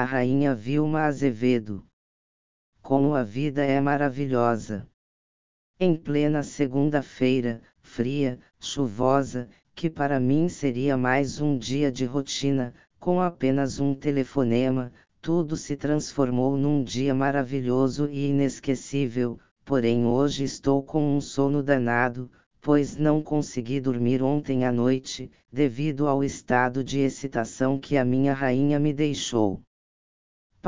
a rainha Vilma Azevedo. Como a vida é maravilhosa. Em plena segunda-feira, fria, chuvosa, que para mim seria mais um dia de rotina, com apenas um telefonema, tudo se transformou num dia maravilhoso e inesquecível, porém hoje estou com um sono danado, pois não consegui dormir ontem à noite, devido ao estado de excitação que a minha rainha me deixou.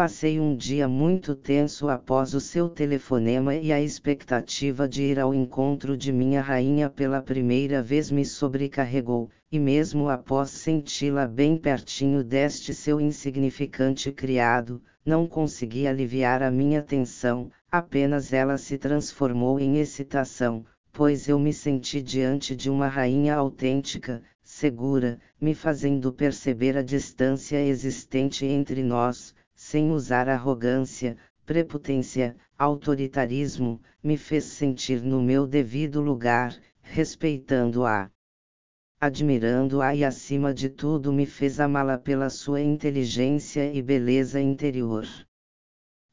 Passei um dia muito tenso após o seu telefonema e a expectativa de ir ao encontro de minha rainha pela primeira vez me sobrecarregou, e mesmo após senti-la bem pertinho deste seu insignificante criado, não consegui aliviar a minha tensão, apenas ela se transformou em excitação, pois eu me senti diante de uma rainha autêntica, segura, me fazendo perceber a distância existente entre nós sem usar arrogância, prepotência, autoritarismo, me fez sentir no meu devido lugar, respeitando-a. Admirando-a e acima de tudo me fez amá-la pela sua inteligência e beleza interior.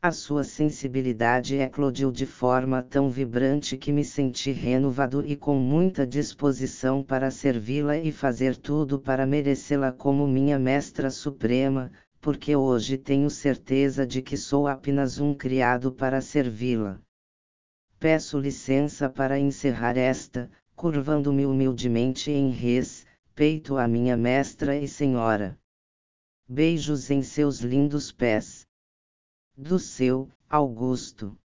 A sua sensibilidade eclodiu de forma tão vibrante que me senti renovado e com muita disposição para servi-la e fazer tudo para merecê-la como minha mestra suprema, porque hoje tenho certeza de que sou apenas um criado para servi-la. Peço licença para encerrar esta, curvando-me humildemente em respeito à minha mestra e senhora. Beijos em seus lindos pés. Do seu, Augusto.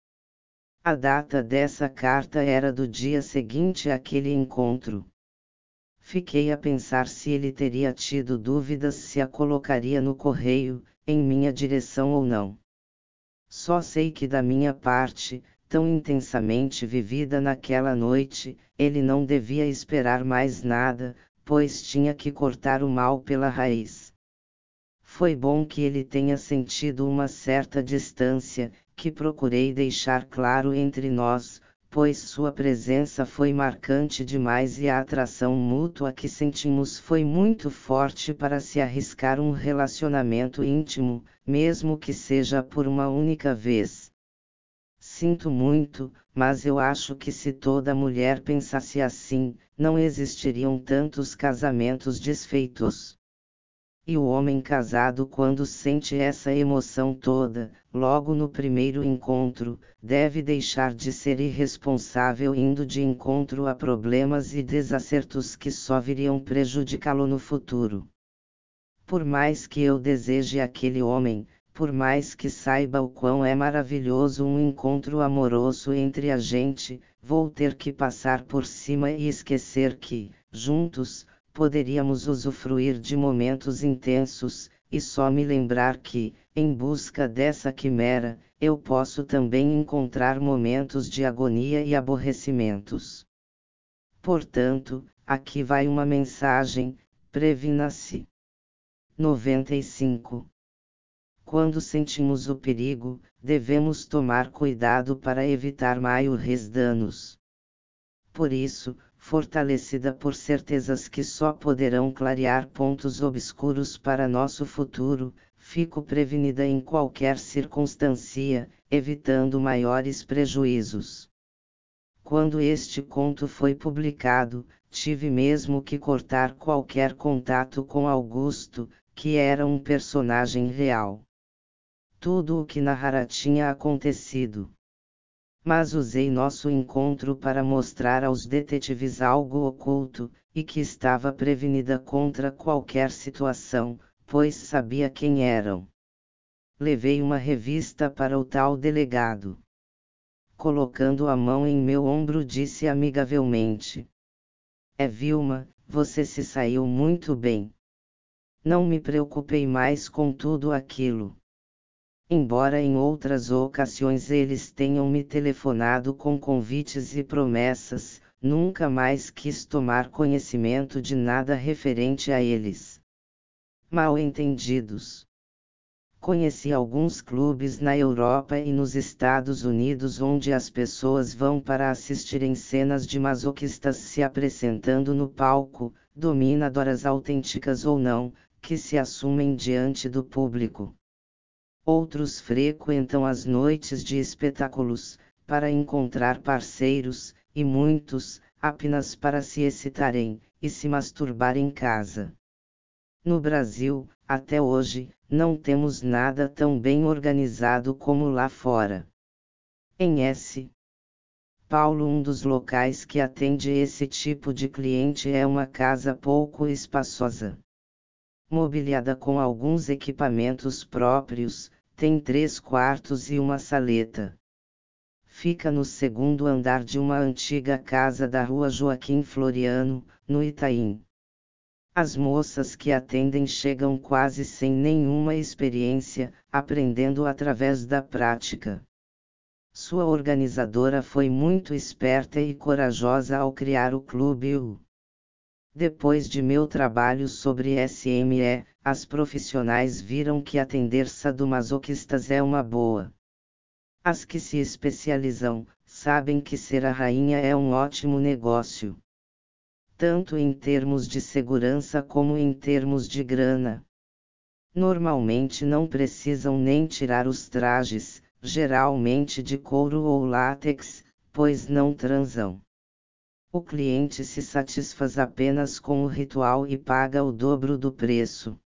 A data dessa carta era do dia seguinte àquele encontro. Fiquei a pensar se ele teria tido dúvidas se a colocaria no correio, em minha direção ou não. Só sei que da minha parte, tão intensamente vivida naquela noite, ele não devia esperar mais nada, pois tinha que cortar o mal pela raiz. Foi bom que ele tenha sentido uma certa distância, que procurei deixar claro entre nós, pois sua presença foi marcante demais e a atração mútua que sentimos foi muito forte para se arriscar um relacionamento íntimo, mesmo que seja por uma única vez. Sinto muito, mas eu acho que se toda mulher pensasse assim, não existiriam tantos casamentos desfeitos. E o homem casado, quando sente essa emoção toda, logo no primeiro encontro, deve deixar de ser irresponsável indo de encontro a problemas e desacertos que só viriam prejudicá-lo no futuro. Por mais que eu deseje aquele homem, por mais que saiba o quão é maravilhoso um encontro amoroso entre a gente, vou ter que passar por cima e esquecer que, juntos, poderíamos usufruir de momentos intensos, e só me lembrar que, em busca dessa quimera, eu posso também encontrar momentos de agonia e aborrecimentos. Portanto, aqui vai uma mensagem: previna-se. 95. Quando sentimos o perigo, devemos tomar cuidado para evitar maiores danos. Por isso, fortalecida por certezas que só poderão clarear pontos obscuros para nosso futuro, fico prevenida em qualquer circunstância, evitando maiores prejuízos. Quando este conto foi publicado, tive mesmo que cortar qualquer contato com Augusto, que era um personagem real. Tudo o que narrara tinha acontecido mas usei nosso encontro para mostrar aos detetives algo oculto, e que estava prevenida contra qualquer situação, pois sabia quem eram. Levei uma revista para o tal delegado. Colocando a mão em meu ombro, disse amigavelmente: É Vilma, você se saiu muito bem. Não me preocupei mais com tudo aquilo embora em outras ocasiões eles tenham me telefonado com convites e promessas, nunca mais quis tomar conhecimento de nada referente a eles. Mal entendidos. Conheci alguns clubes na Europa e nos Estados Unidos onde as pessoas vão para assistirem cenas de masoquistas se apresentando no palco, dominadoras autênticas ou não, que se assumem diante do público outros frequentam as noites de espetáculos, para encontrar parceiros, e muitos, apenas para se excitarem, e se masturbar em casa. No Brasil, até hoje, não temos nada tão bem organizado como lá fora. Em S. Paulo, um dos locais que atende esse tipo de cliente é uma casa pouco espaçosa. Mobiliada com alguns equipamentos próprios, tem três quartos e uma saleta. Fica no segundo andar de uma antiga casa da rua Joaquim Floriano, no Itaim. As moças que atendem chegam quase sem nenhuma experiência, aprendendo através da prática. Sua organizadora foi muito esperta e corajosa ao criar o Clube U. Depois de meu trabalho sobre SME, as profissionais viram que atender sadomasoquistas é uma boa. As que se especializam, sabem que ser a rainha é um ótimo negócio tanto em termos de segurança como em termos de grana. Normalmente não precisam nem tirar os trajes, geralmente de couro ou látex, pois não transam. O cliente se satisfaz apenas com o ritual e paga o dobro do preço.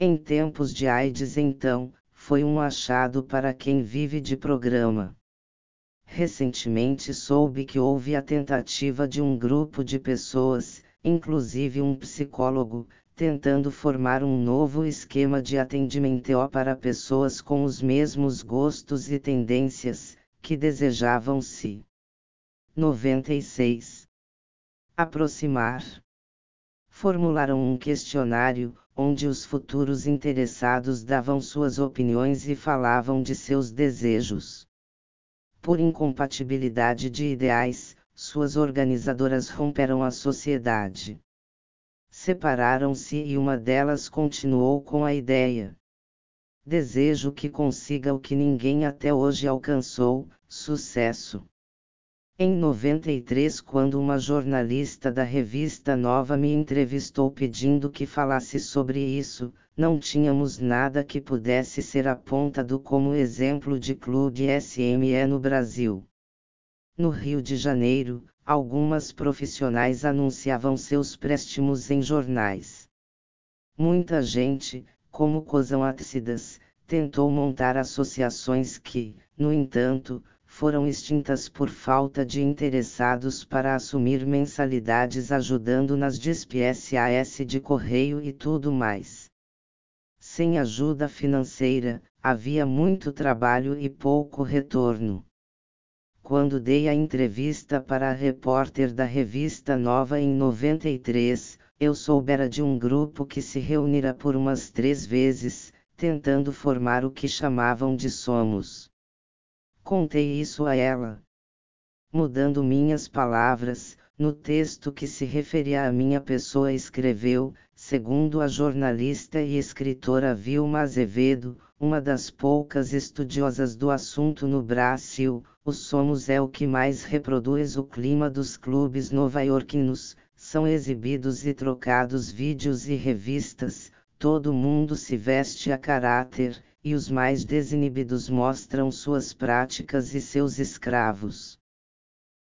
Em tempos de AIDS, então, foi um achado para quem vive de programa. Recentemente soube que houve a tentativa de um grupo de pessoas, inclusive um psicólogo, tentando formar um novo esquema de atendimento para pessoas com os mesmos gostos e tendências, que desejavam se 96. Aproximar. Formularam um questionário, onde os futuros interessados davam suas opiniões e falavam de seus desejos. Por incompatibilidade de ideais, suas organizadoras romperam a sociedade. Separaram-se e uma delas continuou com a ideia. Desejo que consiga o que ninguém até hoje alcançou: sucesso. Em 93, quando uma jornalista da revista Nova me entrevistou pedindo que falasse sobre isso, não tínhamos nada que pudesse ser apontado como exemplo de clube SME no Brasil. No Rio de Janeiro, algumas profissionais anunciavam seus préstimos em jornais. Muita gente, como Cosão Ácidas, tentou montar associações que, no entanto, foram extintas por falta de interessados para assumir mensalidades ajudando nas DSPSAS de correio e tudo mais. Sem ajuda financeira, havia muito trabalho e pouco retorno. Quando dei a entrevista para a repórter da revista Nova em 93, eu soubera de um grupo que se reunira por umas três vezes, tentando formar o que chamavam de Somos. Contei isso a ela. Mudando minhas palavras, no texto que se referia à minha pessoa escreveu, segundo a jornalista e escritora Vilma Azevedo, uma das poucas estudiosas do assunto no Brasil, o Somos é o que mais reproduz o clima dos clubes nova-iorquinos, são exibidos e trocados vídeos e revistas, todo mundo se veste a caráter, e os mais desinibidos mostram suas práticas e seus escravos.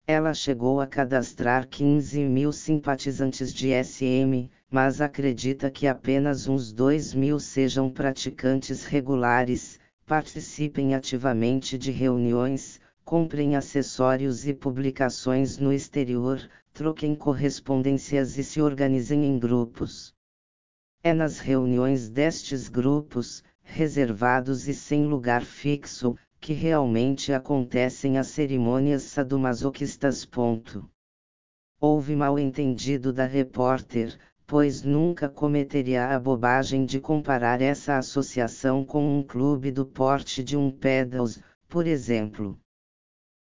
Ela chegou a cadastrar 15 mil simpatizantes de SM, mas acredita que apenas uns 2 mil sejam praticantes regulares, participem ativamente de reuniões, comprem acessórios e publicações no exterior, troquem correspondências e se organizem em grupos. É nas reuniões destes grupos, reservados e sem lugar fixo, que realmente acontecem as cerimônias sadomasoquistas. Houve mal entendido da repórter, pois nunca cometeria a bobagem de comparar essa associação com um clube do porte de um pedals, por exemplo.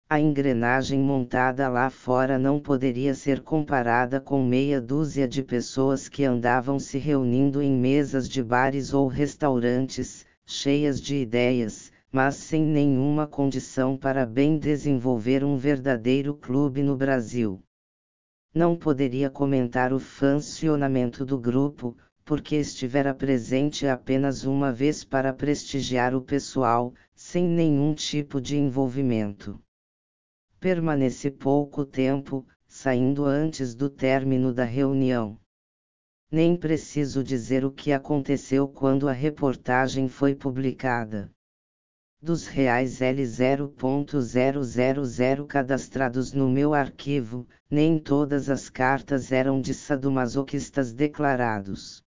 A engrenagem montada lá fora não poderia ser comparada com meia dúzia de pessoas que andavam se reunindo em mesas de bares ou restaurantes, cheias de ideias, mas sem nenhuma condição para bem desenvolver um verdadeiro clube no Brasil. Não poderia comentar o funcionamento do grupo, porque estivera presente apenas uma vez para prestigiar o pessoal, sem nenhum tipo de envolvimento. Permaneci pouco tempo, saindo antes do término da reunião. Nem preciso dizer o que aconteceu quando a reportagem foi publicada. Dos reais L0.000 cadastrados no meu arquivo, nem todas as cartas eram de sadomasoquistas declarados.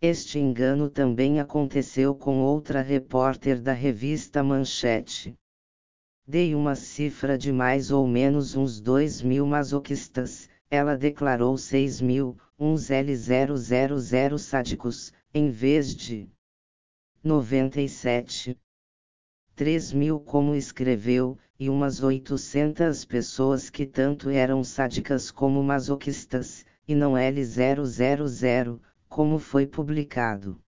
Este engano também aconteceu com outra repórter da revista Manchete. Dei uma cifra de mais ou menos uns 2 mil masoquistas, ela declarou 6 mil, uns L000 sádicos, em vez de 97. 3 mil como escreveu, e umas 800 pessoas que tanto eram sádicas como masoquistas, e não L000, como foi publicado.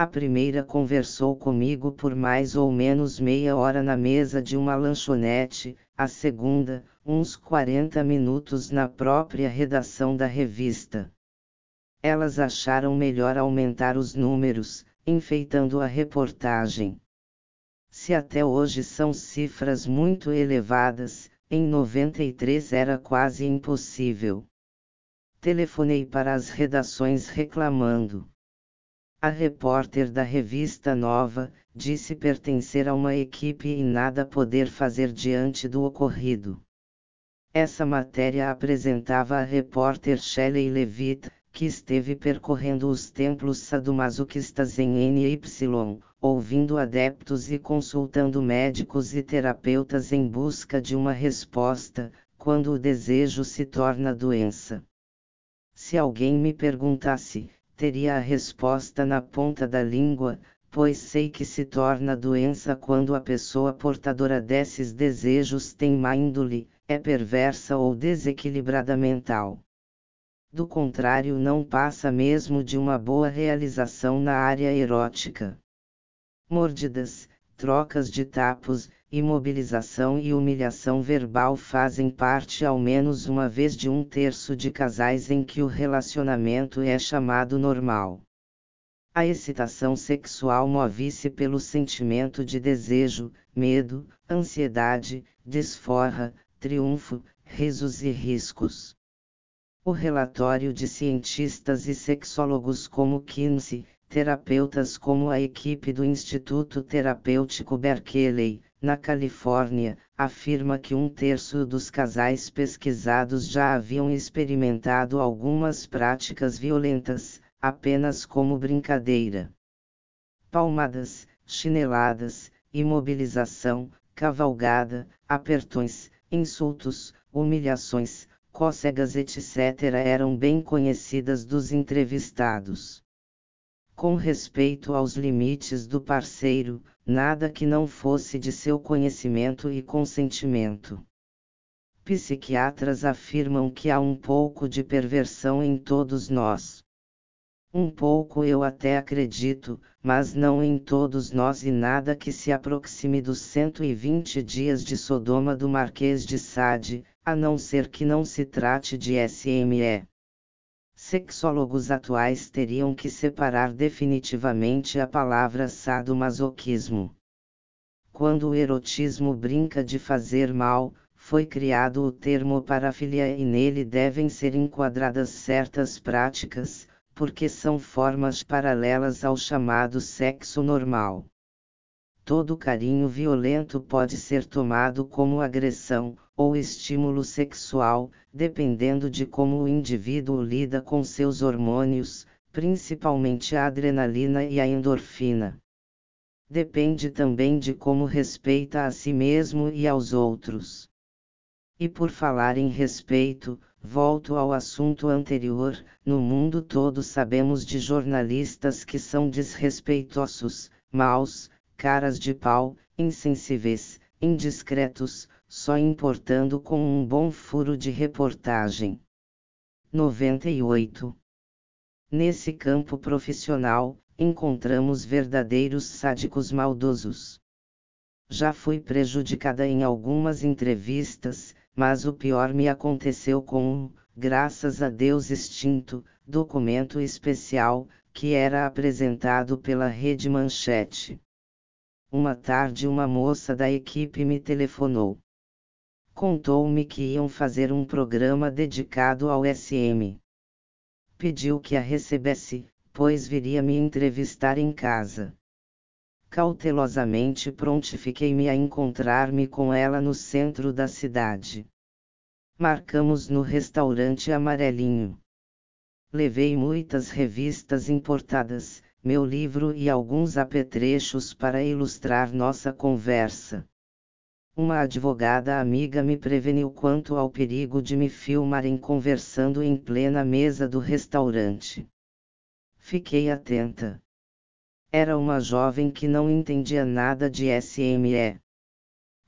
A primeira conversou comigo por mais ou menos meia hora na mesa de uma lanchonete, a segunda, uns 40 minutos na própria redação da revista. Elas acharam melhor aumentar os números, enfeitando a reportagem. Se até hoje são cifras muito elevadas, em 93 era quase impossível. Telefonei para as redações reclamando. A repórter da revista Nova disse pertencer a uma equipe e nada poder fazer diante do ocorrido. Essa matéria apresentava a repórter Shelley Levitt, que esteve percorrendo os templos sadomasoquistas em NY, ouvindo adeptos e consultando médicos e terapeutas em busca de uma resposta, quando o desejo se torna doença. Se alguém me perguntasse, teria a resposta na ponta da língua, pois sei que se torna doença quando a pessoa portadora desses desejos tem má índole, é perversa ou desequilibrada mental. Do contrário, não passa mesmo de uma boa realização na área erótica. Mordidas, trocas de tapos, imobilização e humilhação verbal fazem parte ao menos uma vez de um terço de casais em que o relacionamento é chamado normal. A excitação sexual move-se pelo sentimento de desejo, medo, ansiedade, desforra, triunfo, risos e riscos. O relatório de cientistas e sexólogos como Kinsey, terapeutas como a equipe do Instituto Terapêutico Berkeley, na Califórnia, afirma que um terço dos casais pesquisados já haviam experimentado algumas práticas violentas, apenas como brincadeira. Palmadas, chineladas, imobilização, cavalgada, apertões, insultos, humilhações, cócegas etc. eram bem conhecidas dos entrevistados com respeito aos limites do parceiro, nada que não fosse de seu conhecimento e consentimento. Psiquiatras afirmam que há um pouco de perversão em todos nós. Um pouco eu até acredito, mas não em todos nós e nada que se aproxime dos 120 dias de Sodoma do Marquês de Sade, a não ser que não se trate de SME sexólogos atuais teriam que separar definitivamente a palavra sadomasoquismo. Quando o erotismo brinca de fazer mal, foi criado o termo parafilia e nele devem ser enquadradas certas práticas, porque são formas paralelas ao chamado sexo normal. Todo carinho violento pode ser tomado como agressão, ou estímulo sexual, dependendo de como o indivíduo lida com seus hormônios, principalmente a adrenalina e a endorfina. Depende também de como respeita a si mesmo e aos outros. E por falar em respeito, volto ao assunto anterior: no mundo todo sabemos de jornalistas que são desrespeitosos, maus, caras de pau, insensíveis, indiscretos, só importando com um bom furo de reportagem. 98. Nesse campo profissional, encontramos verdadeiros sádicos maldosos. Já fui prejudicada em algumas entrevistas, mas o pior me aconteceu com um, graças a Deus extinto, documento especial, que era apresentado pela Rede Manchete. Uma tarde, uma moça da equipe me telefonou. Contou-me que iam fazer um programa dedicado ao SM. Pediu que a recebesse, pois viria me entrevistar em casa. Cautelosamente prontifiquei-me a encontrar-me com ela no centro da cidade. Marcamos no restaurante Amarelinho. Levei muitas revistas importadas, meu livro e alguns apetrechos para ilustrar nossa conversa. Uma advogada amiga me preveniu quanto ao perigo de me filmarem conversando em plena mesa do restaurante. Fiquei atenta. Era uma jovem que não entendia nada de SME.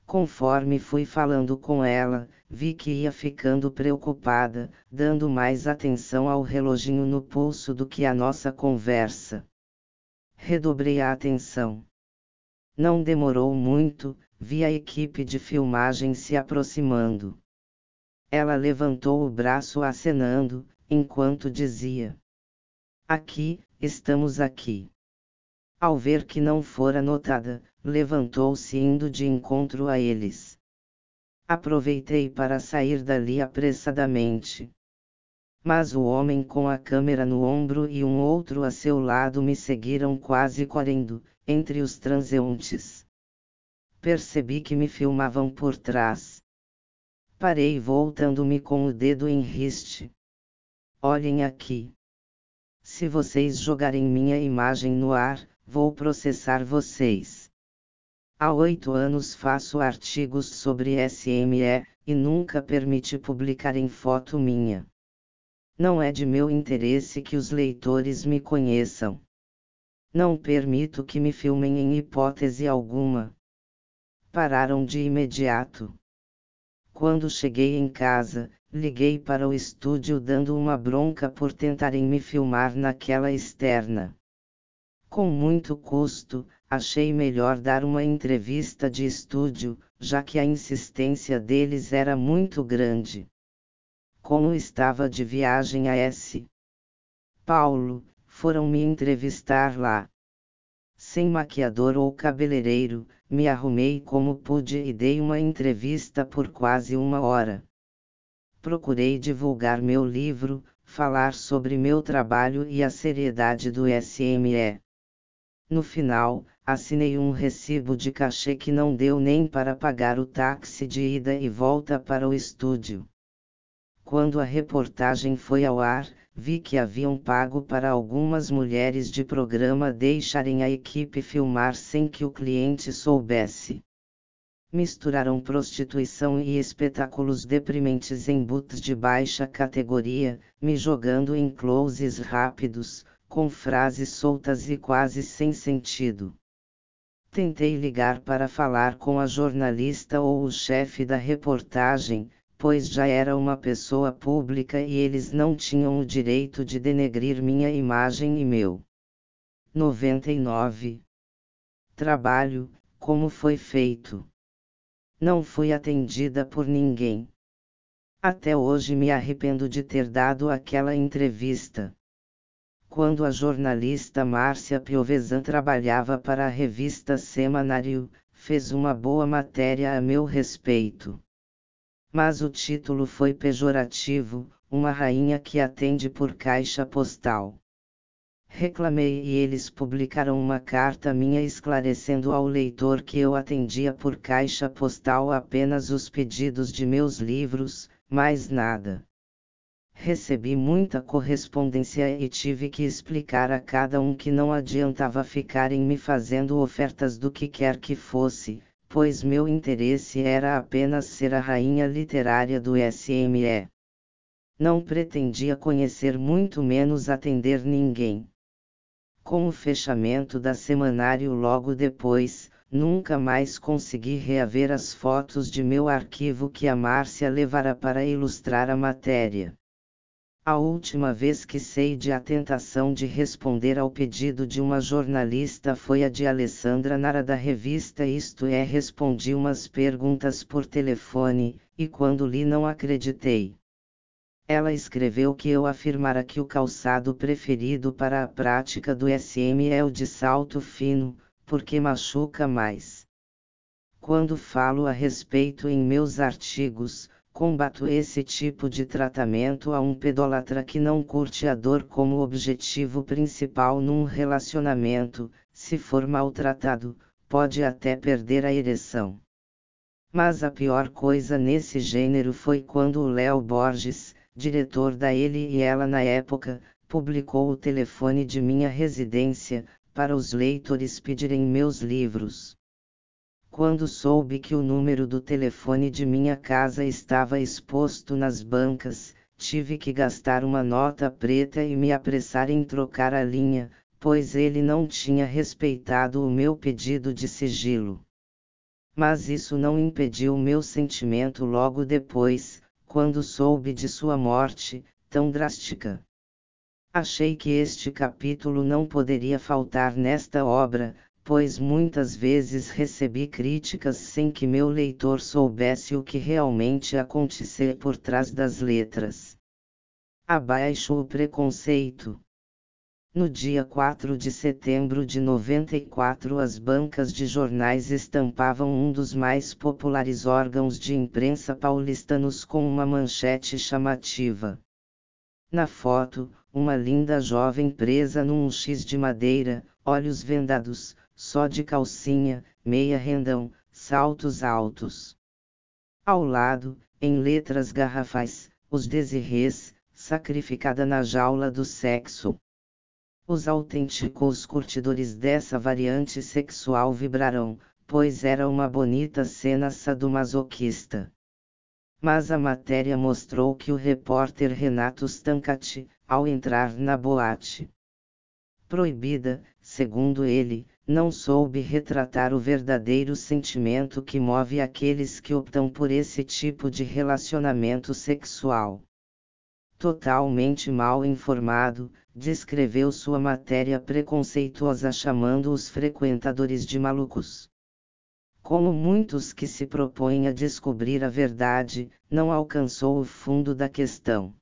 Conforme fui falando com ela, vi que ia ficando preocupada, dando mais atenção ao reloginho no pulso do que à nossa conversa. Redobrei a atenção. Não demorou muito, vi a equipe de filmagem se aproximando. Ela levantou o braço acenando, enquanto dizia: Aqui, estamos aqui. Ao ver que não fora notada, levantou-se indo de encontro a eles. Aproveitei para sair dali apressadamente. Mas o homem com a câmera no ombro e um outro a seu lado me seguiram quase correndo, entre os transeuntes. Percebi que me filmavam por trás. Parei voltando-me com o dedo em riste. Olhem aqui. Se vocês jogarem minha imagem no ar, vou processar vocês. Há oito anos faço artigos sobre SME, e nunca permiti publicar em foto minha. Não é de meu interesse que os leitores me conheçam. Não permito que me filmem em hipótese alguma. Pararam de imediato. Quando cheguei em casa, liguei para o estúdio dando uma bronca por tentarem me filmar naquela externa. Com muito custo, achei melhor dar uma entrevista de estúdio, já que a insistência deles era muito grande. Como estava de viagem a S. Paulo, foram me entrevistar lá. Sem maquiador ou cabeleireiro, me arrumei como pude e dei uma entrevista por quase uma hora. Procurei divulgar meu livro, falar sobre meu trabalho e a seriedade do SME. No final, assinei um recibo de cachê que não deu nem para pagar o táxi de ida e volta para o estúdio. Quando a reportagem foi ao ar, vi que haviam pago para algumas mulheres de programa deixarem a equipe filmar sem que o cliente soubesse. Misturaram prostituição e espetáculos deprimentes em boots de baixa categoria, me jogando em closes rápidos, com frases soltas e quase sem sentido. Tentei ligar para falar com a jornalista ou o chefe da reportagem, pois já era uma pessoa pública e eles não tinham o direito de denegrir minha imagem e meu. 99. Trabalho, como foi feito? Não fui atendida por ninguém. Até hoje me arrependo de ter dado aquela entrevista quando a jornalista Márcia Piovesan trabalhava para a revista Semanário, fez uma boa matéria a meu respeito. Mas o título foi pejorativo, uma rainha que atende por caixa postal. Reclamei e eles publicaram uma carta minha esclarecendo ao leitor que eu atendia por caixa postal apenas os pedidos de meus livros, mais nada. Recebi muita correspondência e tive que explicar a cada um que não adiantava ficarem me fazendo ofertas do que quer que fosse, pois meu interesse era apenas ser a rainha literária do SME. Não pretendia conhecer muito menos atender ninguém. Com o fechamento da semanário logo depois, nunca mais consegui reaver as fotos de meu arquivo que a Márcia levara para ilustrar a matéria. A última vez que sei de a tentação de responder ao pedido de uma jornalista foi a de Alessandra Nara da revista Isto é respondi umas perguntas por telefone, e quando li não acreditei. Ela escreveu que eu afirmara que o calçado preferido para a prática do SM é o de salto fino, porque machuca mais. Quando falo a respeito em meus artigos, combato esse tipo de tratamento a um pedólatra que não curte a dor como objetivo principal num relacionamento, se for maltratado, pode até perder a ereção. Mas a pior coisa nesse gênero foi quando o Léo Borges, diretor da Ele e Ela na época, publicou o telefone de minha residência, para os leitores pedirem meus livros. Quando soube que o número do telefone de minha casa estava exposto nas bancas, tive que gastar uma nota preta e me apressar em trocar a linha, pois ele não tinha respeitado o meu pedido de sigilo. Mas isso não impediu meu sentimento logo depois, quando soube de sua morte, tão drástica. Achei que este capítulo não poderia faltar nesta obra, pois muitas vezes recebi críticas sem que meu leitor soubesse o que realmente acontecia por trás das letras. Abaixo o preconceito. No dia 4 de setembro de 94, as bancas de jornais estampavam um dos mais populares órgãos de imprensa paulistanos com uma manchete chamativa. Na foto, uma linda jovem presa num X de madeira, olhos vendados, só de calcinha, meia rendão, saltos altos. Ao lado, em letras garrafais, os desirrês, sacrificada na jaula do sexo. Os autênticos curtidores dessa variante sexual vibrarão, pois era uma bonita cena sadomasoquista. Mas a matéria mostrou que o repórter Renato Stancati, ao entrar na boate proibida, segundo ele, não soube retratar o verdadeiro sentimento que move aqueles que optam por esse tipo de relacionamento sexual. Totalmente mal informado, descreveu sua matéria preconceituosa chamando os frequentadores de malucos. Como muitos que se propõem a descobrir a verdade, não alcançou o fundo da questão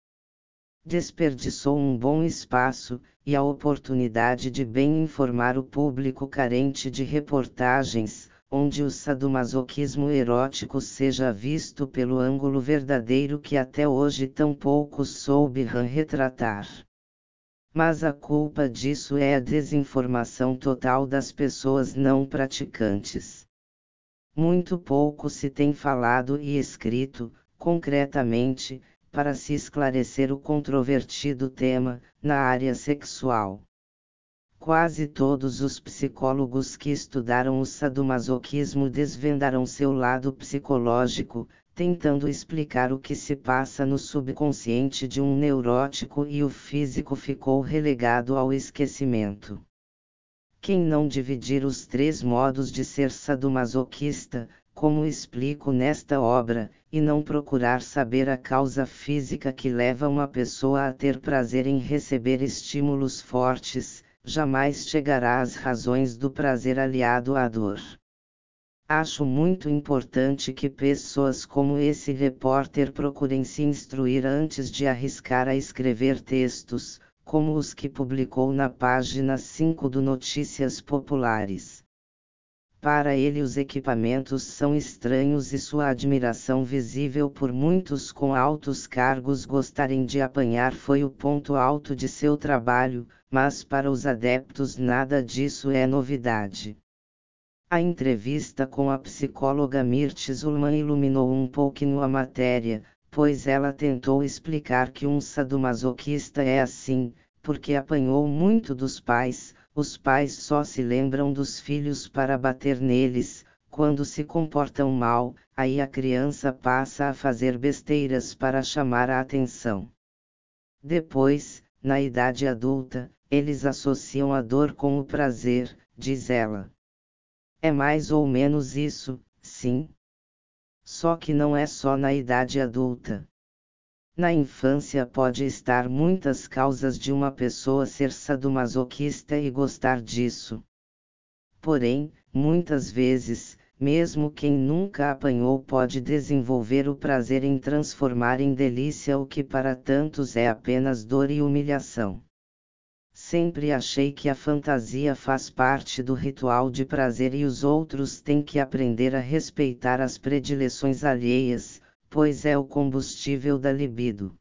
desperdiçou um bom espaço, e a oportunidade de bem informar o público carente de reportagens, onde o sadomasoquismo erótico seja visto pelo ângulo verdadeiro que até hoje tão poucos soube retratar. Mas a culpa disso é a desinformação total das pessoas não praticantes. Muito pouco se tem falado e escrito, concretamente, para se esclarecer o controvertido tema, na área sexual. Quase todos os psicólogos que estudaram o sadomasoquismo desvendaram seu lado psicológico, tentando explicar o que se passa no subconsciente de um neurótico e o físico ficou relegado ao esquecimento. Quem não dividir os três modos de ser sadomasoquista, como explico nesta obra, e não procurar saber a causa física que leva uma pessoa a ter prazer em receber estímulos fortes, jamais chegará às razões do prazer aliado à dor. Acho muito importante que pessoas como esse repórter procurem se instruir antes de arriscar a escrever textos, como os que publicou na página 5 do Notícias Populares. Para ele, os equipamentos são estranhos e sua admiração visível por muitos com altos cargos gostarem de apanhar foi o ponto alto de seu trabalho, mas para os adeptos nada disso é novidade. A entrevista com a psicóloga Mirth Ullman iluminou um pouquinho a matéria, pois ela tentou explicar que um sadomasoquista é assim, porque apanhou muito dos pais, os pais só se lembram dos filhos para bater neles, quando se comportam mal, aí a criança passa a fazer besteiras para chamar a atenção. Depois, na idade adulta, eles associam a dor com o prazer, diz ela. É mais ou menos isso, sim. Só que não é só na idade adulta. Na infância pode estar muitas causas de uma pessoa ser sadomasoquista e gostar disso. Porém, muitas vezes, mesmo quem nunca apanhou pode desenvolver o prazer em transformar em delícia o que para tantos é apenas dor e humilhação. Sempre achei que a fantasia faz parte do ritual de prazer e os outros têm que aprender a respeitar as predileções alheias, pois é o combustível da libido.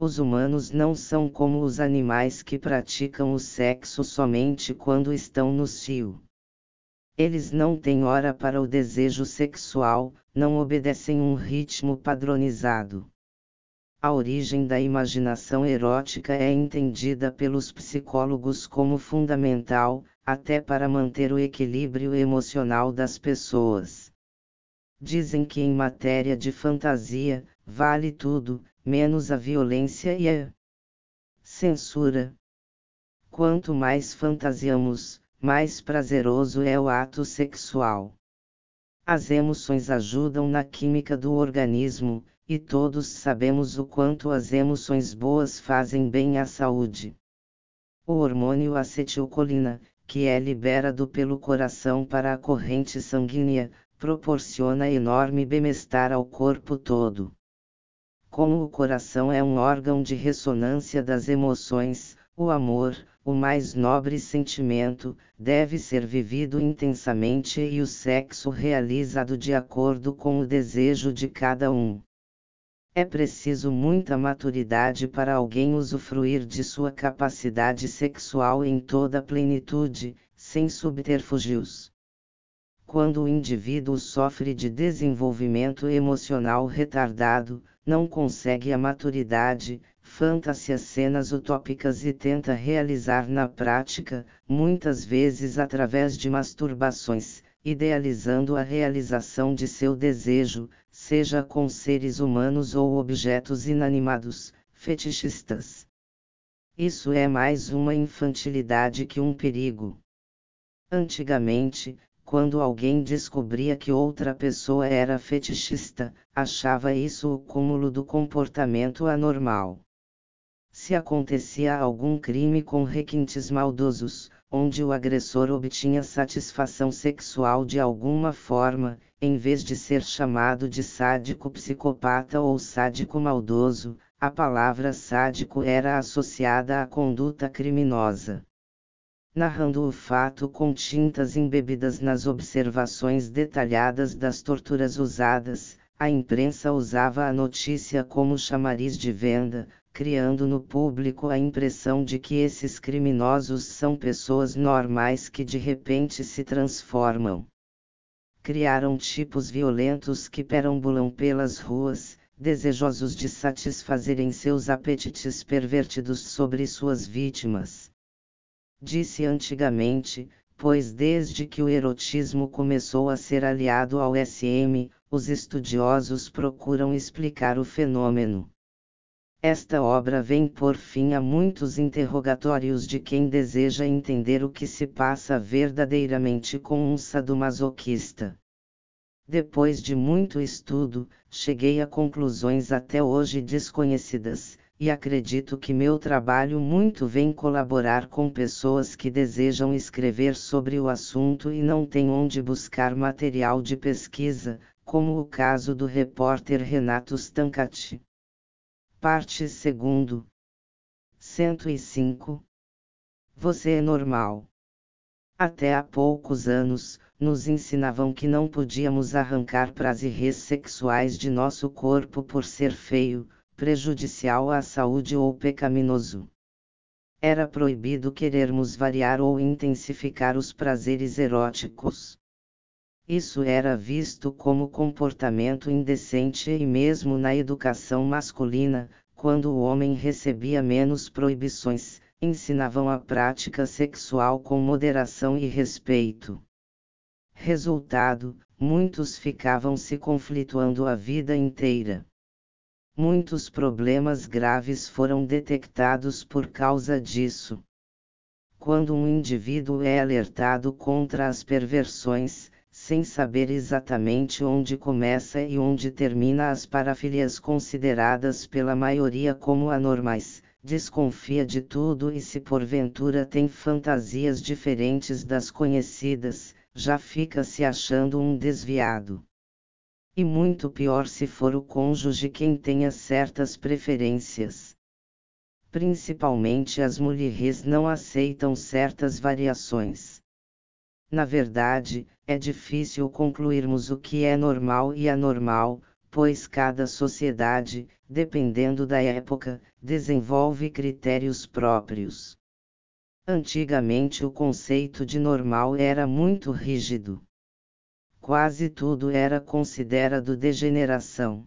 Os humanos não são como os animais que praticam o sexo somente quando estão no cio. Eles não têm hora para o desejo sexual, não obedecem um ritmo padronizado. A origem da imaginação erótica é entendida pelos psicólogos como fundamental, até para manter o equilíbrio emocional das pessoas. Dizem que em matéria de fantasia, vale tudo, menos a violência e a censura. Quanto mais fantasiamos, mais prazeroso é o ato sexual. As emoções ajudam na química do organismo, e todos sabemos o quanto as emoções boas fazem bem à saúde. O hormônio acetilcolina, que é liberado pelo coração para a corrente sanguínea, proporciona enorme bem-estar ao corpo todo. Como o coração é um órgão de ressonância das emoções, o amor, o mais nobre sentimento, deve ser vivido intensamente e o sexo realizado de acordo com o desejo de cada um. É preciso muita maturidade para alguém usufruir de sua capacidade sexual em toda a plenitude, sem subterfúgios. Quando o indivíduo sofre de desenvolvimento emocional retardado, não consegue a maturidade, fantasia cenas utópicas e tenta realizar na prática, muitas vezes através de masturbações, idealizando a realização de seu desejo, seja com seres humanos ou objetos inanimados, fetichistas. Isso é mais uma infantilidade que um perigo. Antigamente, quando alguém descobria que outra pessoa era fetichista, achava isso o cúmulo do comportamento anormal. Se acontecia algum crime com requintes maldosos, onde o agressor obtinha satisfação sexual de alguma forma, em vez de ser chamado de sádico psicopata ou sádico maldoso, a palavra sádico era associada à conduta criminosa. Narrando o fato com tintas embebidas nas observações detalhadas das torturas usadas, a imprensa usava a notícia como chamariz de venda, criando no público a impressão de que esses criminosos são pessoas normais que de repente se transformam. Criaram tipos violentos que perambulam pelas ruas, desejosos de satisfazerem seus apetites pervertidos sobre suas vítimas. Disse antigamente, pois desde que o erotismo começou a ser aliado ao SM, os estudiosos procuram explicar o fenômeno. Esta obra vem por fim a muitos interrogatórios de quem deseja entender o que se passa verdadeiramente com um sadomasoquista. Depois de muito estudo, cheguei a conclusões até hoje desconhecidas, e acredito que meu trabalho muito vem colaborar com pessoas que desejam escrever sobre o assunto e não têm onde buscar material de pesquisa, como o caso do repórter Renato Stancati. Parte 2. 105. Você é normal. Até há poucos anos, nos ensinavam que não podíamos arrancar prazeres sexuais de nosso corpo por ser feio, prejudicial à saúde ou pecaminoso. Era proibido querermos variar ou intensificar os prazeres eróticos. Isso era visto como comportamento indecente e mesmo na educação masculina, quando o homem recebia menos proibições, ensinavam a prática sexual com moderação e respeito. Resultado: muitos ficavam se conflituando a vida inteira. Muitos problemas graves foram detectados por causa disso. Quando um indivíduo é alertado contra as perversões, sem saber exatamente onde começa e onde termina as parafilias consideradas pela maioria como anormais, desconfia de tudo e se porventura tem fantasias diferentes das conhecidas, já fica se achando um desviado. E muito pior se for o cônjuge quem tenha certas preferências. Principalmente as mulheres não aceitam certas variações. Na verdade, é difícil concluirmos o que é normal e anormal, pois cada sociedade, dependendo da época, desenvolve critérios próprios. Antigamente o conceito de normal era muito rígido. Quase tudo era considerado degeneração.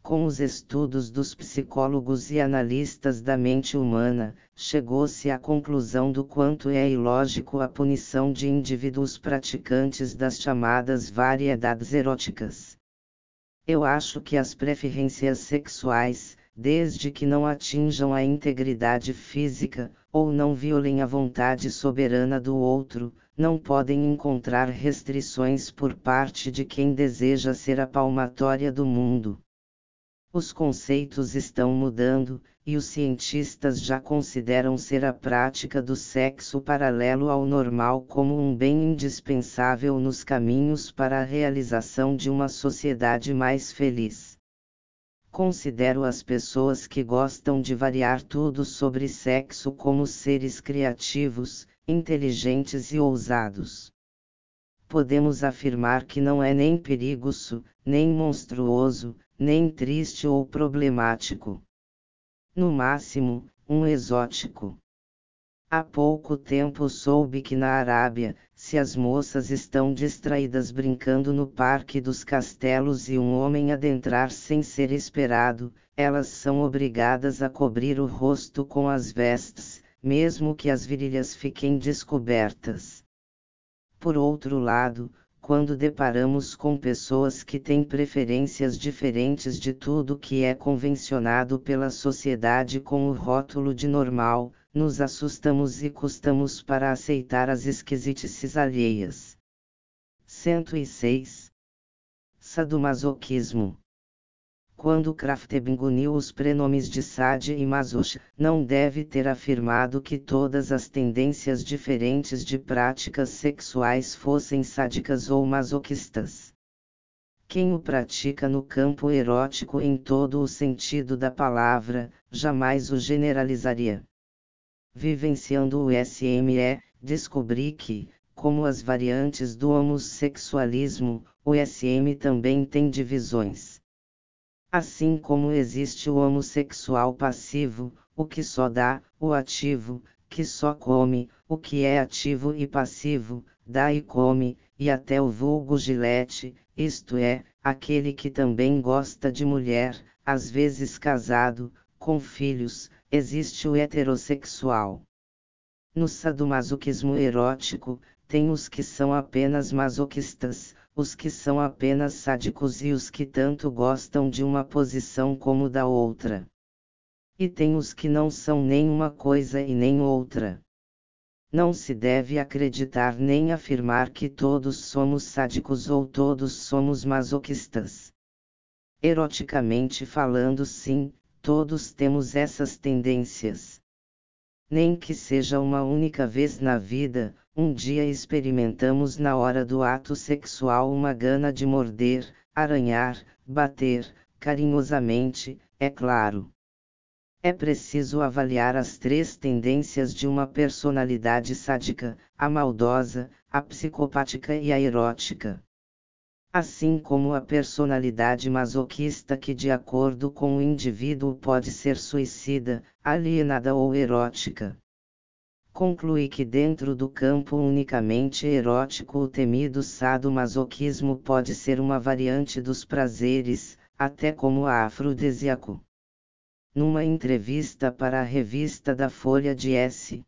Com os estudos dos psicólogos e analistas da mente humana, chegou-se à conclusão do quanto é ilógico a punição de indivíduos praticantes das chamadas variedades eróticas. Eu acho que as preferências sexuais, desde que não atinjam a integridade física, ou não violem a vontade soberana do outro, não podem encontrar restrições por parte de quem deseja ser a palmatória do mundo. Os conceitos estão mudando, e os cientistas já consideram ser a prática do sexo paralelo ao normal como um bem indispensável nos caminhos para a realização de uma sociedade mais feliz. Considero as pessoas que gostam de variar tudo sobre sexo como seres criativos, inteligentes e ousados. Podemos afirmar que não é nem perigoso, nem monstruoso, nem triste ou problemático no máximo, um exótico. Há pouco tempo soube que na Arábia, se as moças estão distraídas brincando no Parque dos Castelos e um homem adentrar sem ser esperado, elas são obrigadas a cobrir o rosto com as vestes, mesmo que as virilhas fiquem descobertas. Por outro lado, quando deparamos com pessoas que têm preferências diferentes de tudo que é convencionado pela sociedade com o rótulo de normal, nos assustamos e custamos para aceitar as esquisitices alheias. 106. Sadomasoquismo quando Kraftebing uniu os prenomes de Sade e Masoch, não deve ter afirmado que todas as tendências diferentes de práticas sexuais fossem sádicas ou masoquistas. Quem o pratica no campo erótico em todo o sentido da palavra, jamais o generalizaria. Vivenciando o SME, descobri que, como as variantes do homossexualismo, o SM também tem divisões. Assim como existe o homossexual passivo, o que só dá, o ativo, que só come, o que é ativo e passivo, dá e come, e até o vulgo gilete, isto é, aquele que também gosta de mulher, às vezes casado, com filhos, existe o heterossexual. No sadomasoquismo erótico, tem os que são apenas masoquistas, os que são apenas sádicos e os que tanto gostam de uma posição como da outra. E tem os que não são nem uma coisa e nem outra. Não se deve acreditar nem afirmar que todos somos sádicos ou todos somos masoquistas. Eroticamente falando, sim, todos temos essas tendências. Nem que seja uma única vez na vida, um dia experimentamos na hora do ato sexual uma gana de morder, aranhar, bater, carinhosamente, é claro. É preciso avaliar as três tendências de uma personalidade sádica: a maldosa, a psicopática e a erótica. Assim como a personalidade masoquista, que, de acordo com o indivíduo, pode ser suicida, alienada ou erótica conclui que dentro do campo unicamente erótico o temido sadomasoquismo pode ser uma variante dos prazeres, até como afrodisíaco. Numa entrevista para a revista da Folha de S.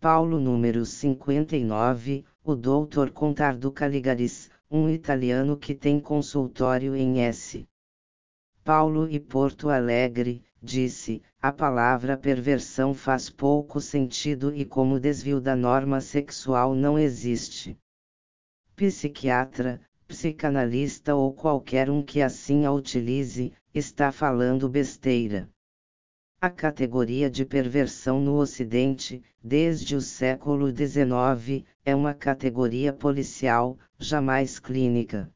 Paulo número 59, o Dr. Contardo Caligaris, um italiano que tem consultório em S. Paulo e Porto Alegre, disse: a palavra perversão faz pouco sentido e como desvio da norma sexual não existe. Psiquiatra, psicanalista ou qualquer um que assim a utilize, está falando besteira. A categoria de perversão no Ocidente, desde o século XIX, é uma categoria policial, jamais clínica.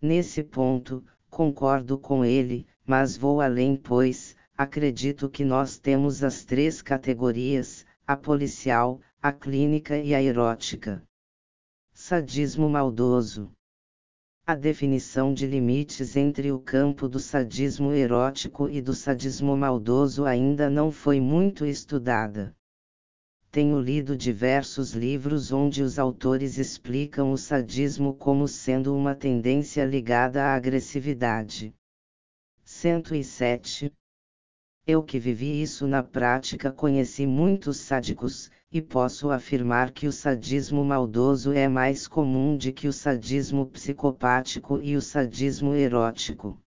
Nesse ponto, concordo com ele, mas vou além, pois, acredito que nós temos as três categorias: a policial, a clínica e a erótica. Sadismo maldoso. A definição de limites entre o campo do sadismo erótico e do sadismo maldoso ainda não foi muito estudada. Tenho lido diversos livros onde os autores explicam o sadismo como sendo uma tendência ligada à agressividade. 107. Eu que vivi isso na prática conheci muitos sádicos, e posso afirmar que o sadismo maldoso é mais comum de que o sadismo psicopático e o sadismo erótico.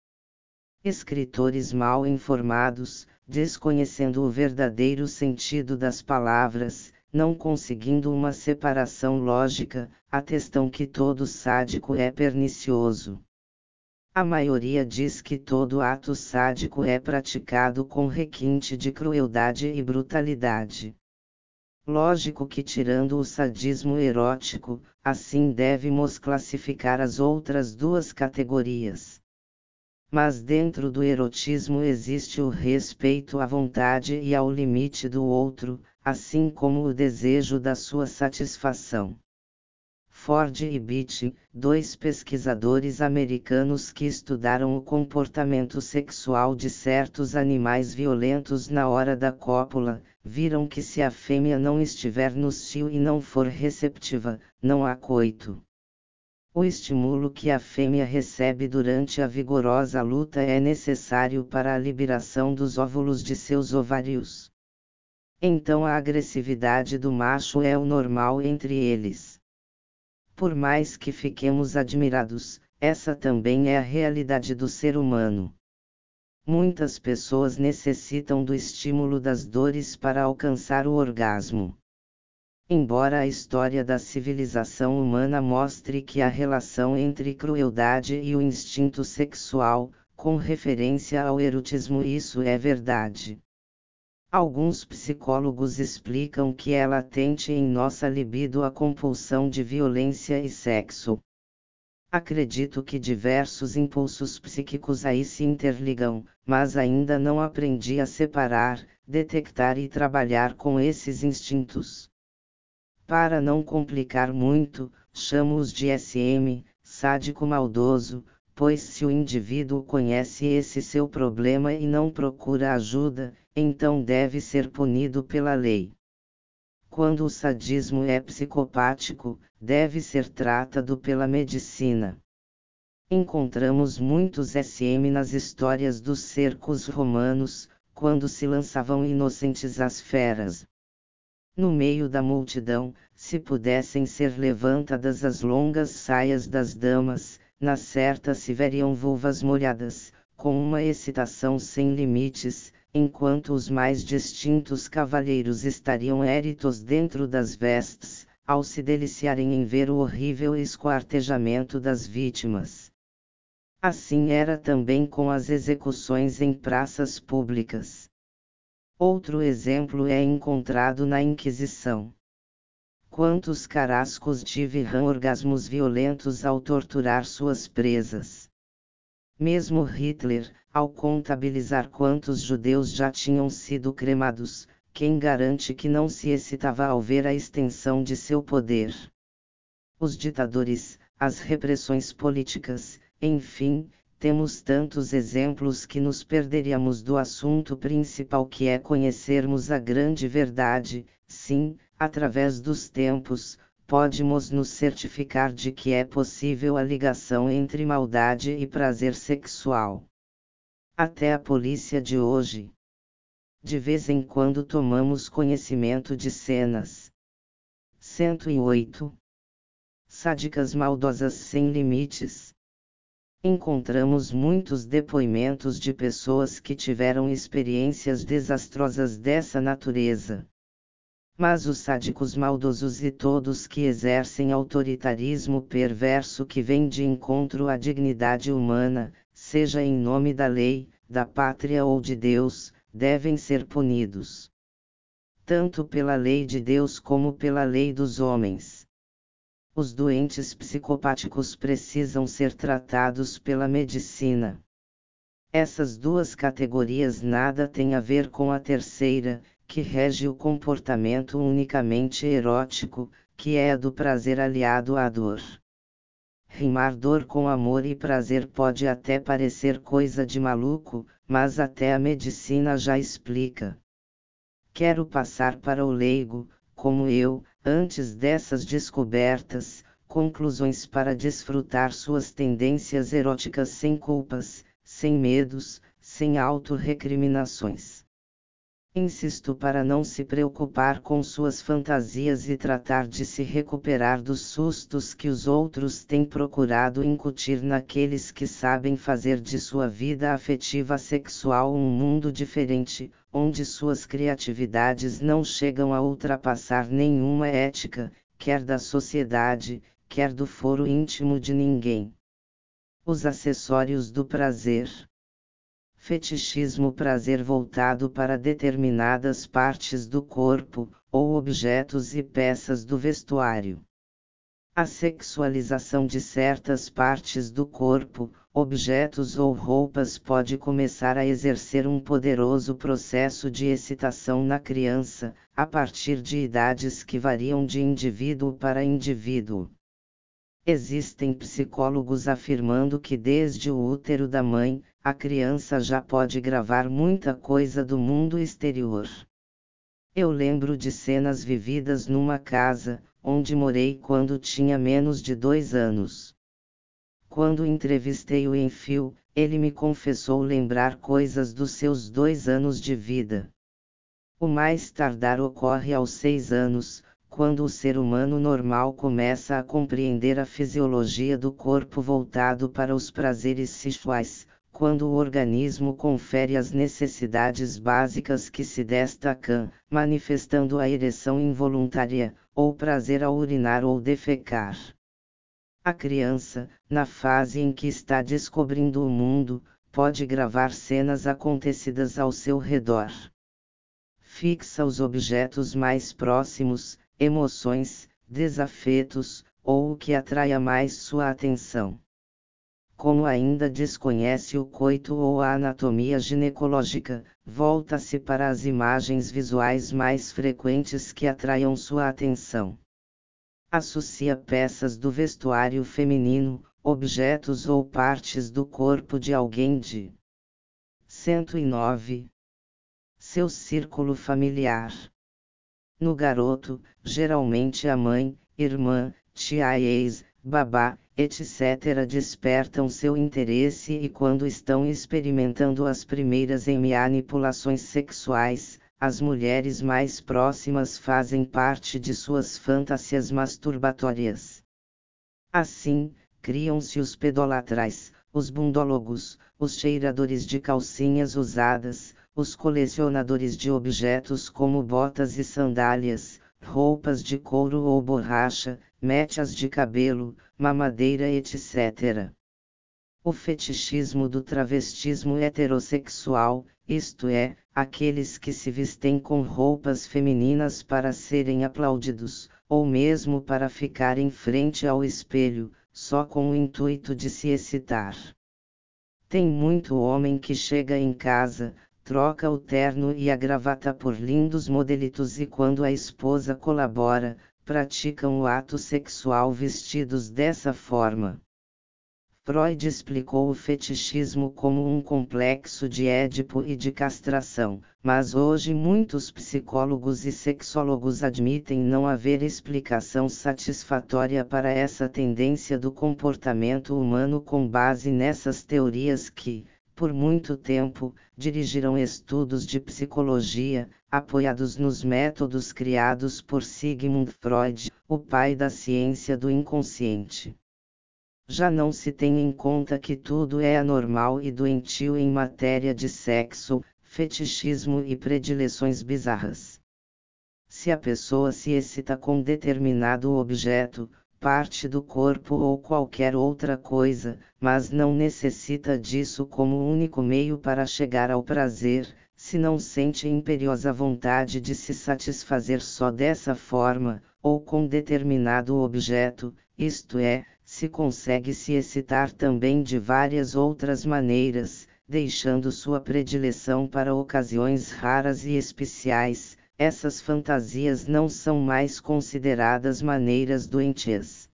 Escritores mal informados, desconhecendo o verdadeiro sentido das palavras, não conseguindo uma separação lógica, atestam que todo sádico é pernicioso. A maioria diz que todo ato sádico é praticado com requinte de crueldade e brutalidade. Lógico que, tirando o sadismo erótico, assim devemos classificar as outras duas categorias. Mas dentro do erotismo existe o respeito à vontade e ao limite do outro, assim como o desejo da sua satisfação. Ford e Beach, dois pesquisadores americanos que estudaram o comportamento sexual de certos animais violentos na hora da cópula, viram que se a fêmea não estiver no cio e não for receptiva, não há coito. O estímulo que a fêmea recebe durante a vigorosa luta é necessário para a liberação dos óvulos de seus ovários. Então a agressividade do macho é o normal entre eles. Por mais que fiquemos admirados, essa também é a realidade do ser humano. Muitas pessoas necessitam do estímulo das dores para alcançar o orgasmo. Embora a história da civilização humana mostre que a relação entre crueldade e o instinto sexual, com referência ao erotismo, isso é verdade. Alguns psicólogos explicam que é latente em nossa libido a compulsão de violência e sexo. Acredito que diversos impulsos psíquicos aí se interligam, mas ainda não aprendi a separar, detectar e trabalhar com esses instintos. Para não complicar muito, chamo-os de SM, sádico maldoso, pois se o indivíduo conhece esse seu problema e não procura ajuda, então deve ser punido pela lei. Quando o sadismo é psicopático, deve ser tratado pela medicina. Encontramos muitos SM nas histórias dos cercos romanos, quando se lançavam inocentes às feras. No meio da multidão, se pudessem ser levantadas as longas saias das damas, na certa se veriam vulvas molhadas, com uma excitação sem limites, enquanto os mais distintos cavalheiros estariam éritos dentro das vestes, ao se deliciarem em ver o horrível esquartejamento das vítimas. Assim era também com as execuções em praças públicas. Outro exemplo é encontrado na Inquisição. Quantos carascos tiveram orgasmos violentos ao torturar suas presas? Mesmo Hitler, ao contabilizar quantos judeus já tinham sido cremados, quem garante que não se excitava ao ver a extensão de seu poder? Os ditadores, as repressões políticas, enfim, temos tantos exemplos que nos perderíamos do assunto principal que é conhecermos a grande verdade, sim, através dos tempos, podemos nos certificar de que é possível a ligação entre maldade e prazer sexual. Até a polícia de hoje. De vez em quando tomamos conhecimento de cenas. 108. Sádicas maldosas sem limites. Encontramos muitos depoimentos de pessoas que tiveram experiências desastrosas dessa natureza. Mas os sádicos maldosos e todos que exercem autoritarismo perverso que vem de encontro à dignidade humana, seja em nome da lei, da pátria ou de Deus, devem ser punidos. Tanto pela lei de Deus como pela lei dos homens. Os doentes psicopáticos precisam ser tratados pela medicina. Essas duas categorias nada têm a ver com a terceira, que rege o comportamento unicamente erótico, que é a do prazer aliado à dor. Rimar dor com amor e prazer pode até parecer coisa de maluco, mas até a medicina já explica. Quero passar para o leigo, como eu, antes dessas descobertas, conclusões para desfrutar suas tendências eróticas sem culpas, sem medos, sem autorrecriminações. Insisto para não se preocupar com suas fantasias e tratar de se recuperar dos sustos que os outros têm procurado incutir naqueles que sabem fazer de sua vida afetiva sexual um mundo diferente, onde suas criatividades não chegam a ultrapassar nenhuma ética, quer da sociedade, quer do foro íntimo de ninguém. Os acessórios do prazer fetichismo prazer voltado para determinadas partes do corpo, ou objetos e peças do vestuário. A sexualização de certas partes do corpo, objetos ou roupas pode começar a exercer um poderoso processo de excitação na criança, a partir de idades que variam de indivíduo para indivíduo. Existem psicólogos afirmando que desde o útero da mãe, a criança já pode gravar muita coisa do mundo exterior. Eu lembro de cenas vividas numa casa, onde morei quando tinha menos de dois anos. Quando entrevistei o Enfio, ele me confessou lembrar coisas dos seus dois anos de vida. O mais tardar ocorre aos seis anos, quando o ser humano normal começa a compreender a fisiologia do corpo voltado para os prazeres sexuais, quando o organismo confere as necessidades básicas que se destacam, manifestando a ereção involuntária, ou prazer ao urinar ou defecar. A criança, na fase em que está descobrindo o mundo, pode gravar cenas acontecidas ao seu redor. Fixa os objetos mais próximos, emoções, desafetos, ou o que atraia mais sua atenção. Como ainda desconhece o coito ou a anatomia ginecológica, volta-se para as imagens visuais mais frequentes que atraiam sua atenção. Associa peças do vestuário feminino, objetos ou partes do corpo de alguém de 109. Seu círculo familiar. No garoto, geralmente a mãe, irmã, tia ex, babá, etc. despertam seu interesse e quando estão experimentando as primeiras manipulações sexuais, as mulheres mais próximas fazem parte de suas fantasias masturbatórias. Assim, criam-se os pedolatrais, os bundólogos, os cheiradores de calcinhas usadas, os colecionadores de objetos como botas e sandálias, roupas de couro ou borracha, mechas de cabelo, mamadeira, etc. O fetichismo do travestismo heterossexual, isto é, aqueles que se vestem com roupas femininas para serem aplaudidos, ou mesmo para ficar em frente ao espelho, só com o intuito de se excitar. Tem muito homem que chega em casa, troca o terno e a gravata por lindos modelitos e quando a esposa colabora, praticam o ato sexual vestidos dessa forma. Freud explicou o fetichismo como um complexo de Édipo e de castração, mas hoje muitos psicólogos e sexólogos admitem não haver explicação satisfatória para essa tendência do comportamento humano com base nessas teorias que, por muito tempo, dirigiram estudos de psicologia, apoiados nos métodos criados por Sigmund Freud, o pai da ciência do inconsciente. Já não se tem em conta que tudo é anormal e doentio em matéria de sexo, fetichismo e predileções bizarras. Se a pessoa se excita com determinado objeto, parte do corpo ou qualquer outra coisa, mas não necessita disso como único meio para chegar ao prazer, se não sente imperiosa vontade de se satisfazer só dessa forma, ou com determinado objeto, isto é, se consegue se excitar também de várias outras maneiras, deixando sua predileção para ocasiões raras e especiais, essas fantasias não são mais consideradas maneiras doentias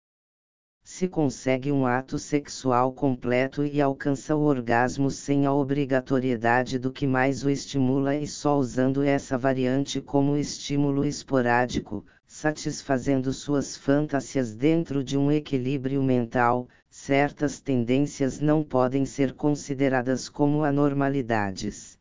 se consegue um ato sexual completo e alcança o orgasmo sem a obrigatoriedade do que mais o estimula e só usando essa variante como estímulo esporádico, satisfazendo suas fantasias dentro de um equilíbrio mental, certas tendências não podem ser consideradas como anormalidades.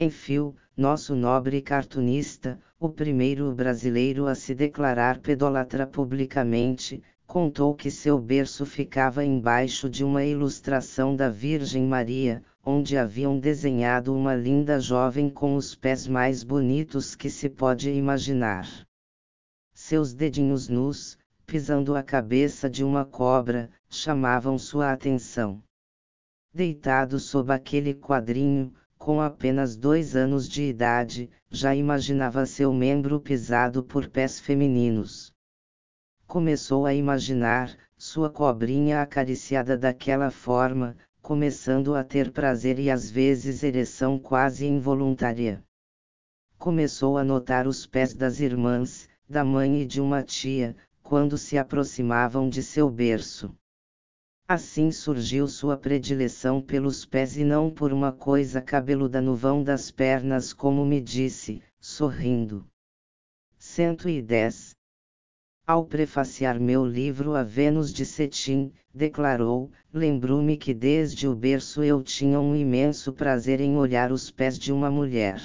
Enfim, nosso nobre cartunista, o primeiro brasileiro a se declarar pedólatra publicamente, contou que seu berço ficava embaixo de uma ilustração da Virgem Maria, onde haviam desenhado uma linda jovem com os pés mais bonitos que se pode imaginar. Seus dedinhos nus, pisando a cabeça de uma cobra, chamavam sua atenção. Deitado sob aquele quadrinho, com apenas dois anos de idade, já imaginava seu membro pisado por pés femininos começou a imaginar, sua cobrinha acariciada daquela forma, começando a ter prazer e às vezes ereção quase involuntária. Começou a notar os pés das irmãs, da mãe e de uma tia, quando se aproximavam de seu berço. Assim surgiu sua predileção pelos pés e não por uma coisa cabeluda no vão das pernas, como me disse, sorrindo. 110 ao prefaciar meu livro A Vênus de Cetim, declarou: Lembro-me que desde o berço eu tinha um imenso prazer em olhar os pés de uma mulher.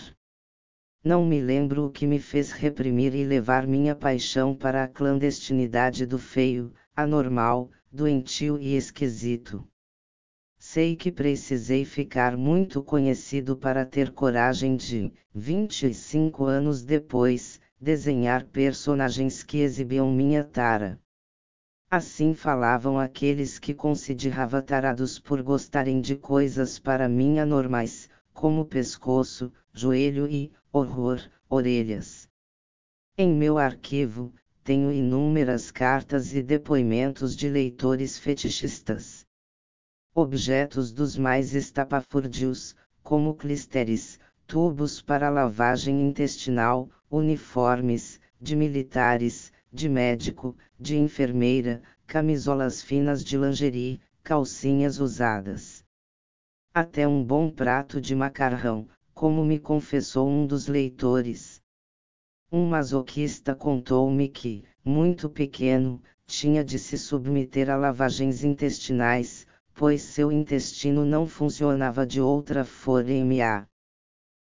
Não me lembro o que me fez reprimir e levar minha paixão para a clandestinidade do feio, anormal, doentio e esquisito. Sei que precisei ficar muito conhecido para ter coragem de, 25 anos depois, desenhar personagens que exibiam minha tara. Assim falavam aqueles que considerava tarados por gostarem de coisas para mim anormais, como pescoço, joelho e, horror, orelhas. Em meu arquivo, tenho inúmeras cartas e depoimentos de leitores fetichistas. Objetos dos mais estapafúrdios, como clisteres, tubos para lavagem intestinal, uniformes, de militares, de médico, de enfermeira, camisolas finas de lingerie, calcinhas usadas. Até um bom prato de macarrão, como me confessou um dos leitores. Um masoquista contou-me que, muito pequeno, tinha de se submeter a lavagens intestinais, pois seu intestino não funcionava de outra forma.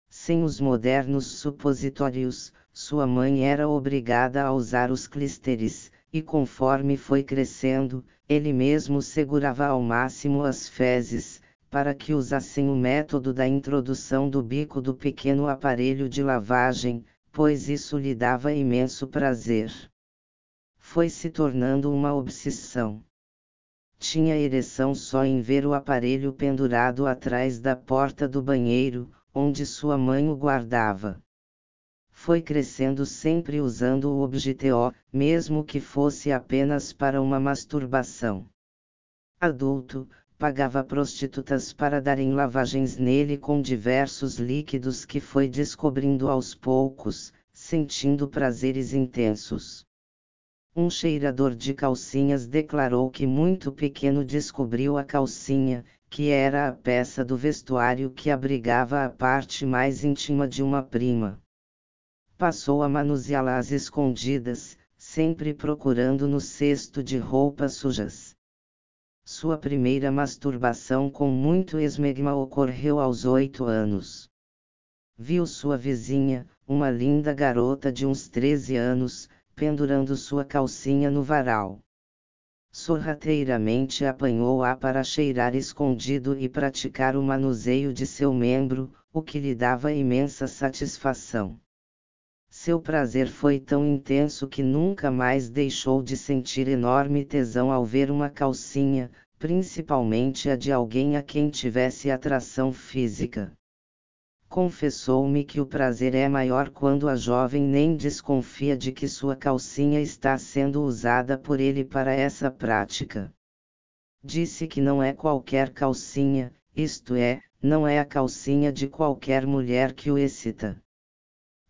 Sem os modernos supositórios, sua mãe era obrigada a usar os clísteres, e conforme foi crescendo, ele mesmo segurava ao máximo as fezes, para que usassem o método da introdução do bico do pequeno aparelho de lavagem, pois isso lhe dava imenso prazer. Foi se tornando uma obsessão. Tinha ereção só em ver o aparelho pendurado atrás da porta do banheiro, onde sua mãe o guardava. Foi crescendo sempre usando o objeto, mesmo que fosse apenas para uma masturbação. Adulto, pagava prostitutas para darem lavagens nele com diversos líquidos que foi descobrindo aos poucos, sentindo prazeres intensos. Um cheirador de calcinhas declarou que muito pequeno descobriu a calcinha, que era a peça do vestuário que abrigava a parte mais íntima de uma prima. Passou a manuseá-la às escondidas, sempre procurando no cesto de roupas sujas. Sua primeira masturbação com muito esmegma ocorreu aos oito anos. Viu sua vizinha, uma linda garota de uns treze anos, pendurando sua calcinha no varal sorrateiramente apanhou-a para cheirar escondido e praticar o manuseio de seu membro, o que lhe dava imensa satisfação. Seu prazer foi tão intenso que nunca mais deixou de sentir enorme tesão ao ver uma calcinha, principalmente a de alguém a quem tivesse atração física. Confessou-me que o prazer é maior quando a jovem nem desconfia de que sua calcinha está sendo usada por ele para essa prática. Disse que não é qualquer calcinha, isto é, não é a calcinha de qualquer mulher que o excita.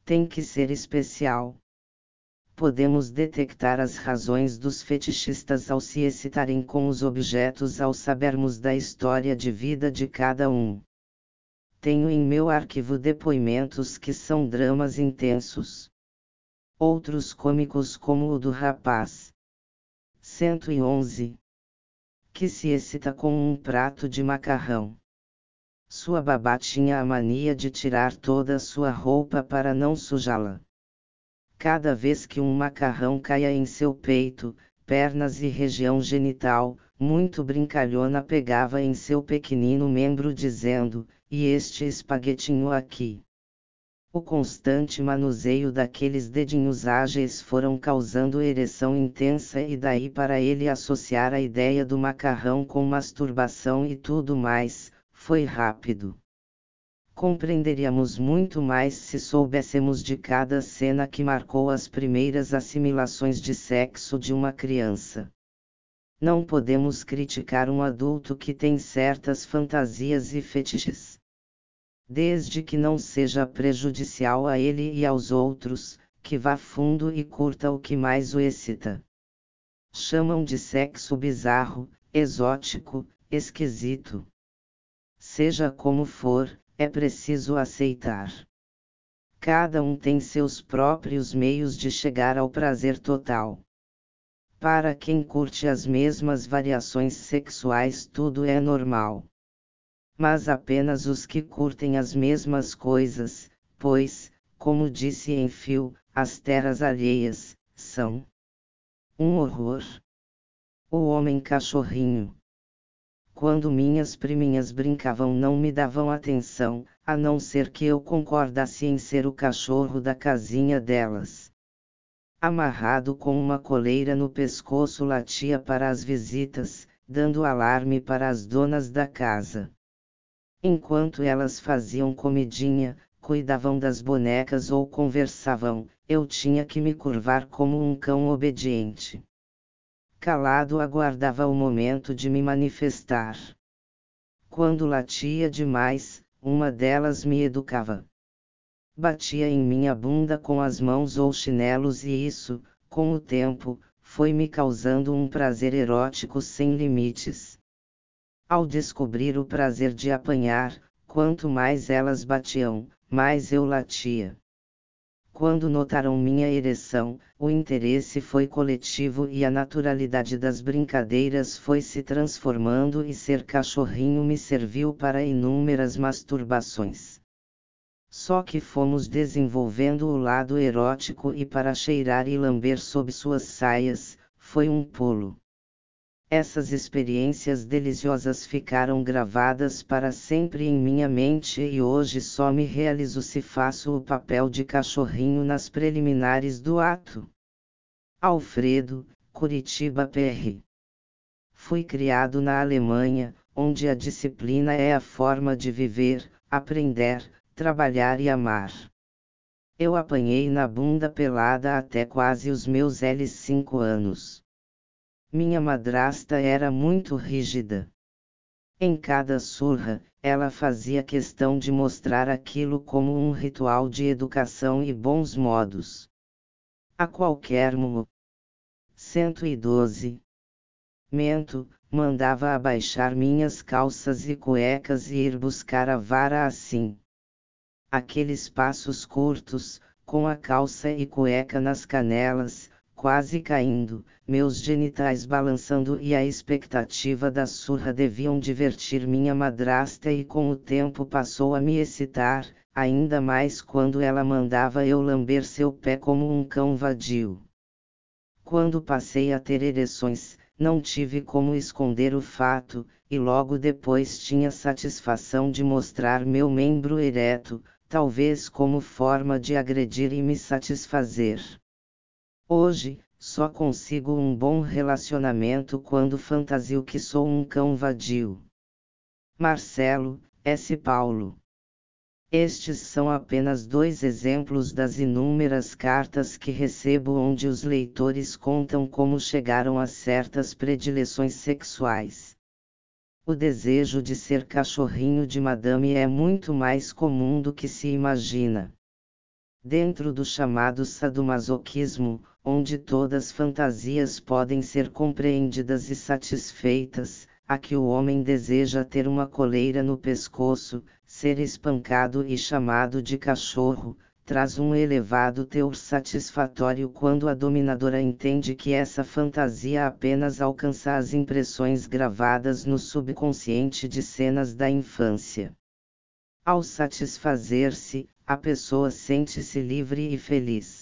Tem que ser especial. Podemos detectar as razões dos fetichistas ao se excitarem com os objetos ao sabermos da história de vida de cada um. Tenho em meu arquivo depoimentos que são dramas intensos. Outros cômicos como o do rapaz. 111. Que se excita com um prato de macarrão. Sua babá tinha a mania de tirar toda a sua roupa para não sujá-la. Cada vez que um macarrão caia em seu peito, pernas e região genital, muito brincalhona pegava em seu pequenino membro dizendo: E este espaguetinho aqui. O constante manuseio daqueles dedinhos ágeis foram causando ereção intensa e daí para ele associar a ideia do macarrão com masturbação e tudo mais, foi rápido. Compreenderíamos muito mais se soubéssemos de cada cena que marcou as primeiras assimilações de sexo de uma criança. Não podemos criticar um adulto que tem certas fantasias e fetiches. Desde que não seja prejudicial a ele e aos outros, que vá fundo e curta o que mais o excita. Chamam de sexo bizarro, exótico, esquisito. Seja como for, é preciso aceitar. Cada um tem seus próprios meios de chegar ao prazer total. Para quem curte as mesmas variações sexuais, tudo é normal. Mas apenas os que curtem as mesmas coisas, pois, como disse em fio, as terras alheias, são um horror. O homem cachorrinho. Quando minhas priminhas brincavam, não me davam atenção, a não ser que eu concordasse em ser o cachorro da casinha delas amarrado com uma coleira no pescoço, latia para as visitas, dando alarme para as donas da casa. Enquanto elas faziam comidinha, cuidavam das bonecas ou conversavam, eu tinha que me curvar como um cão obediente. Calado aguardava o momento de me manifestar. Quando latia demais, uma delas me educava batia em minha bunda com as mãos ou chinelos e isso, com o tempo, foi me causando um prazer erótico sem limites. Ao descobrir o prazer de apanhar, quanto mais elas batiam, mais eu latia. Quando notaram minha ereção, o interesse foi coletivo e a naturalidade das brincadeiras foi se transformando e ser cachorrinho me serviu para inúmeras masturbações. Só que fomos desenvolvendo o lado erótico e para cheirar e lamber sob suas saias, foi um pulo. Essas experiências deliciosas ficaram gravadas para sempre em minha mente e hoje só me realizo se faço o papel de cachorrinho nas preliminares do ato. Alfredo, Curitiba PR. Fui criado na Alemanha, onde a disciplina é a forma de viver, aprender, trabalhar e amar. Eu apanhei na bunda pelada até quase os meus L5 anos. Minha madrasta era muito rígida. Em cada surra, ela fazia questão de mostrar aquilo como um ritual de educação e bons modos. A qualquer momento. 112. Mento, mandava abaixar minhas calças e cuecas e ir buscar a vara assim aqueles passos curtos, com a calça e cueca nas canelas, quase caindo, meus genitais balançando e a expectativa da surra deviam divertir minha madrasta e com o tempo passou a me excitar, ainda mais quando ela mandava eu lamber seu pé como um cão vadio. Quando passei a ter ereções, não tive como esconder o fato, e logo depois tinha satisfação de mostrar meu membro ereto, talvez como forma de agredir e me satisfazer. Hoje, só consigo um bom relacionamento quando fantasio que sou um cão vadio. Marcelo, S. Paulo. Estes são apenas dois exemplos das inúmeras cartas que recebo onde os leitores contam como chegaram a certas predileções sexuais. O desejo de ser cachorrinho de madame é muito mais comum do que se imagina. Dentro do chamado sadomasoquismo, onde todas fantasias podem ser compreendidas e satisfeitas, a que o homem deseja ter uma coleira no pescoço, ser espancado e chamado de cachorro, traz um elevado teor satisfatório quando a dominadora entende que essa fantasia apenas alcança as impressões gravadas no subconsciente de cenas da infância. Ao satisfazer-se, a pessoa sente-se livre e feliz.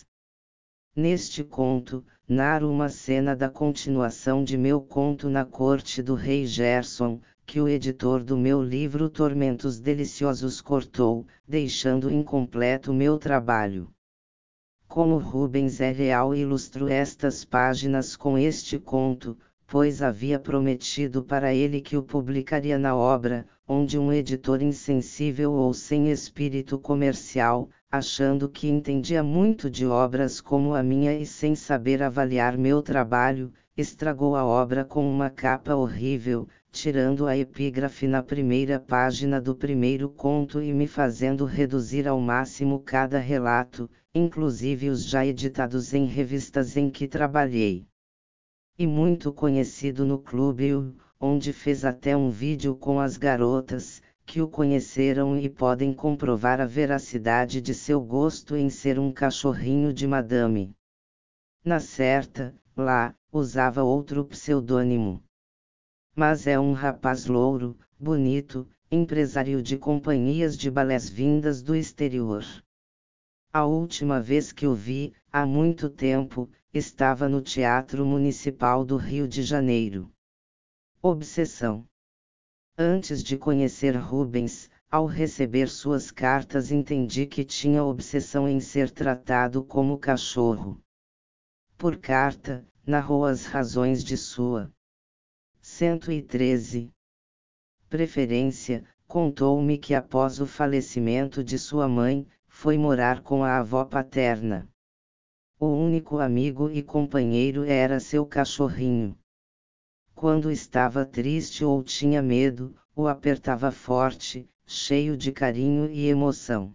Neste conto, narro uma cena da continuação de meu conto na corte do rei Gerson, que o editor do meu livro Tormentos Deliciosos cortou, deixando incompleto meu trabalho. Como Rubens é real ilustro estas páginas com este conto, pois havia prometido para ele que o publicaria na obra, onde um editor insensível ou sem espírito comercial, achando que entendia muito de obras como a minha e sem saber avaliar meu trabalho, estragou a obra com uma capa horrível, tirando a epígrafe na primeira página do primeiro conto e me fazendo reduzir ao máximo cada relato, inclusive os já editados em revistas em que trabalhei. E muito conhecido no clube, onde fez até um vídeo com as garotas, que o conheceram e podem comprovar a veracidade de seu gosto em ser um cachorrinho de madame. Na certa, lá, usava outro pseudônimo. Mas é um rapaz louro, bonito, empresário de companhias de balés vindas do exterior. A última vez que o vi, há muito tempo, estava no Teatro Municipal do Rio de Janeiro. Obsessão. Antes de conhecer Rubens, ao receber suas cartas entendi que tinha obsessão em ser tratado como cachorro. Por carta, narrou as razões de sua 113 preferência, contou-me que após o falecimento de sua mãe, foi morar com a avó paterna. O único amigo e companheiro era seu cachorrinho. Quando estava triste ou tinha medo, o apertava forte, cheio de carinho e emoção.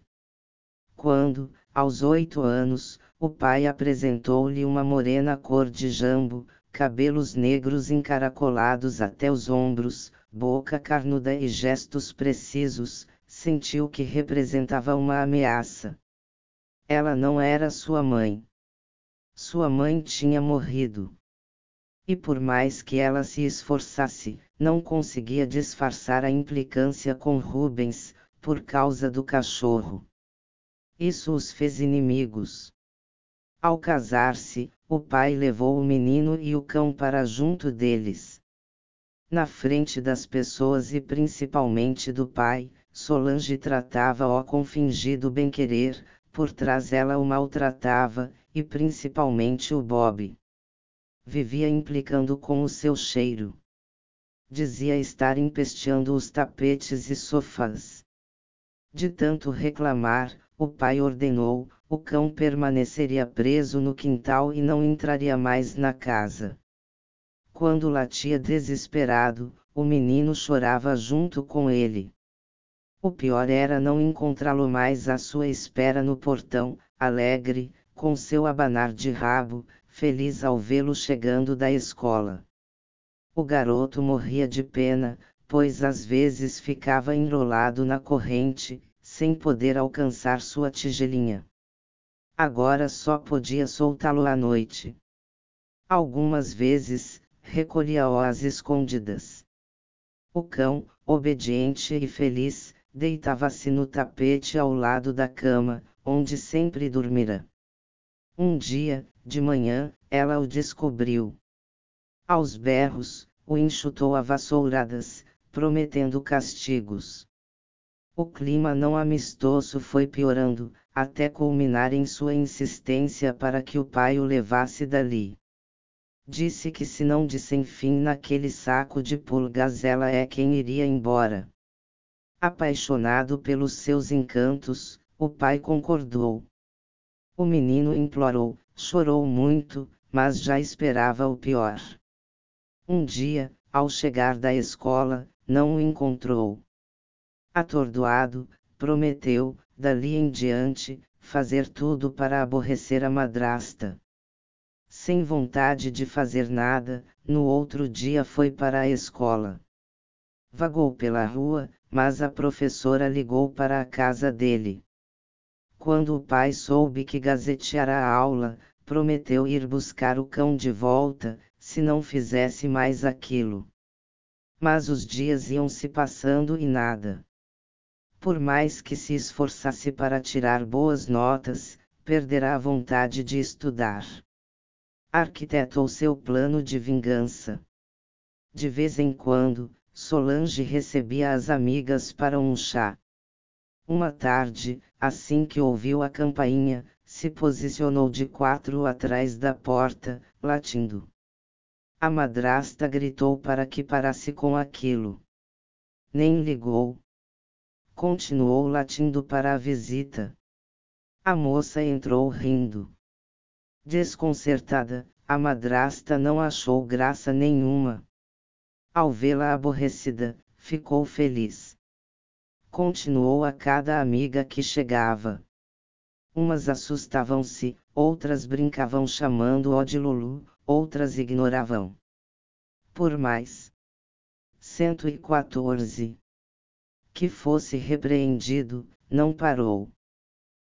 Quando, aos oito anos, o pai apresentou-lhe uma morena cor de jambo, cabelos negros encaracolados até os ombros, boca carnuda e gestos precisos, sentiu que representava uma ameaça. Ela não era sua mãe. Sua mãe tinha morrido e por mais que ela se esforçasse, não conseguia disfarçar a implicância com Rubens, por causa do cachorro. Isso os fez inimigos. Ao casar-se, o pai levou o menino e o cão para junto deles. Na frente das pessoas e principalmente do pai, Solange tratava-o com fingido bem-querer, por trás ela o maltratava, e principalmente o Bob vivia implicando com o seu cheiro. Dizia estar empesteando os tapetes e sofás. De tanto reclamar, o pai ordenou: o cão permaneceria preso no quintal e não entraria mais na casa. Quando latia desesperado, o menino chorava junto com ele. O pior era não encontrá-lo mais à sua espera no portão, alegre, com seu abanar de rabo, feliz ao vê-lo chegando da escola. O garoto morria de pena, pois às vezes ficava enrolado na corrente, sem poder alcançar sua tigelinha. Agora só podia soltá-lo à noite. Algumas vezes, recolhia-o às escondidas. O cão, obediente e feliz, deitava-se no tapete ao lado da cama, onde sempre dormira. Um dia, de manhã, ela o descobriu. Aos berros, o enxutou a vassouradas, prometendo castigos. O clima não amistoso foi piorando, até culminar em sua insistência para que o pai o levasse dali. Disse que se não dissem fim naquele saco de pulgas ela é quem iria embora. Apaixonado pelos seus encantos, o pai concordou. O menino implorou, chorou muito, mas já esperava o pior. Um dia, ao chegar da escola, não o encontrou. Atordoado, prometeu, dali em diante, fazer tudo para aborrecer a madrasta. Sem vontade de fazer nada, no outro dia foi para a escola. Vagou pela rua, mas a professora ligou para a casa dele. Quando o pai soube que gazeteara a aula, prometeu ir buscar o cão de volta, se não fizesse mais aquilo. Mas os dias iam se passando e nada. Por mais que se esforçasse para tirar boas notas, perderá a vontade de estudar. Arquitetou seu plano de vingança. De vez em quando, Solange recebia as amigas para um chá. Uma tarde, assim que ouviu a campainha, se posicionou de quatro atrás da porta, latindo. A madrasta gritou para que parasse com aquilo. Nem ligou. Continuou latindo para a visita. A moça entrou rindo. Desconcertada, a madrasta não achou graça nenhuma. Ao vê-la aborrecida, ficou feliz. Continuou a cada amiga que chegava. Umas assustavam-se, outras brincavam chamando-o de Lulu, outras ignoravam. Por mais 114 que fosse repreendido, não parou.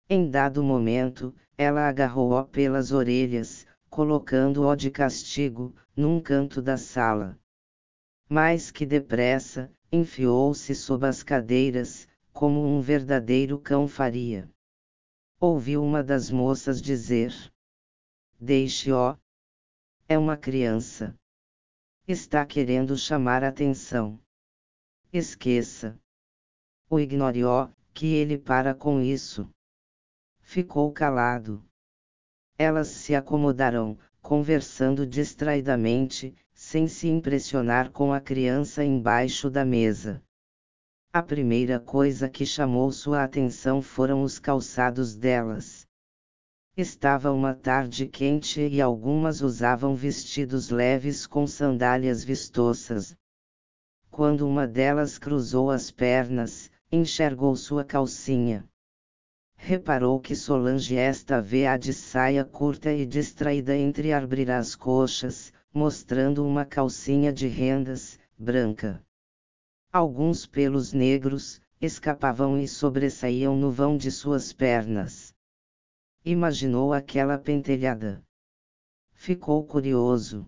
Em dado momento, ela agarrou-o pelas orelhas, colocando-o de castigo, num canto da sala mais que depressa, enfiou-se sob as cadeiras, como um verdadeiro cão faria. Ouviu uma das moças dizer: Deixe-o. É uma criança. Está querendo chamar atenção. Esqueça. O ignore-o, que ele para com isso. Ficou calado. Elas se acomodaram, conversando distraidamente, sem se impressionar com a criança embaixo da mesa. A primeira coisa que chamou sua atenção foram os calçados delas. Estava uma tarde quente e algumas usavam vestidos leves com sandálias vistosas. Quando uma delas cruzou as pernas, enxergou sua calcinha. Reparou que Solange esta veia de saia curta e distraída entre abrir as coxas, mostrando uma calcinha de rendas, branca. Alguns pelos negros, escapavam e sobressaíam no vão de suas pernas. Imaginou aquela pentelhada. Ficou curioso.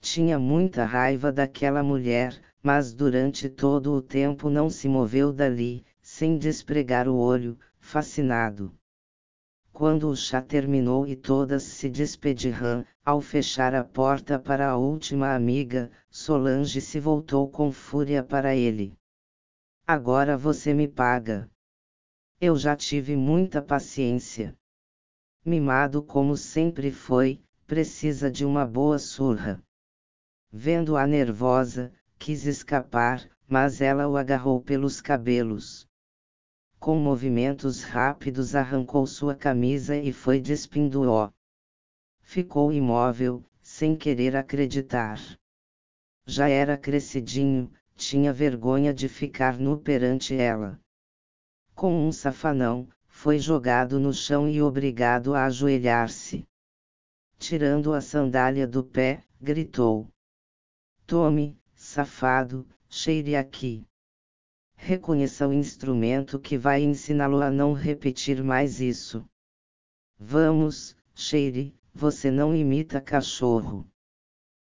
Tinha muita raiva daquela mulher, mas durante todo o tempo não se moveu dali, sem despregar o olho, fascinado. Quando o chá terminou e todas se despediram, ao fechar a porta para a última amiga, Solange se voltou com fúria para ele. Agora você me paga. Eu já tive muita paciência. Mimado como sempre foi, precisa de uma boa surra. Vendo-a nervosa, quis escapar, mas ela o agarrou pelos cabelos com movimentos rápidos arrancou sua camisa e foi despindo-o. Ficou imóvel, sem querer acreditar. Já era crescidinho, tinha vergonha de ficar nu perante ela. Com um safanão, foi jogado no chão e obrigado a ajoelhar-se. Tirando a sandália do pé, gritou: Tome, safado, cheire aqui reconheça o instrumento que vai ensiná-lo a não repetir mais isso. Vamos, cheire, você não imita cachorro.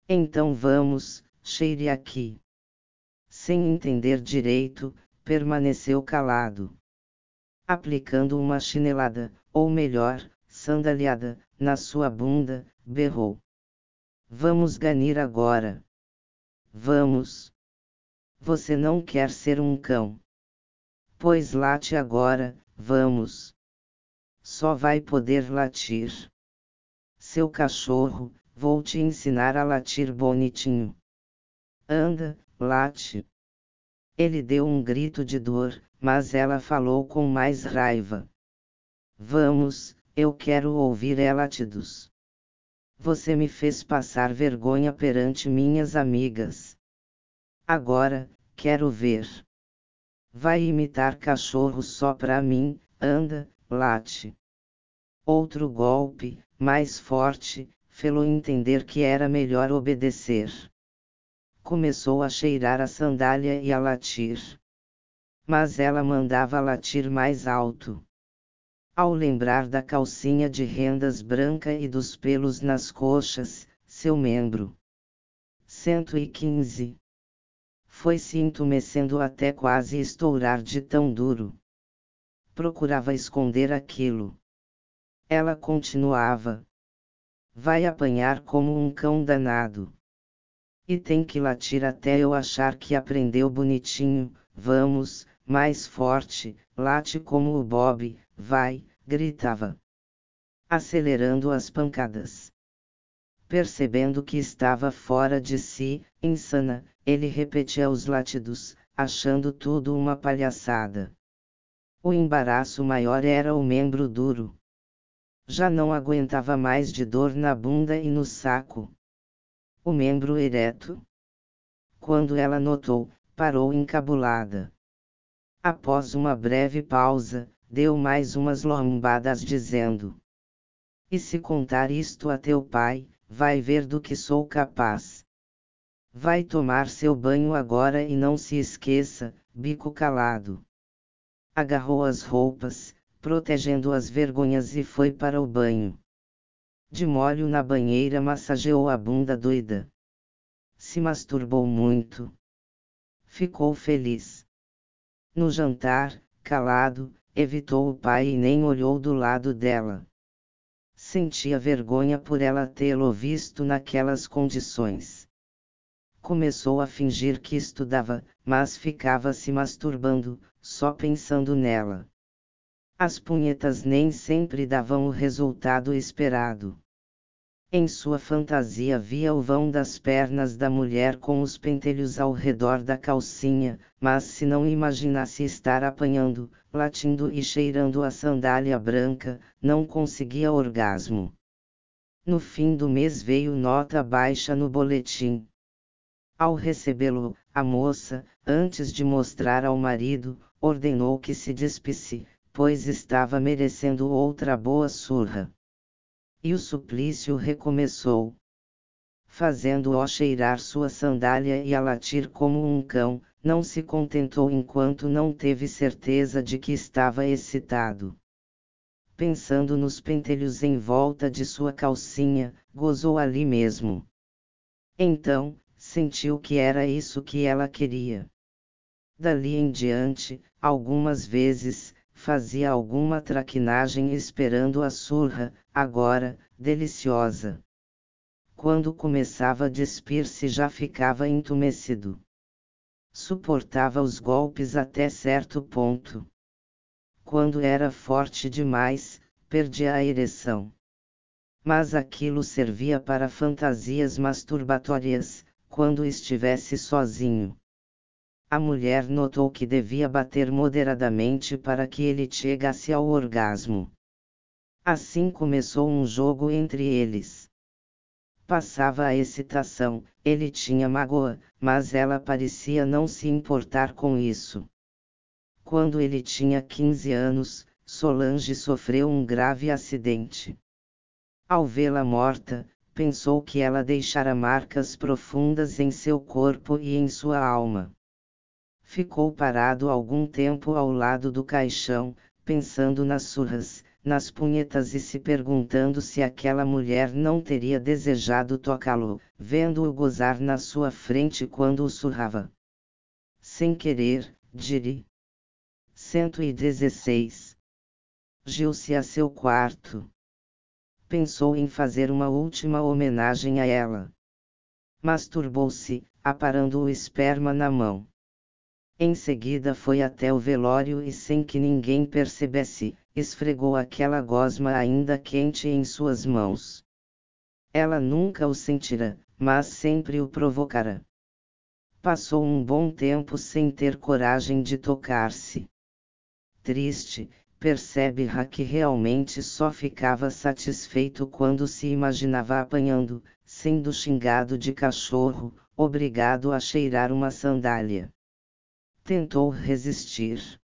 Então vamos, cheire aqui. Sem entender direito, permaneceu calado. Aplicando uma chinelada, ou melhor, sandaliada, na sua bunda, berrou. Vamos ganir agora. Vamos. Você não quer ser um cão. Pois late agora, vamos. Só vai poder latir. Seu cachorro, vou te ensinar a latir bonitinho. Anda, late. Ele deu um grito de dor, mas ela falou com mais raiva. Vamos, eu quero ouvir relatidos. Você me fez passar vergonha perante minhas amigas. Agora, quero ver. Vai imitar cachorro só pra mim, anda, late. Outro golpe, mais forte, fê-lo entender que era melhor obedecer. Começou a cheirar a sandália e a latir. Mas ela mandava latir mais alto. Ao lembrar da calcinha de rendas branca e dos pelos nas coxas, seu membro. 115. Foi se entumecendo até quase estourar de tão duro. Procurava esconder aquilo. Ela continuava. Vai apanhar como um cão danado. E tem que latir até eu achar que aprendeu bonitinho, vamos, mais forte, late como o Bob, vai, gritava. Acelerando as pancadas. Percebendo que estava fora de si, insana, ele repetia os latidos, achando tudo uma palhaçada. O embaraço maior era o membro duro. Já não aguentava mais de dor na bunda e no saco. O membro ereto. Quando ela notou, parou encabulada. Após uma breve pausa, deu mais umas lombadas dizendo: E se contar isto a teu pai, vai ver do que sou capaz. Vai tomar seu banho agora e não se esqueça, bico calado. Agarrou as roupas, protegendo as vergonhas e foi para o banho. De molho na banheira massageou a bunda doida. Se masturbou muito. Ficou feliz. No jantar, calado, evitou o pai e nem olhou do lado dela. Sentia vergonha por ela tê-lo visto naquelas condições. Começou a fingir que estudava, mas ficava se masturbando, só pensando nela. As punhetas nem sempre davam o resultado esperado. Em sua fantasia via o vão das pernas da mulher com os pentelhos ao redor da calcinha, mas se não imaginasse estar apanhando, latindo e cheirando a sandália branca, não conseguia orgasmo. No fim do mês veio nota baixa no boletim. Ao recebê-lo, a moça, antes de mostrar ao marido, ordenou que se despisse, pois estava merecendo outra boa surra. E o suplício recomeçou. Fazendo-o cheirar sua sandália e a latir como um cão, não se contentou enquanto não teve certeza de que estava excitado. Pensando nos pentelhos em volta de sua calcinha, gozou ali mesmo. Então, sentiu que era isso que ela queria. Dali em diante, algumas vezes, fazia alguma traquinagem esperando a surra, agora, deliciosa. Quando começava a despir-se já ficava entumecido. Suportava os golpes até certo ponto. Quando era forte demais, perdia a ereção. Mas aquilo servia para fantasias masturbatórias, quando estivesse sozinho a mulher notou que devia bater moderadamente para que ele chegasse ao orgasmo. Assim começou um jogo entre eles. Passava a excitação, ele tinha mágoa, mas ela parecia não se importar com isso. Quando ele tinha 15 anos, Solange sofreu um grave acidente. Ao vê-la morta, pensou que ela deixara marcas profundas em seu corpo e em sua alma. Ficou parado algum tempo ao lado do caixão, pensando nas surras, nas punhetas e se perguntando se aquela mulher não teria desejado tocá-lo, vendo-o gozar na sua frente quando o surrava. Sem querer, diri. 116. Gil-se a seu quarto. Pensou em fazer uma última homenagem a ela. Masturbou-se, aparando o esperma na mão. Em seguida foi até o velório e sem que ninguém percebesse, esfregou aquela gosma ainda quente em suas mãos. Ela nunca o sentirá, mas sempre o provocará. Passou um bom tempo sem ter coragem de tocar-se. Triste, percebe-ra que realmente só ficava satisfeito quando se imaginava apanhando, sendo xingado de cachorro, obrigado a cheirar uma sandália. Tentou resistir.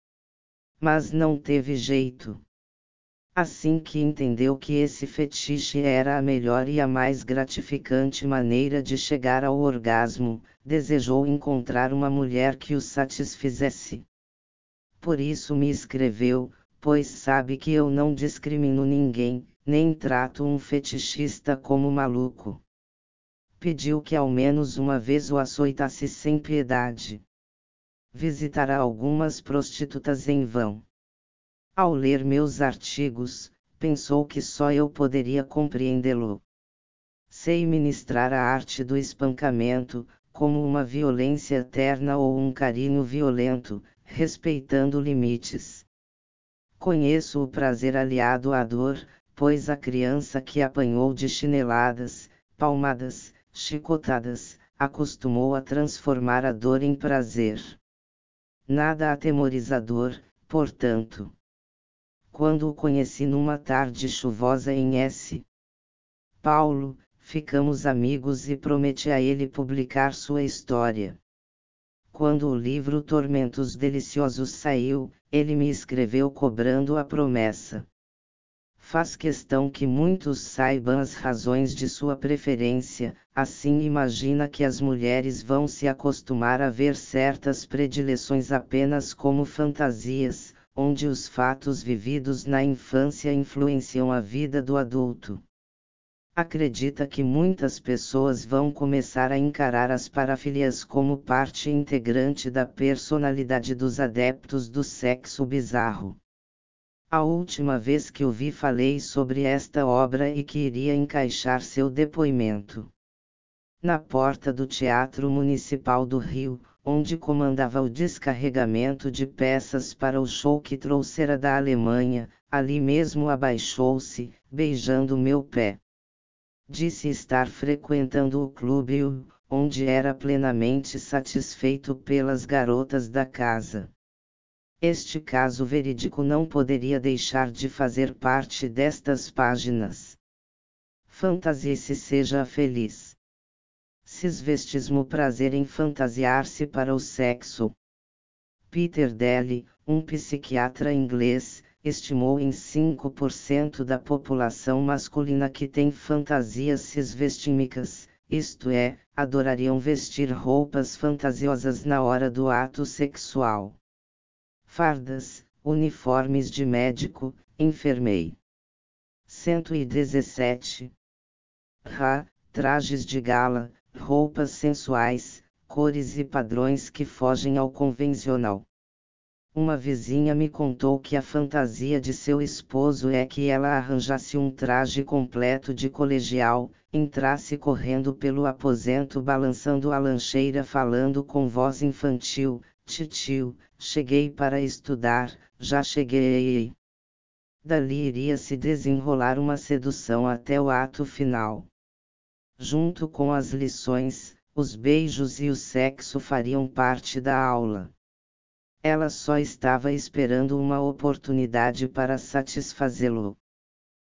Mas não teve jeito. Assim que entendeu que esse fetiche era a melhor e a mais gratificante maneira de chegar ao orgasmo, desejou encontrar uma mulher que o satisfizesse. Por isso me escreveu, pois sabe que eu não discrimino ninguém, nem trato um fetichista como maluco. Pediu que ao menos uma vez o açoitasse sem piedade. Visitará algumas prostitutas em vão. Ao ler meus artigos, pensou que só eu poderia compreendê-lo. Sei ministrar a arte do espancamento, como uma violência eterna ou um carinho violento, respeitando limites. Conheço o prazer aliado à dor, pois a criança que apanhou de chineladas, palmadas, chicotadas, acostumou a transformar a dor em prazer. Nada atemorizador, portanto quando o conheci numa tarde chuvosa em S. Paulo, ficamos amigos e prometi a ele publicar sua história. Quando o livro Tormentos Deliciosos saiu, ele me escreveu cobrando a promessa. Faz questão que muitos saibam as razões de sua preferência, assim imagina que as mulheres vão se acostumar a ver certas predileções apenas como fantasias, onde os fatos vividos na infância influenciam a vida do adulto. Acredita que muitas pessoas vão começar a encarar as parafilias como parte integrante da personalidade dos adeptos do sexo bizarro. A última vez que o vi falei sobre esta obra e que iria encaixar seu depoimento. Na porta do Teatro Municipal do Rio, onde comandava o descarregamento de peças para o show que trouxera da Alemanha, ali mesmo abaixou-se, beijando meu pé. Disse estar frequentando o clube, onde era plenamente satisfeito pelas garotas da casa. Este caso verídico não poderia deixar de fazer parte destas páginas. Fantasie-se seja feliz cisvestismo prazer em fantasiar-se para o sexo. Peter Daly, um psiquiatra inglês, estimou em 5% da população masculina que tem fantasias cisvestímicas, isto é, adorariam vestir roupas fantasiosas na hora do ato sexual. Fardas, uniformes de médico, enfermei. 117. Ra, trajes de gala, roupas sensuais, cores e padrões que fogem ao convencional. Uma vizinha me contou que a fantasia de seu esposo é que ela arranjasse um traje completo de colegial, entrasse correndo pelo aposento balançando a lancheira falando com voz infantil: Titio, cheguei para estudar, já cheguei. Dali iria se desenrolar uma sedução até o ato final. Junto com as lições, os beijos e o sexo fariam parte da aula. Ela só estava esperando uma oportunidade para satisfazê-lo.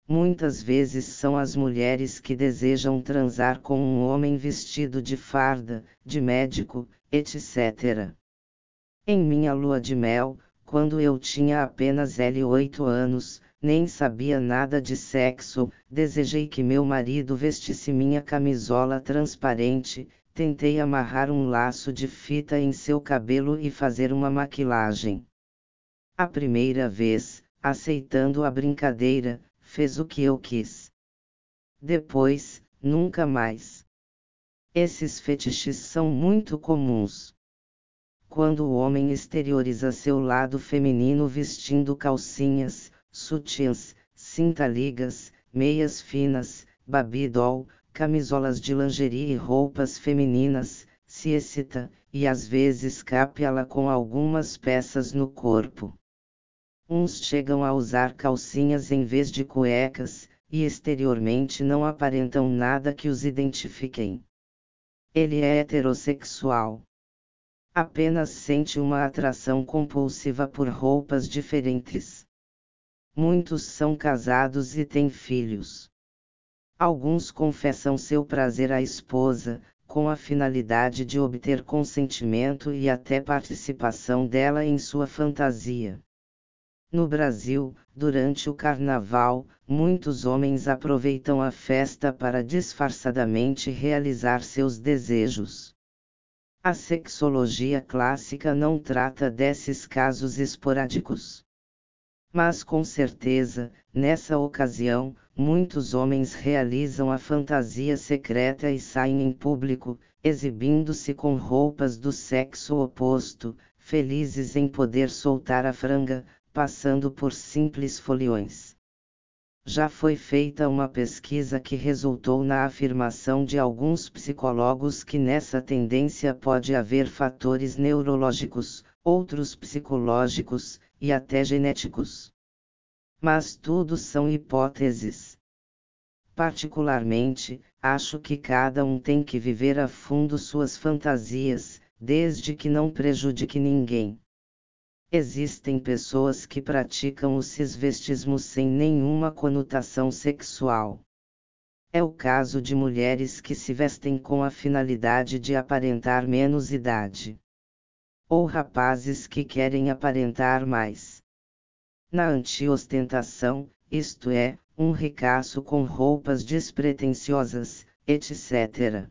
Muitas vezes são as mulheres que desejam transar com um homem vestido de farda, de médico, etc. Em minha lua de mel, quando eu tinha apenas L8 anos, nem sabia nada de sexo, desejei que meu marido vestisse minha camisola transparente, tentei amarrar um laço de fita em seu cabelo e fazer uma maquilagem. A primeira vez, aceitando a brincadeira, fez o que eu quis. Depois, nunca mais. Esses fetiches são muito comuns. Quando o homem exterioriza seu lado feminino vestindo calcinhas, sutiãs, cinta-ligas, meias finas, babidol, camisolas de lingerie e roupas femininas, se excita, e às vezes capia-la com algumas peças no corpo. Uns chegam a usar calcinhas em vez de cuecas, e exteriormente não aparentam nada que os identifiquem. Ele é heterossexual. Apenas sente uma atração compulsiva por roupas diferentes. Muitos são casados e têm filhos. Alguns confessam seu prazer à esposa, com a finalidade de obter consentimento e até participação dela em sua fantasia. No Brasil, durante o carnaval, muitos homens aproveitam a festa para disfarçadamente realizar seus desejos. A sexologia clássica não trata desses casos esporádicos. Mas com certeza, nessa ocasião, muitos homens realizam a fantasia secreta e saem em público, exibindo-se com roupas do sexo oposto, felizes em poder soltar a franga, passando por simples foliões. Já foi feita uma pesquisa que resultou na afirmação de alguns psicólogos que nessa tendência pode haver fatores neurológicos, outros psicológicos, e até genéticos. Mas tudo são hipóteses. Particularmente, acho que cada um tem que viver a fundo suas fantasias, desde que não prejudique ninguém. Existem pessoas que praticam o cisvestismo sem nenhuma conotação sexual. É o caso de mulheres que se vestem com a finalidade de aparentar menos idade. Ou rapazes que querem aparentar mais. Na anti-ostentação, isto é, um ricaço com roupas despretensiosas, etc.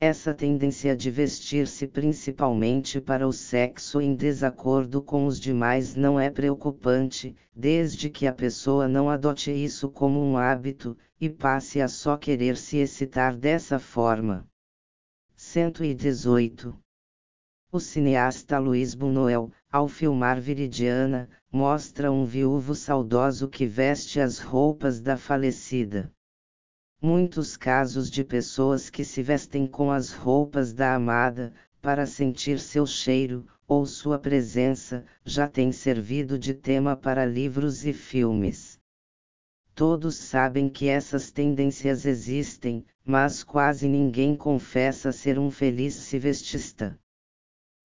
Essa tendência de vestir-se principalmente para o sexo em desacordo com os demais não é preocupante, desde que a pessoa não adote isso como um hábito, e passe a só querer se excitar dessa forma. 118. O cineasta Luiz Buñuel, ao filmar Viridiana, mostra um viúvo saudoso que veste as roupas da falecida muitos casos de pessoas que se vestem com as roupas da amada, para sentir seu cheiro, ou sua presença, já têm servido de tema para livros e filmes. Todos sabem que essas tendências existem, mas quase ninguém confessa ser um feliz civestista.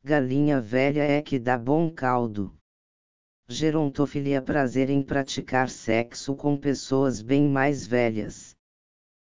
Galinha velha é que dá bom caldo. Gerontofilia prazer em praticar sexo com pessoas bem mais velhas.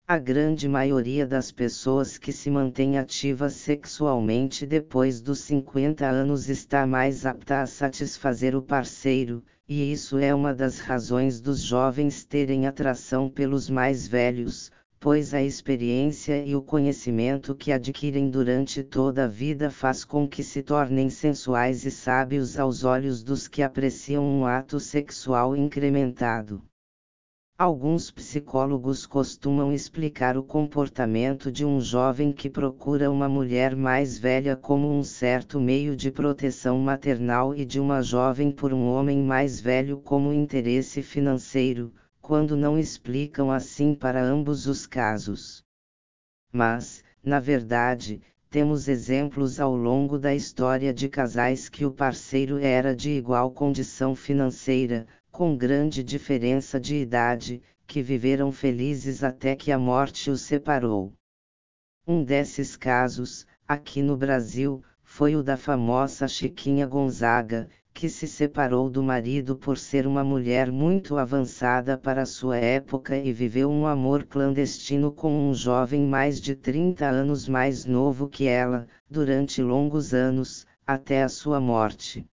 A grande maioria das pessoas que se mantém ativas sexualmente depois dos 50 anos está mais apta a satisfazer o parceiro, e isso é uma das razões dos jovens terem atração pelos mais velhos, pois a experiência e o conhecimento que adquirem durante toda a vida faz com que se tornem sensuais e sábios aos olhos dos que apreciam um ato sexual incrementado. Alguns psicólogos costumam explicar o comportamento de um jovem que procura uma mulher mais velha como um certo meio de proteção maternal e de uma jovem por um homem mais velho como interesse financeiro, quando não explicam assim para ambos os casos. Mas, na verdade, temos exemplos ao longo da história de casais que o parceiro era de igual condição financeira, com grande diferença de idade, que viveram felizes até que a morte os separou. Um desses casos, aqui no Brasil, foi o da famosa Chiquinha Gonzaga, que se separou do marido por ser uma mulher muito avançada para sua época e viveu um amor clandestino com um jovem mais de 30 anos mais novo que ela, durante longos anos, até a sua morte.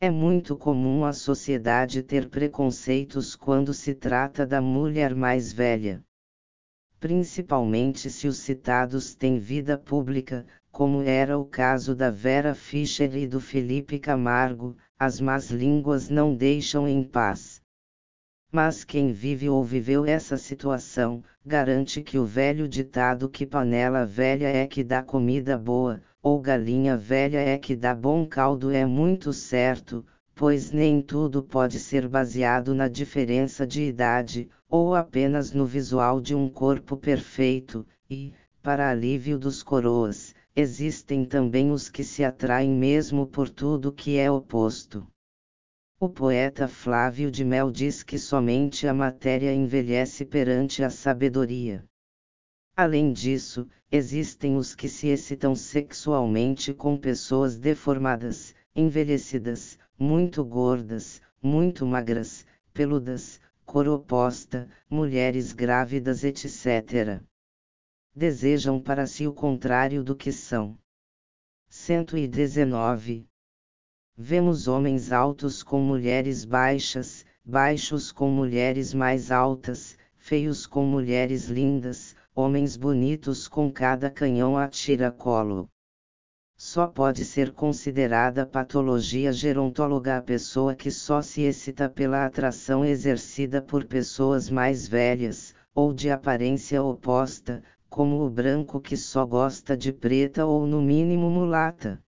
É muito comum a sociedade ter preconceitos quando se trata da mulher mais velha. Principalmente se os citados têm vida pública, como era o caso da Vera Fischer e do Felipe Camargo, as más línguas não deixam em paz. Mas quem vive ou viveu essa situação, garante que o velho ditado que panela velha é que dá comida boa, ou galinha velha é que dá bom caldo é muito certo, pois nem tudo pode ser baseado na diferença de idade, ou apenas no visual de um corpo perfeito, e, para alívio dos coroas, existem também os que se atraem mesmo por tudo que é oposto. O poeta Flávio de Mel diz que somente a matéria envelhece perante a sabedoria. Além disso, existem os que se excitam sexualmente com pessoas deformadas, envelhecidas, muito gordas, muito magras, peludas, cor oposta, mulheres grávidas, etc. Desejam para si o contrário do que são. 119. Vemos homens altos com mulheres baixas, baixos com mulheres mais altas, feios com mulheres lindas, homens bonitos com cada canhão a tiracolo. Só pode ser considerada patologia gerontóloga a pessoa que só se excita pela atração exercida por pessoas mais velhas, ou de aparência oposta, como o branco que só gosta de preta ou no mínimo mulata.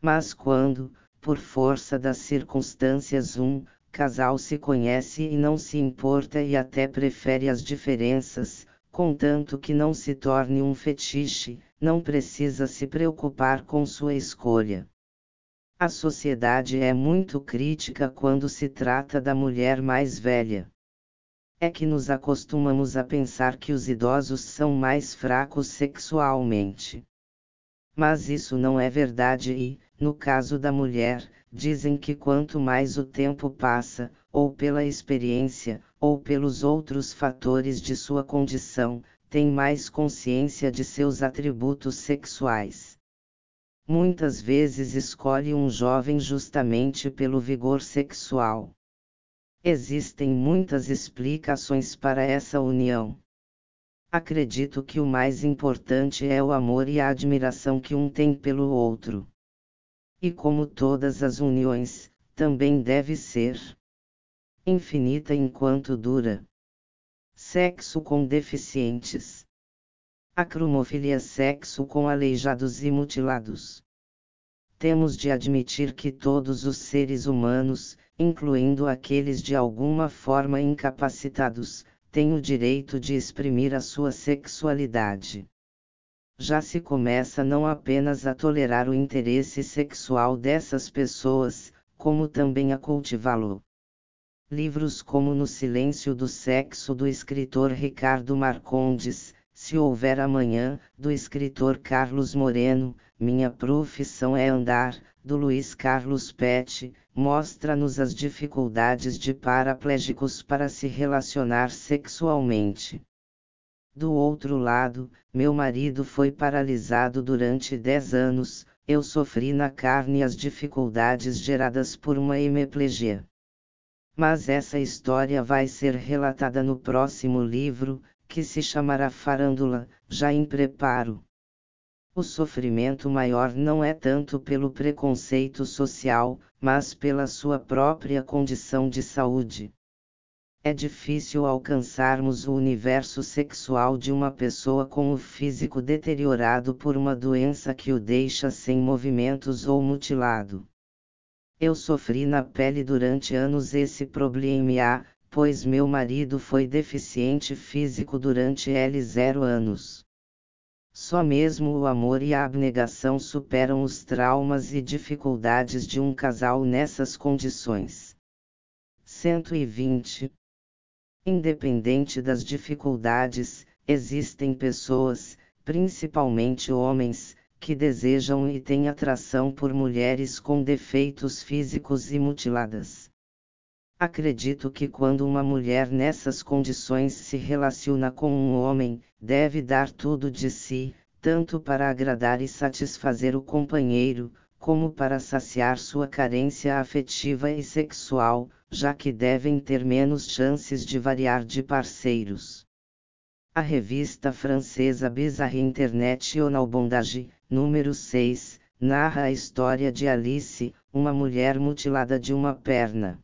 Mas quando, por força das circunstâncias, um casal se conhece e não se importa e até prefere as diferenças, contanto que não se torne um fetiche, não precisa se preocupar com sua escolha. A sociedade é muito crítica quando se trata da mulher mais velha. É que nos acostumamos a pensar que os idosos são mais fracos sexualmente. Mas isso não é verdade e, no caso da mulher, dizem que quanto mais o tempo passa, ou pela experiência, ou pelos outros fatores de sua condição, tem mais consciência de seus atributos sexuais. Muitas vezes escolhe um jovem justamente pelo vigor sexual. Existem muitas explicações para essa união. Acredito que o mais importante é o amor e a admiração que um tem pelo outro. E como todas as uniões, também deve ser infinita enquanto dura. Sexo com deficientes. Acromofilia sexo com aleijados e mutilados. Temos de admitir que todos os seres humanos, incluindo aqueles de alguma forma incapacitados, tem o direito de exprimir a sua sexualidade. Já se começa não apenas a tolerar o interesse sexual dessas pessoas, como também a cultivá-lo. Livros como No Silêncio do Sexo do escritor Ricardo Marcondes, Se Houver Amanhã, do escritor Carlos Moreno, Minha Profissão é Andar, do Luiz Carlos Pet, mostra-nos as dificuldades de paraplégicos para se relacionar sexualmente. Do outro lado, meu marido foi paralisado durante 10 anos, eu sofri na carne as dificuldades geradas por uma hemiplegia. Mas essa história vai ser relatada no próximo livro, que se chamará Farândula, já em preparo. O sofrimento maior não é tanto pelo preconceito social, mas pela sua própria condição de saúde. É difícil alcançarmos o universo sexual de uma pessoa com o físico deteriorado por uma doença que o deixa sem movimentos ou mutilado. Eu sofri na pele durante anos esse problema, pois meu marido foi deficiente físico durante L0 anos. Só mesmo o amor e a abnegação superam os traumas e dificuldades de um casal nessas condições. 120. Independente das dificuldades, existem pessoas, principalmente homens, que desejam e têm atração por mulheres com defeitos físicos e mutiladas. Acredito que quando uma mulher nessas condições se relaciona com um homem, deve dar tudo de si, tanto para agradar e satisfazer o companheiro, como para saciar sua carência afetiva e sexual, já que devem ter menos chances de variar de parceiros. A revista francesa Bizarre International Bondage, número 6, narra a história de Alice, uma mulher mutilada de uma perna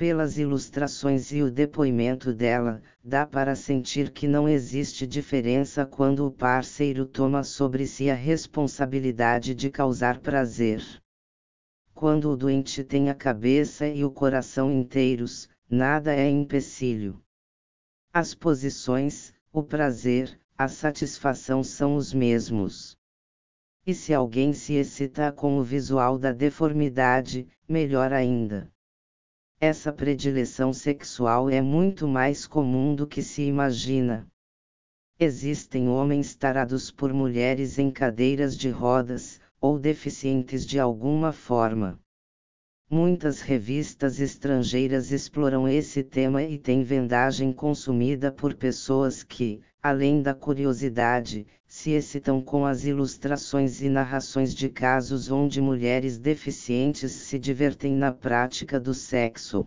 pelas ilustrações e o depoimento dela, dá para sentir que não existe diferença quando o parceiro toma sobre si a responsabilidade de causar prazer. Quando o doente tem a cabeça e o coração inteiros, nada é empecilho. As posições, o prazer, a satisfação são os mesmos. E se alguém se excita com o visual da deformidade, melhor ainda. Essa predileção sexual é muito mais comum do que se imagina. Existem homens tarados por mulheres em cadeiras de rodas, ou deficientes de alguma forma. Muitas revistas estrangeiras exploram esse tema e tem vendagem consumida por pessoas que, além da curiosidade, se excitam com as ilustrações e narrações de casos onde mulheres deficientes se divertem na prática do sexo.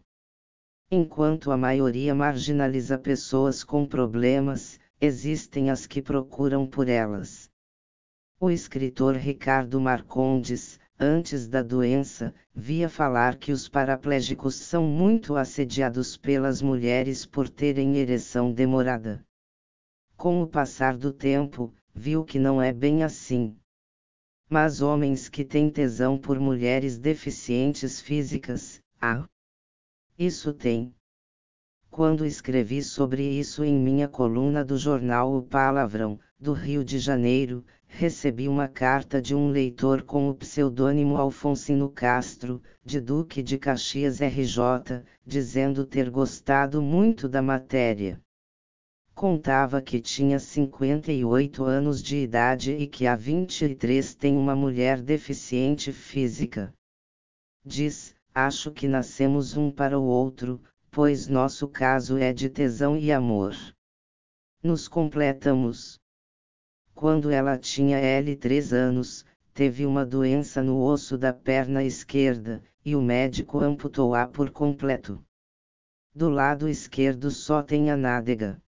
Enquanto a maioria marginaliza pessoas com problemas, existem as que procuram por elas. O escritor Ricardo Marcondes, antes da doença, via falar que os paraplégicos são muito assediados pelas mulheres por terem ereção demorada. Com o passar do tempo, viu que não é bem assim. Mas homens que têm tesão por mulheres deficientes físicas, ah! Isso tem. Quando escrevi sobre isso em minha coluna do jornal O Palavrão, do Rio de Janeiro, recebi uma carta de um leitor com o pseudônimo Alfonsino Castro, de Duque de Caxias RJ, dizendo ter gostado muito da matéria. Contava que tinha 58 anos de idade e que há 23 tem uma mulher deficiente física. Diz: Acho que nascemos um para o outro, pois nosso caso é de tesão e amor. Nos completamos. Quando ela tinha L3 anos, teve uma doença no osso da perna esquerda, e o médico amputou-a por completo. Do lado esquerdo só tem a nádega.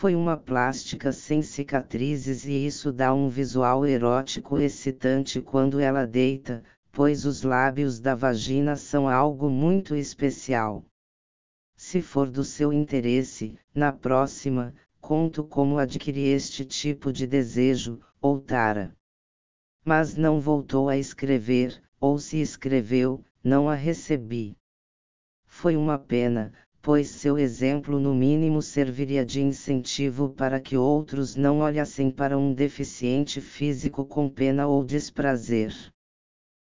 Foi uma plástica sem cicatrizes e isso dá um visual erótico excitante quando ela deita, pois os lábios da vagina são algo muito especial. Se for do seu interesse, na próxima, conto como adquiri este tipo de desejo, ou tara. Mas não voltou a escrever, ou se escreveu, não a recebi. Foi uma pena, pois seu exemplo no mínimo serviria de incentivo para que outros não olhassem para um deficiente físico com pena ou desprazer.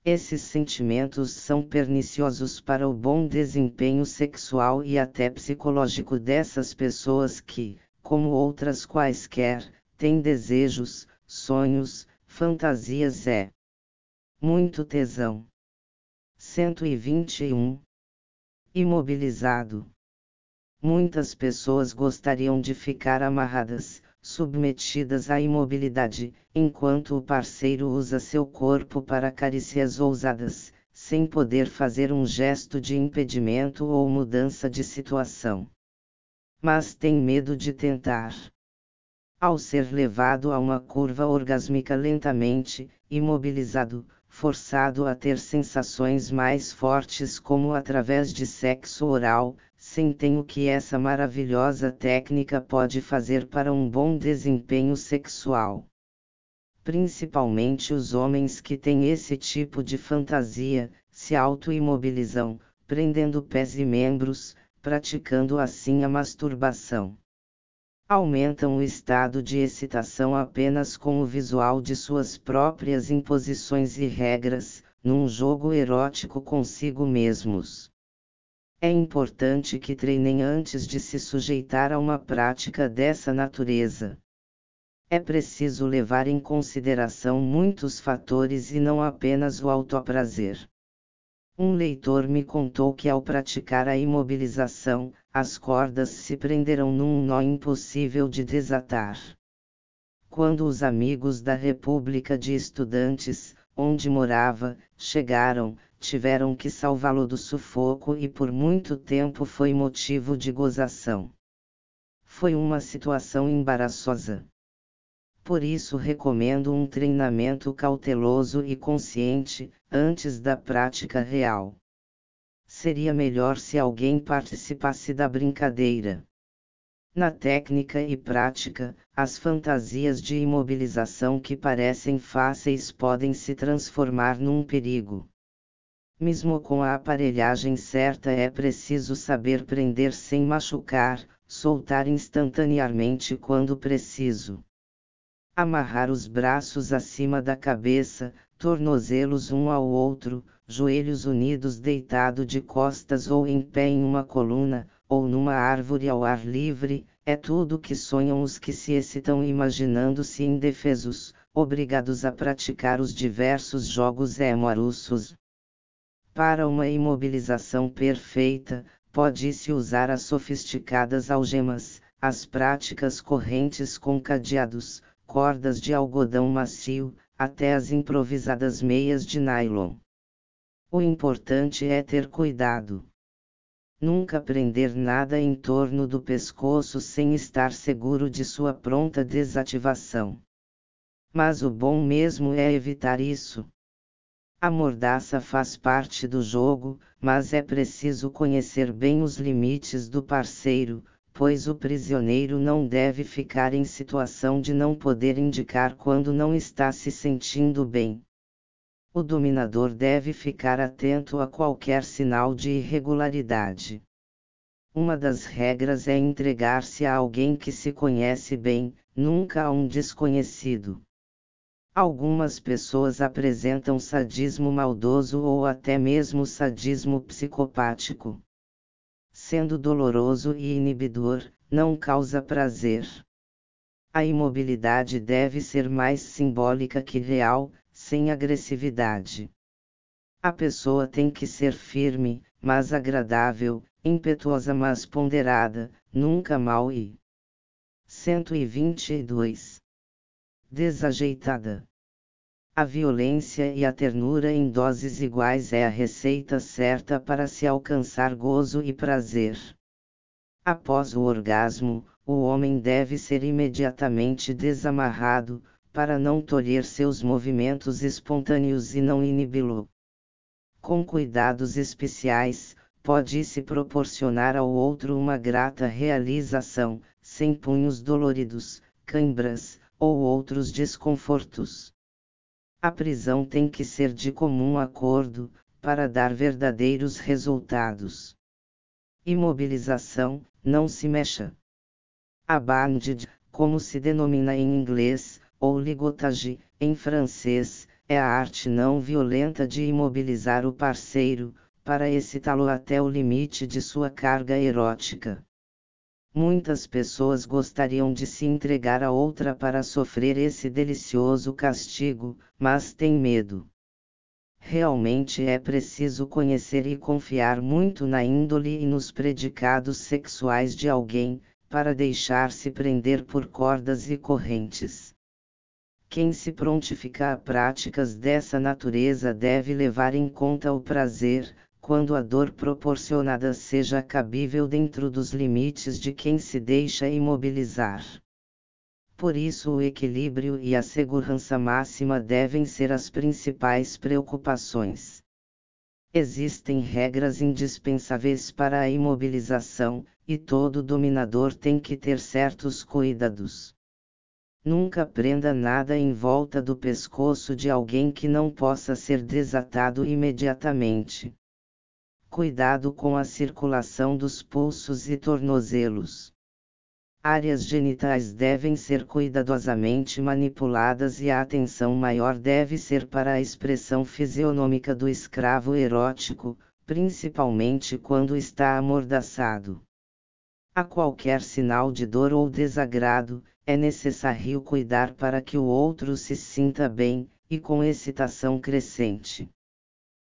Esses sentimentos são perniciosos para o bom desempenho sexual e até psicológico dessas pessoas que, como outras quaisquer, têm desejos, sonhos, fantasias é muito tesão. 121. Imobilizado. Muitas pessoas gostariam de ficar amarradas, submetidas à imobilidade, enquanto o parceiro usa seu corpo para carícias ousadas, sem poder fazer um gesto de impedimento ou mudança de situação mas tem medo de tentar. Ao ser levado a uma curva orgásmica lentamente, imobilizado, forçado a ter sensações mais fortes como através de sexo oral, sentem o que essa maravilhosa técnica pode fazer para um bom desempenho sexual. Principalmente os homens que têm esse tipo de fantasia, se auto-imobilizam, prendendo pés e membros, praticando assim a masturbação. Aumentam o estado de excitação apenas com o visual de suas próprias imposições e regras, num jogo erótico consigo mesmos. É importante que treinem antes de se sujeitar a uma prática dessa natureza. É preciso levar em consideração muitos fatores e não apenas o autoprazer. Um leitor me contou que ao praticar a imobilização, as cordas se prenderam num nó impossível de desatar. Quando os amigos da República de Estudantes, onde morava, chegaram, tiveram que salvá-lo do sufoco e por muito tempo foi motivo de gozação. Foi uma situação embaraçosa. Por isso recomendo um treinamento cauteloso e consciente, antes da prática real. Seria melhor se alguém participasse da brincadeira. Na técnica e prática, as fantasias de imobilização que parecem fáceis podem se transformar num perigo. Mesmo com a aparelhagem certa é preciso saber prender sem machucar, soltar instantaneamente quando preciso. Amarrar os braços acima da cabeça, tornozelos um ao outro, joelhos unidos deitado de costas ou em pé em uma coluna, ou numa árvore ao ar livre, é tudo que sonham os que se excitam imaginando-se indefesos, obrigados a praticar os diversos jogos amorosos. Para uma imobilização perfeita, pode-se usar as sofisticadas algemas, as práticas correntes com cadeados, cordas de algodão macio, até as improvisadas meias de nylon. O importante é ter cuidado. Nunca prender nada em torno do pescoço sem estar seguro de sua pronta desativação. Mas o bom mesmo é evitar isso. A mordaça faz parte do jogo, mas é preciso conhecer bem os limites do parceiro, pois o prisioneiro não deve ficar em situação de não poder indicar quando não está se sentindo bem. O dominador deve ficar atento a qualquer sinal de irregularidade. Uma das regras é entregar-se a alguém que se conhece bem, nunca a um desconhecido. Algumas pessoas apresentam sadismo maldoso ou até mesmo sadismo psicopático. Sendo doloroso e inibidor, não causa prazer. A imobilidade deve ser mais simbólica que real, sem agressividade. A pessoa tem que ser firme, mas agradável, impetuosa mas ponderada, nunca mal e 122 desajeitada. A violência e a ternura em doses iguais é a receita certa para se alcançar gozo e prazer. Após o orgasmo, o homem deve ser imediatamente desamarrado, para não tolher seus movimentos espontâneos e não inibi-lo. Com cuidados especiais, pode-se proporcionar ao outro uma grata realização, sem punhos doloridos, cãibras, ou outros desconfortos. A prisão tem que ser de comum acordo, para dar verdadeiros resultados. Imobilização, não se mexa. A banded, como se denomina em inglês, ou ligotage, em francês, é a arte não violenta de imobilizar o parceiro, para excitá-lo até o limite de sua carga erótica. Muitas pessoas gostariam de se entregar a outra para sofrer esse delicioso castigo, mas têm medo. Realmente é preciso conhecer e confiar muito na índole e nos predicados sexuais de alguém, para deixar-se prender por cordas e correntes. Quem se prontifica a práticas dessa natureza deve levar em conta o prazer, quando a dor proporcionada seja cabível dentro dos limites de quem se deixa imobilizar. Por isso, o equilíbrio e a segurança máxima devem ser as principais preocupações. Existem regras indispensáveis para a imobilização, e todo dominador tem que ter certos cuidados. Nunca prenda nada em volta do pescoço de alguém que não possa ser desatado imediatamente cuidado com a circulação dos pulsos e tornozelos. Áreas genitais devem ser cuidadosamente manipuladas e a atenção maior deve ser para a expressão fisionômica do escravo erótico, principalmente quando está amordaçado. A qualquer sinal de dor ou desagrado, é necessário cuidar para que o outro se sinta bem, e com excitação crescente.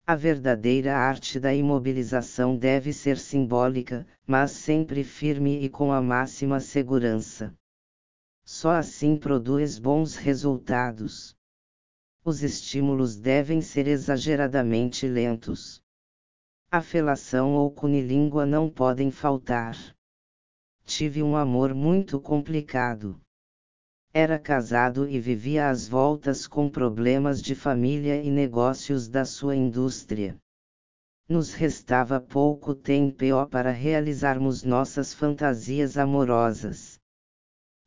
A verdadeira arte da imobilização deve ser simbólica, mas sempre firme e com a máxima segurança. Só assim produz bons resultados. Os estímulos devem ser exageradamente lentos. A felação ou cunilíngua não podem faltar. Tive um amor muito complicado. Era casado e vivia às voltas com problemas de família e negócios da sua indústria. Nos restava pouco tempo para realizarmos nossas fantasias amorosas.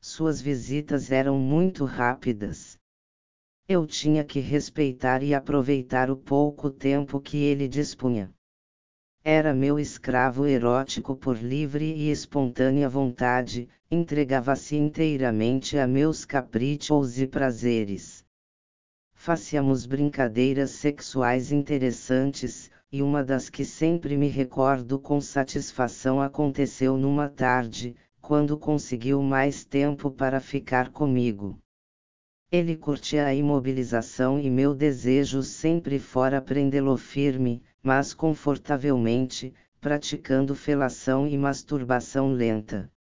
Suas visitas eram muito rápidas. Eu tinha que respeitar e aproveitar o pouco tempo que ele dispunha. Era meu escravo erótico por livre e espontânea vontade, entregava-se inteiramente a meus caprichos e prazeres. Fazíamos brincadeiras sexuais interessantes, e uma das que sempre me recordo com satisfação aconteceu numa tarde, quando conseguiu mais tempo para ficar comigo. Ele curtia a imobilização e meu desejo sempre fora prendê-lo firme, mas confortavelmente, praticando felação e masturbação lenta.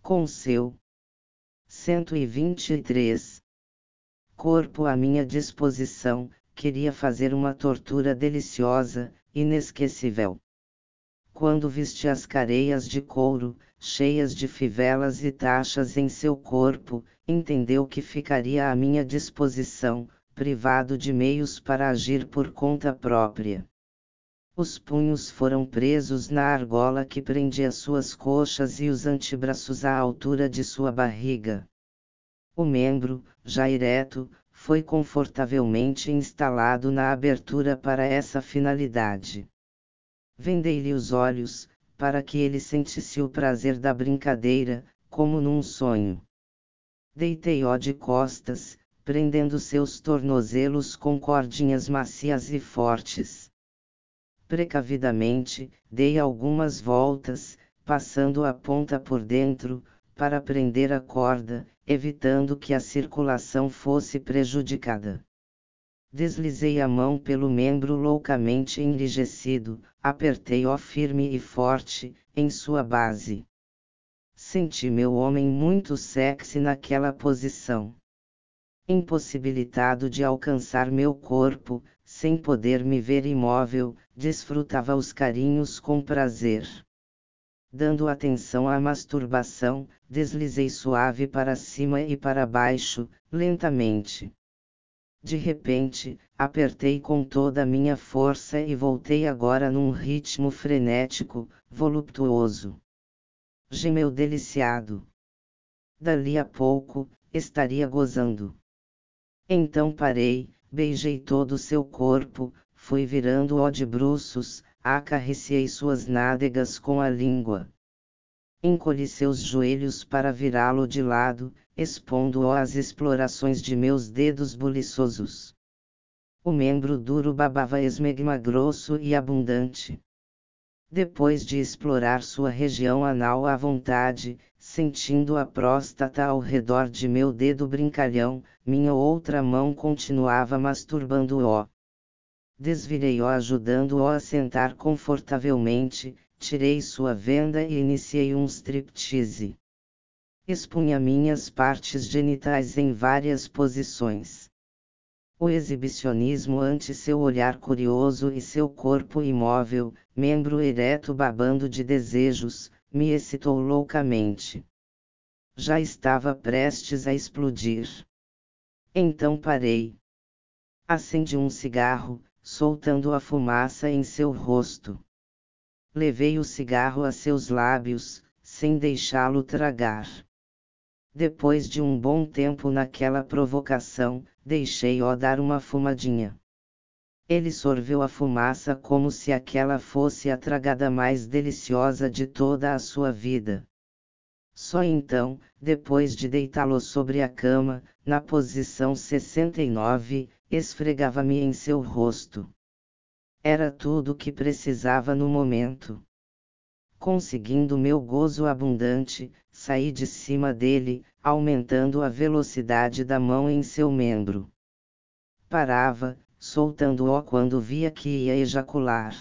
Com seu 123 corpo à minha disposição, queria fazer uma tortura deliciosa, inesquecível. Quando viste as careias de couro, cheias de fivelas e taxas em seu corpo, entendeu que ficaria à minha disposição, privado de meios para agir por conta própria. Os punhos foram presos na argola que prendia suas coxas e os antebraços à altura de sua barriga. O membro, já ereto, foi confortavelmente instalado na abertura para essa finalidade. Vendei-lhe os olhos, para que ele sentisse o prazer da brincadeira, como num sonho. Deitei-o de costas, prendendo seus tornozelos com cordinhas macias e fortes. Precavidamente, dei algumas voltas, passando a ponta por dentro, para prender a corda, evitando que a circulação fosse prejudicada. Deslizei a mão pelo membro loucamente enrijecido, apertei-o firme e forte, em sua base. Senti meu homem muito sexy naquela posição. Impossibilitado de alcançar meu corpo, sem poder me ver imóvel, desfrutava os carinhos com prazer. Dando atenção à masturbação, deslizei suave para cima e para baixo, lentamente. De repente, apertei com toda a minha força e voltei agora num ritmo frenético, voluptuoso gemeu deliciado. Dali a pouco, estaria gozando. Então parei, beijei todo o seu corpo, fui virando-o de bruços, acariciei suas nádegas com a língua. Encolhi seus joelhos para virá-lo de lado, expondo-o às explorações de meus dedos buliçosos. O membro duro babava esmegma grosso e abundante. Depois de explorar sua região anal à vontade, sentindo a próstata ao redor de meu dedo brincalhão, minha outra mão continuava masturbando-o. Desvirei-o ajudando-o a sentar confortavelmente, tirei sua venda e iniciei um striptease. Expunha minhas partes genitais em várias posições. O exibicionismo ante seu olhar curioso e seu corpo imóvel, membro ereto babando de desejos, me excitou loucamente. Já estava prestes a explodir. Então parei. Acendi um cigarro, soltando a fumaça em seu rosto. Levei o cigarro a seus lábios, sem deixá-lo tragar. Depois de um bom tempo naquela provocação, deixei-o dar uma fumadinha. Ele sorveu a fumaça como se aquela fosse a tragada mais deliciosa de toda a sua vida. Só então, depois de deitá-lo sobre a cama, na posição 69, esfregava-me em seu rosto. Era tudo o que precisava no momento. Conseguindo meu gozo abundante, saí de cima dele, aumentando a velocidade da mão em seu membro. Parava, soltando-o quando via que ia ejacular.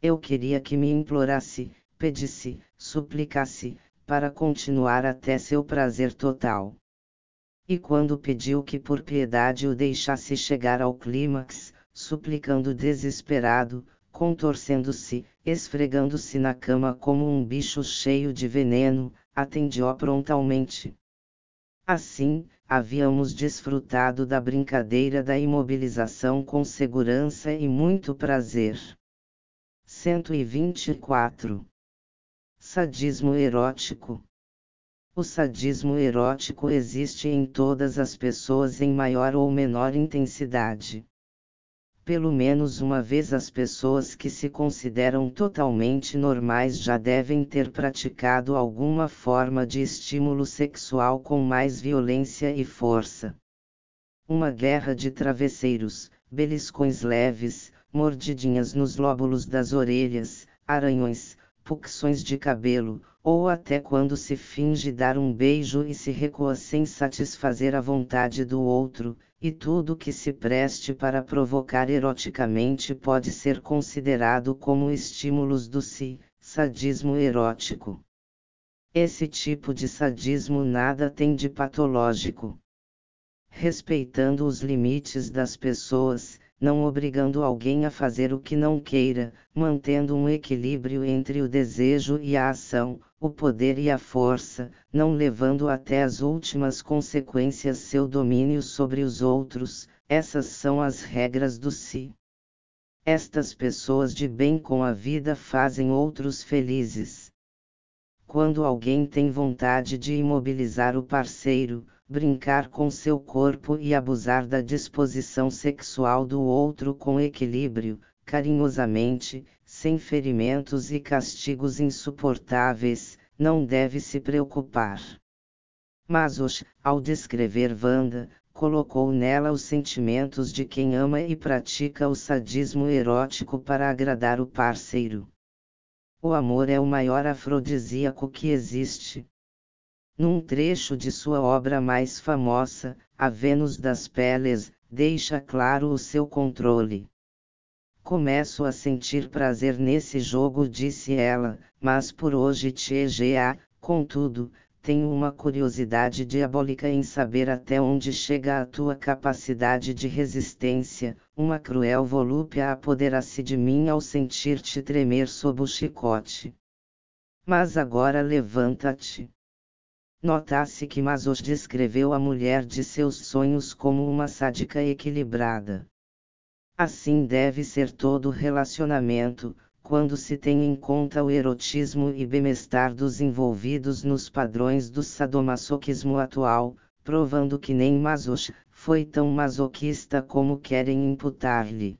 Eu queria que me implorasse, pedisse, suplicasse, para continuar até seu prazer total. E quando pediu que por piedade o deixasse chegar ao clímax, suplicando desesperado, contorcendo-se, esfregando-se na cama como um bicho cheio de veneno, atendi-o prontamente. Assim, havíamos desfrutado da brincadeira da imobilização com segurança e muito prazer. 124. Sadismo erótico. O sadismo erótico existe em todas as pessoas em maior ou menor intensidade pelo menos uma vez as pessoas que se consideram totalmente normais já devem ter praticado alguma forma de estímulo sexual com mais violência e força. Uma guerra de travesseiros, beliscões leves, mordidinhas nos lóbulos das orelhas, aranhões, puxões de cabelo, ou até quando se finge dar um beijo e se recua sem satisfazer a vontade do outro, e tudo que se preste para provocar eroticamente pode ser considerado como estímulos do si, sadismo erótico. Esse tipo de sadismo nada tem de patológico. Respeitando os limites das pessoas, não obrigando alguém a fazer o que não queira, mantendo um equilíbrio entre o desejo e a ação, o poder e a força, não levando até as últimas consequências seu domínio sobre os outros, essas são as regras do si. Estas pessoas de bem com a vida fazem outros felizes. Quando alguém tem vontade de imobilizar o parceiro, brincar com seu corpo e abusar da disposição sexual do outro com equilíbrio, carinhosamente, sem ferimentos e castigos insuportáveis, não deve se preocupar. Mas Osh, ao descrever Wanda, colocou nela os sentimentos de quem ama e pratica o sadismo erótico para agradar o parceiro. O amor é o maior afrodisíaco que existe. Num trecho de sua obra mais famosa, A Vênus das Peles, deixa claro o seu controle. Começo a sentir prazer nesse jogo, disse ela, mas por hoje TGA, contudo, tenho uma curiosidade diabólica em saber até onde chega a tua capacidade de resistência, uma cruel volúpia apodera-se de mim ao sentir-te tremer sob o chicote. Mas agora levanta-te. Nota-se que Mazos descreveu a mulher de seus sonhos como uma sádica equilibrada. Assim deve ser todo relacionamento, quando se tem em conta o erotismo e bem-estar dos envolvidos nos padrões do sadomasoquismo atual, provando que nem Mazos foi tão masoquista como querem imputar-lhe.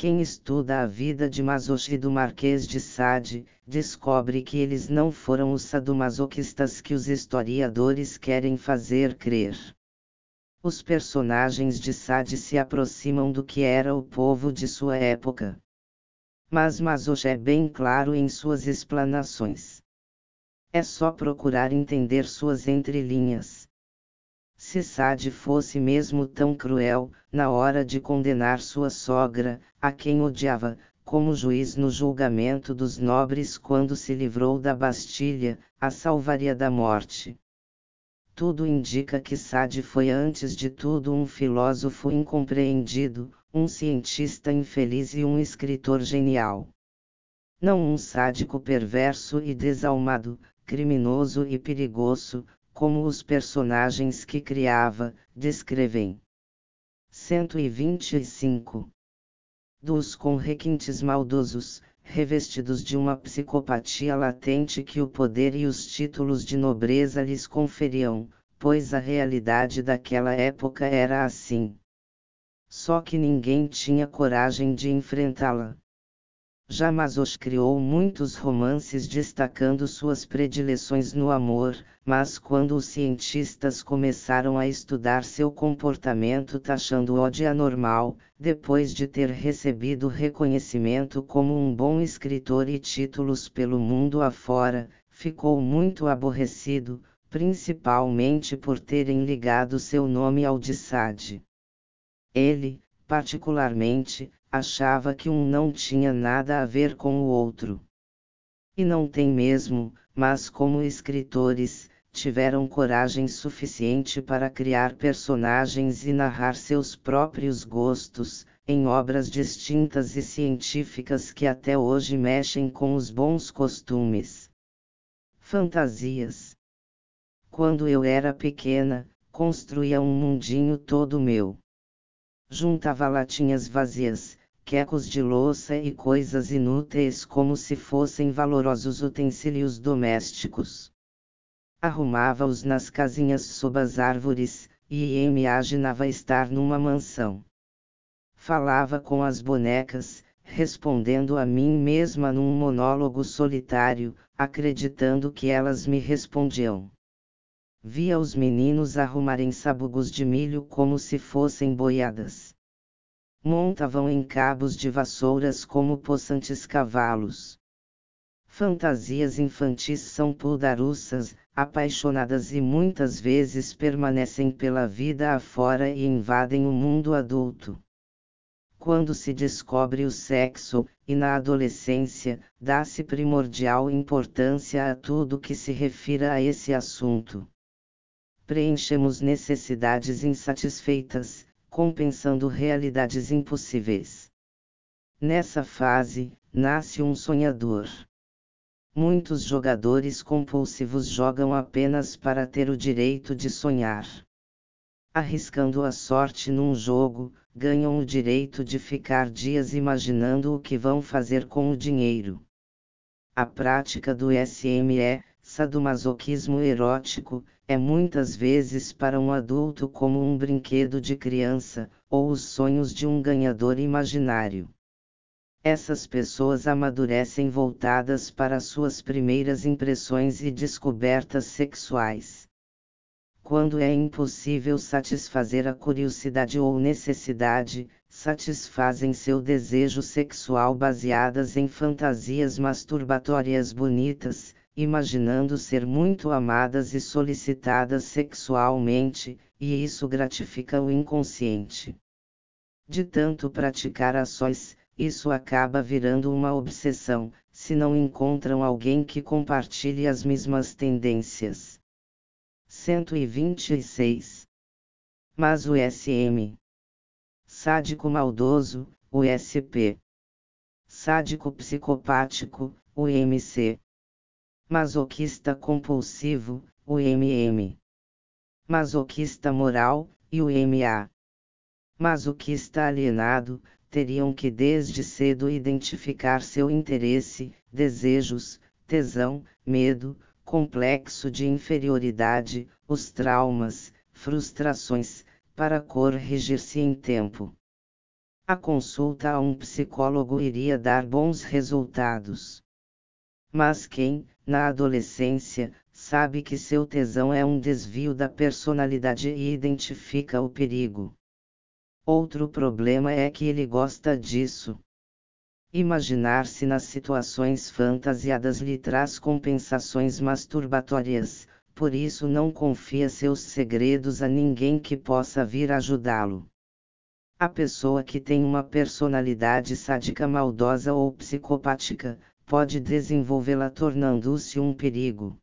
Quem estuda a vida de Masochi e do Marquês de Sade, descobre que eles não foram os sadomasoquistas que os historiadores querem fazer crer. Os personagens de Sade se aproximam do que era o povo de sua época. Mas Masochi é bem claro em suas explanações. É só procurar entender suas entrelinhas. Se Sade fosse mesmo tão cruel, na hora de condenar sua sogra, a quem odiava, como juiz no julgamento dos nobres quando se livrou da Bastilha, a salvaria da morte. Tudo indica que Sade foi antes de tudo um filósofo incompreendido, um cientista infeliz e um escritor genial. Não um sádico perverso e desalmado, criminoso e perigoso, como os personagens que criava, descrevem. 125. Dos com requintes maldosos, revestidos de uma psicopatia latente que o poder e os títulos de nobreza lhes conferiam, pois a realidade daquela época era assim. Só que ninguém tinha coragem de enfrentá-la. Jamazos criou muitos romances destacando suas predileções no amor, mas quando os cientistas começaram a estudar seu comportamento taxando-o de anormal, depois de ter recebido reconhecimento como um bom escritor e títulos pelo mundo afora, ficou muito aborrecido, principalmente por terem ligado seu nome ao de Sade. Ele, particularmente, achava que um não tinha nada a ver com o outro. E não tem mesmo, mas como escritores, tiveram coragem suficiente para criar personagens e narrar seus próprios gostos, em obras distintas e científicas que até hoje mexem com os bons costumes. Fantasias. Quando eu era pequena, construía um mundinho todo meu. Juntava latinhas vazias, quecos de louça e coisas inúteis como se fossem valorosos utensílios domésticos. Arrumava-os nas casinhas sob as árvores, e imaginava estar numa mansão. Falava com as bonecas, respondendo a mim mesma num monólogo solitário, acreditando que elas me respondiam. Via os meninos arrumarem sabugos de milho como se fossem boiadas montavam em cabos de vassouras como possantes cavalos. Fantasias infantis são puldarussas, apaixonadas e muitas vezes permanecem pela vida afora e invadem o mundo adulto. Quando se descobre o sexo, e na adolescência, dá-se primordial importância a tudo que se refira a esse assunto. Preenchemos necessidades insatisfeitas, compensando realidades impossíveis. Nessa fase, nasce um sonhador. Muitos jogadores compulsivos jogam apenas para ter o direito de sonhar. Arriscando a sorte num jogo, ganham o direito de ficar dias imaginando o que vão fazer com o dinheiro. A prática do SME, sadomasoquismo erótico, é muitas vezes para um adulto como um brinquedo de criança, ou os sonhos de um ganhador imaginário. Essas pessoas amadurecem voltadas para suas primeiras impressões e descobertas sexuais quando é impossível satisfazer a curiosidade ou necessidade, satisfazem seu desejo sexual baseadas em fantasias masturbatórias bonitas, imaginando ser muito amadas e solicitadas sexualmente, e isso gratifica o inconsciente. De tanto praticar ações, isso acaba virando uma obsessão, se não encontram alguém que compartilhe as mesmas tendências. 126. Mas o SM. Sádico maldoso, o SP. Sádico psicopático, o MC. Masoquista compulsivo, o MM. Masoquista moral, e o MA. Masoquista alienado, teriam que desde cedo identificar seu interesse, desejos, tesão, medo, complexo de inferioridade, os traumas, frustrações, para corrigir-se em tempo. A consulta a um psicólogo iria dar bons resultados. Mas quem, na adolescência, sabe que seu tesão é um desvio da personalidade e identifica o perigo? Outro problema é que ele gosta disso. Imaginar-se nas situações fantasiadas lhe traz compensações masturbatórias, por isso não confia seus segredos a ninguém que possa vir ajudá-lo. A pessoa que tem uma personalidade sádica maldosa ou psicopática, pode desenvolvê-la tornando-se um perigo.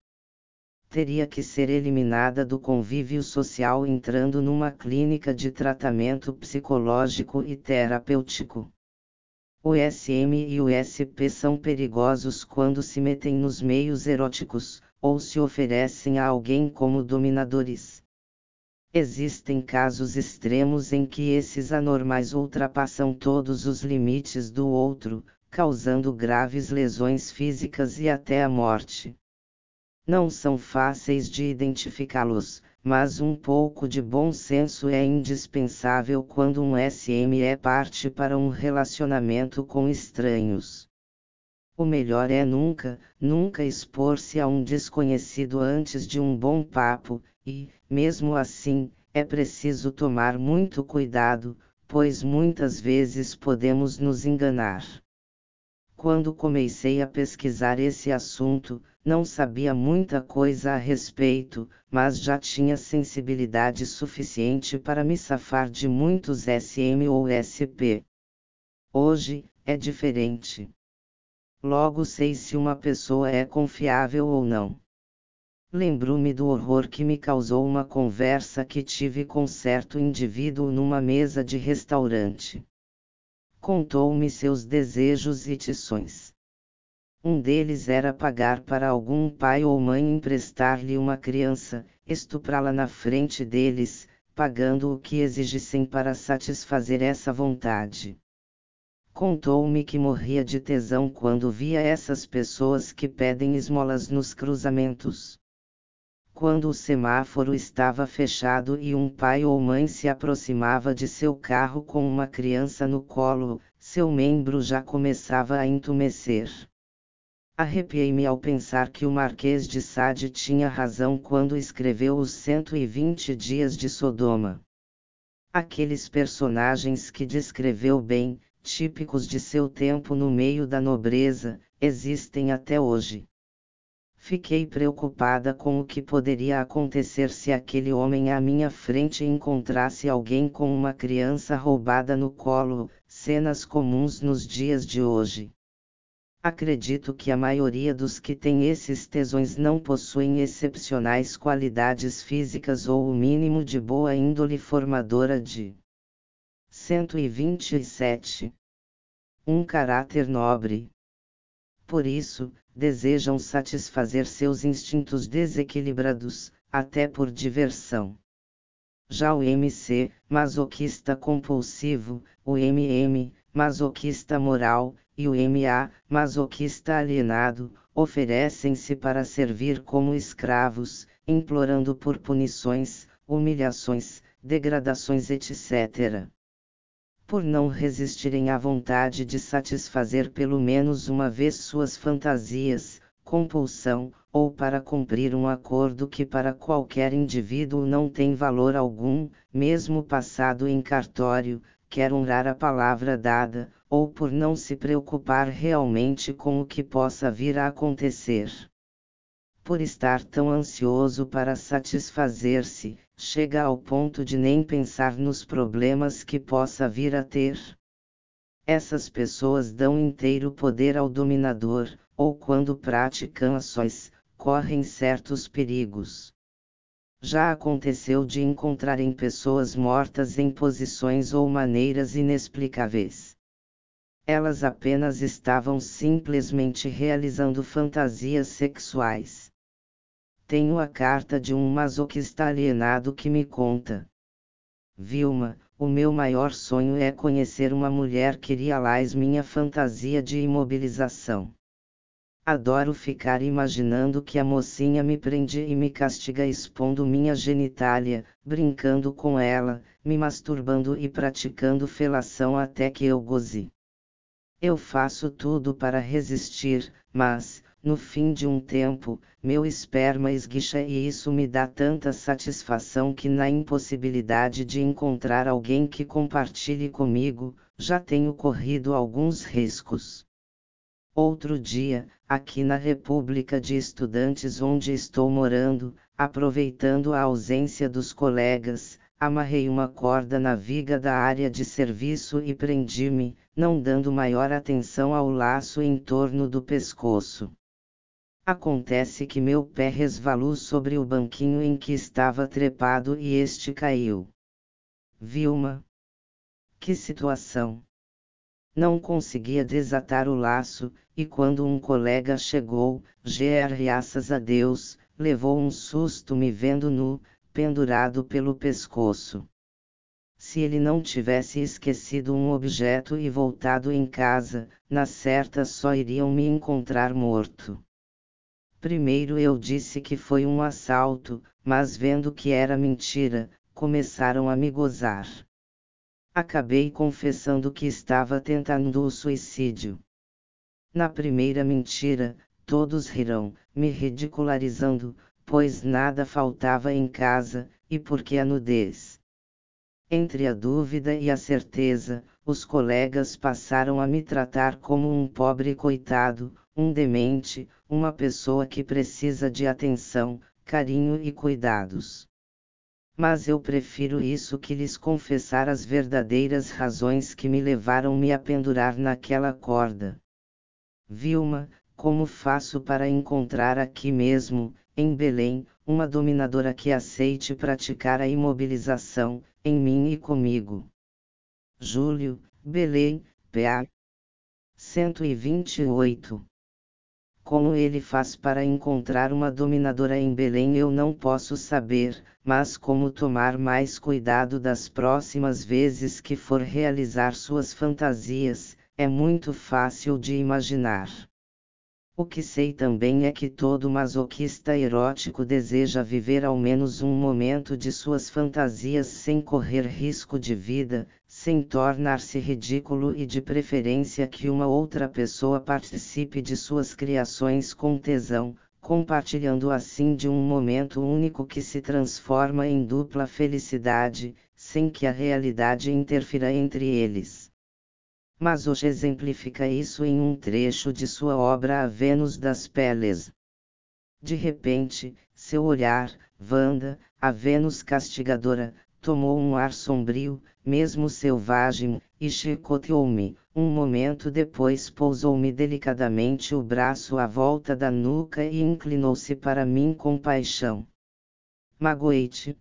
Teria que ser eliminada do convívio social entrando numa clínica de tratamento psicológico e terapêutico. O SM e o SP são perigosos quando se metem nos meios eróticos, ou se oferecem a alguém como dominadores. Existem casos extremos em que esses anormais ultrapassam todos os limites do outro, causando graves lesões físicas e até a morte. Não são fáceis de identificá-los, mas um pouco de bom senso é indispensável quando um SM é parte para um relacionamento com estranhos. O melhor é nunca, nunca expor-se a um desconhecido antes de um bom papo, e, mesmo assim, é preciso tomar muito cuidado, pois muitas vezes podemos nos enganar. Quando comecei a pesquisar esse assunto, não sabia muita coisa a respeito, mas já tinha sensibilidade suficiente para me safar de muitos SM ou SP. Hoje, é diferente. Logo sei se uma pessoa é confiável ou não. Lembro-me do horror que me causou uma conversa que tive com certo indivíduo numa mesa de restaurante contou-me seus desejos e tições. Um deles era pagar para algum pai ou mãe emprestar-lhe uma criança, estuprá-la na frente deles, pagando o que exigissem para satisfazer essa vontade. Contou-me que morria de tesão quando via essas pessoas que pedem esmolas nos cruzamentos. Quando o semáforo estava fechado e um pai ou mãe se aproximava de seu carro com uma criança no colo, seu membro já começava a entumecer. Arrepiei-me ao pensar que o Marquês de Sade tinha razão quando escreveu os 120 dias de Sodoma. Aqueles personagens que descreveu bem, típicos de seu tempo no meio da nobreza, existem até hoje. Fiquei preocupada com o que poderia acontecer se aquele homem à minha frente encontrasse alguém com uma criança roubada no colo, cenas comuns nos dias de hoje. Acredito que a maioria dos que têm esses tesões não possuem excepcionais qualidades físicas ou o mínimo de boa índole formadora de 127. Um caráter nobre. Por isso, desejam satisfazer seus instintos desequilibrados, até por diversão. Já o MC, masoquista compulsivo, o MM, masoquista moral, e o MA, masoquista alienado, oferecem-se para servir como escravos, implorando por punições, humilhações, degradações, etc por não resistirem à vontade de satisfazer pelo menos uma vez suas fantasias, compulsão, ou para cumprir um acordo que para qualquer indivíduo não tem valor algum, mesmo passado em cartório, quer honrar a palavra dada, ou por não se preocupar realmente com o que possa vir a acontecer. Por estar tão ansioso para satisfazer-se, chega ao ponto de nem pensar nos problemas que possa vir a ter. Essas pessoas dão inteiro poder ao dominador, ou quando praticam ações, correm certos perigos. Já aconteceu de encontrarem pessoas mortas em posições ou maneiras inexplicáveis. Elas apenas estavam simplesmente realizando fantasias sexuais. Tenho a carta de um masoquista alienado que me conta. Vilma, o meu maior sonho é conhecer uma mulher que realize minha fantasia de imobilização. Adoro ficar imaginando que a mocinha me prende e me castiga expondo minha genitália, brincando com ela, me masturbando e praticando felação até que eu goze. Eu faço tudo para resistir, mas, no fim de um tempo, meu esperma esguicha e isso me dá tanta satisfação que, na impossibilidade de encontrar alguém que compartilhe comigo, já tenho corrido alguns riscos. Outro dia, aqui na República de Estudantes onde estou morando, aproveitando a ausência dos colegas, amarrei uma corda na viga da área de serviço e prendi-me, não dando maior atenção ao laço em torno do pescoço. Acontece que meu pé resvalou sobre o banquinho em que estava trepado e este caiu. Vilma. Que situação! Não conseguia desatar o laço, e quando um colega chegou, graças a Deus, levou um susto me vendo nu, pendurado pelo pescoço. Se ele não tivesse esquecido um objeto e voltado em casa, na certa só iriam me encontrar morto. Primeiro eu disse que foi um assalto, mas vendo que era mentira, começaram a me gozar. Acabei confessando que estava tentando o suicídio. Na primeira mentira, todos rirão, me ridicularizando, pois nada faltava em casa, e porque a nudez. Entre a dúvida e a certeza, os colegas passaram a me tratar como um pobre coitado, um demente, uma pessoa que precisa de atenção, carinho e cuidados. Mas eu prefiro isso que lhes confessar as verdadeiras razões que me levaram me a pendurar naquela corda. Vilma, como faço para encontrar aqui mesmo, em Belém, uma dominadora que aceite praticar a imobilização, em mim e comigo? Júlio, Belém, PA 128 como ele faz para encontrar uma dominadora em Belém eu não posso saber, mas como tomar mais cuidado das próximas vezes que for realizar suas fantasias, é muito fácil de imaginar. O que sei também é que todo masoquista erótico deseja viver ao menos um momento de suas fantasias sem correr risco de vida, sem tornar-se ridículo e de preferência que uma outra pessoa participe de suas criações com tesão, compartilhando assim de um momento único que se transforma em dupla felicidade, sem que a realidade interfira entre eles. Mas hoje exemplifica isso em um trecho de sua obra A Vênus das Peles. De repente, seu olhar, Vanda, a Vênus castigadora, tomou um ar sombrio, mesmo selvagem, e chicoteou-me. Um momento depois pousou-me delicadamente o braço à volta da nuca e inclinou-se para mim com paixão. Magoei-te?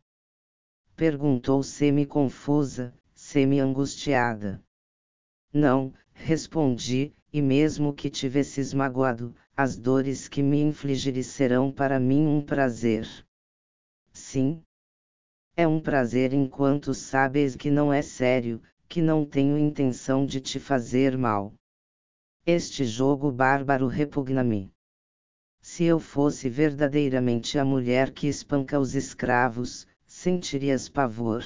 Perguntou semi-confusa, semi-angustiada. Não, respondi, e mesmo que tivesses magoado, as dores que me infligires serão para mim um prazer. Sim. É um prazer enquanto sabes que não é sério, que não tenho intenção de te fazer mal. Este jogo bárbaro repugna-me. Se eu fosse verdadeiramente a mulher que espanca os escravos, sentirias pavor.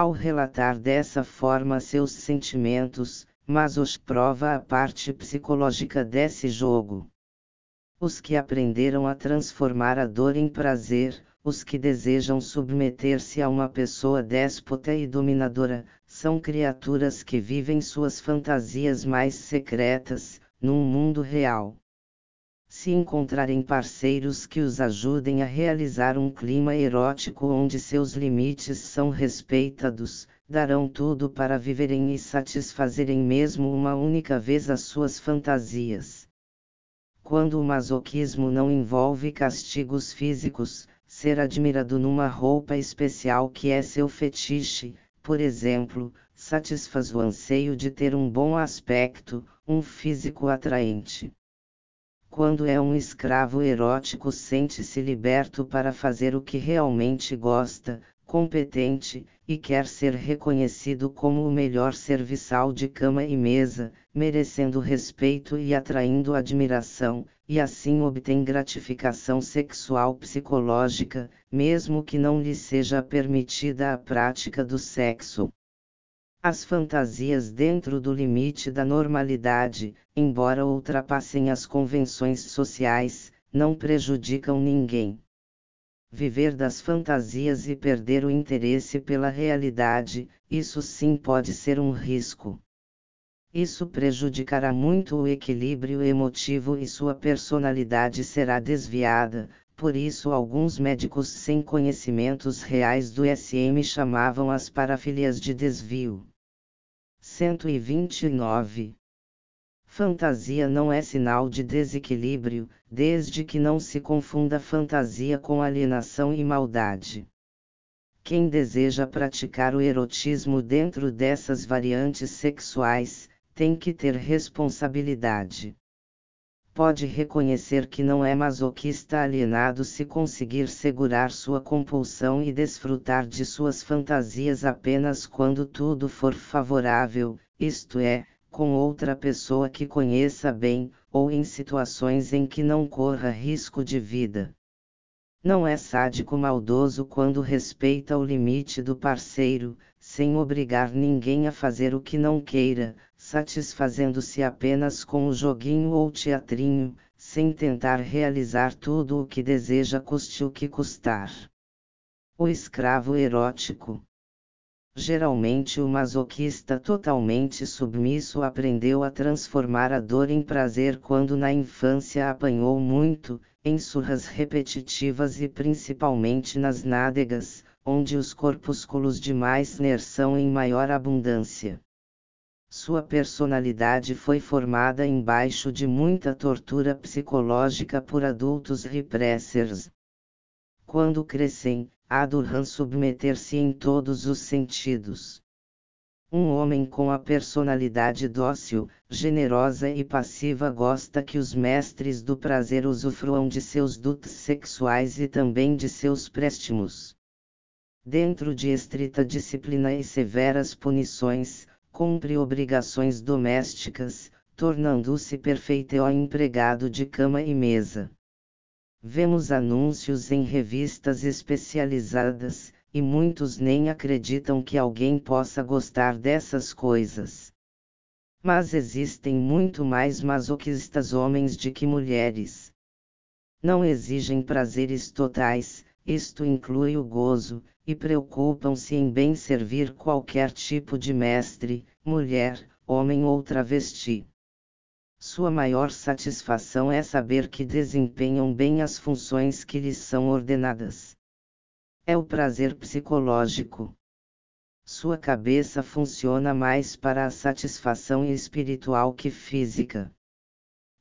Ao relatar dessa forma seus sentimentos, mas os prova a parte psicológica desse jogo. Os que aprenderam a transformar a dor em prazer, os que desejam submeter-se a uma pessoa déspota e dominadora, são criaturas que vivem suas fantasias mais secretas, num mundo real se encontrarem parceiros que os ajudem a realizar um clima erótico onde seus limites são respeitados, darão tudo para viverem e satisfazerem mesmo uma única vez as suas fantasias. Quando o masoquismo não envolve castigos físicos, ser admirado numa roupa especial que é seu fetiche, por exemplo, satisfaz o anseio de ter um bom aspecto, um físico atraente. Quando é um escravo erótico, sente-se liberto para fazer o que realmente gosta, competente, e quer ser reconhecido como o melhor serviçal de cama e mesa, merecendo respeito e atraindo admiração, e assim obtém gratificação sexual psicológica, mesmo que não lhe seja permitida a prática do sexo. As fantasias dentro do limite da normalidade, embora ultrapassem as convenções sociais, não prejudicam ninguém. Viver das fantasias e perder o interesse pela realidade, isso sim pode ser um risco. Isso prejudicará muito o equilíbrio emotivo e sua personalidade será desviada, por isso alguns médicos sem conhecimentos reais do SM chamavam as parafilias de desvio. 129. Fantasia não é sinal de desequilíbrio, desde que não se confunda fantasia com alienação e maldade. Quem deseja praticar o erotismo dentro dessas variantes sexuais, tem que ter responsabilidade pode reconhecer que não é masoquista alienado se conseguir segurar sua compulsão e desfrutar de suas fantasias apenas quando tudo for favorável, isto é, com outra pessoa que conheça bem, ou em situações em que não corra risco de vida. Não é sádico maldoso quando respeita o limite do parceiro, sem obrigar ninguém a fazer o que não queira, satisfazendo-se apenas com o joguinho ou teatrinho, sem tentar realizar tudo o que deseja custe o que custar. O escravo erótico. Geralmente o masoquista totalmente submisso aprendeu a transformar a dor em prazer quando na infância apanhou muito, em surras repetitivas e principalmente nas nádegas, onde os corpúsculos de Meissner são em maior abundância. Sua personalidade foi formada embaixo de muita tortura psicológica por adultos repressors. Quando crescem, adoram submeter-se em todos os sentidos. Um homem com a personalidade dócil, generosa e passiva gosta que os mestres do prazer usufruam de seus dutos sexuais e também de seus préstimos. Dentro de estrita disciplina e severas punições, cumpre obrigações domésticas, tornando-se perfeito empregado de cama e mesa. Vemos anúncios em revistas especializadas, e muitos nem acreditam que alguém possa gostar dessas coisas. Mas existem muito mais masoquistas homens de que mulheres. Não exigem prazeres totais, isto inclui o gozo, e preocupam-se em bem servir qualquer tipo de mestre, mulher, homem ou travesti. Sua maior satisfação é saber que desempenham bem as funções que lhes são ordenadas. É o prazer psicológico. Sua cabeça funciona mais para a satisfação espiritual que física.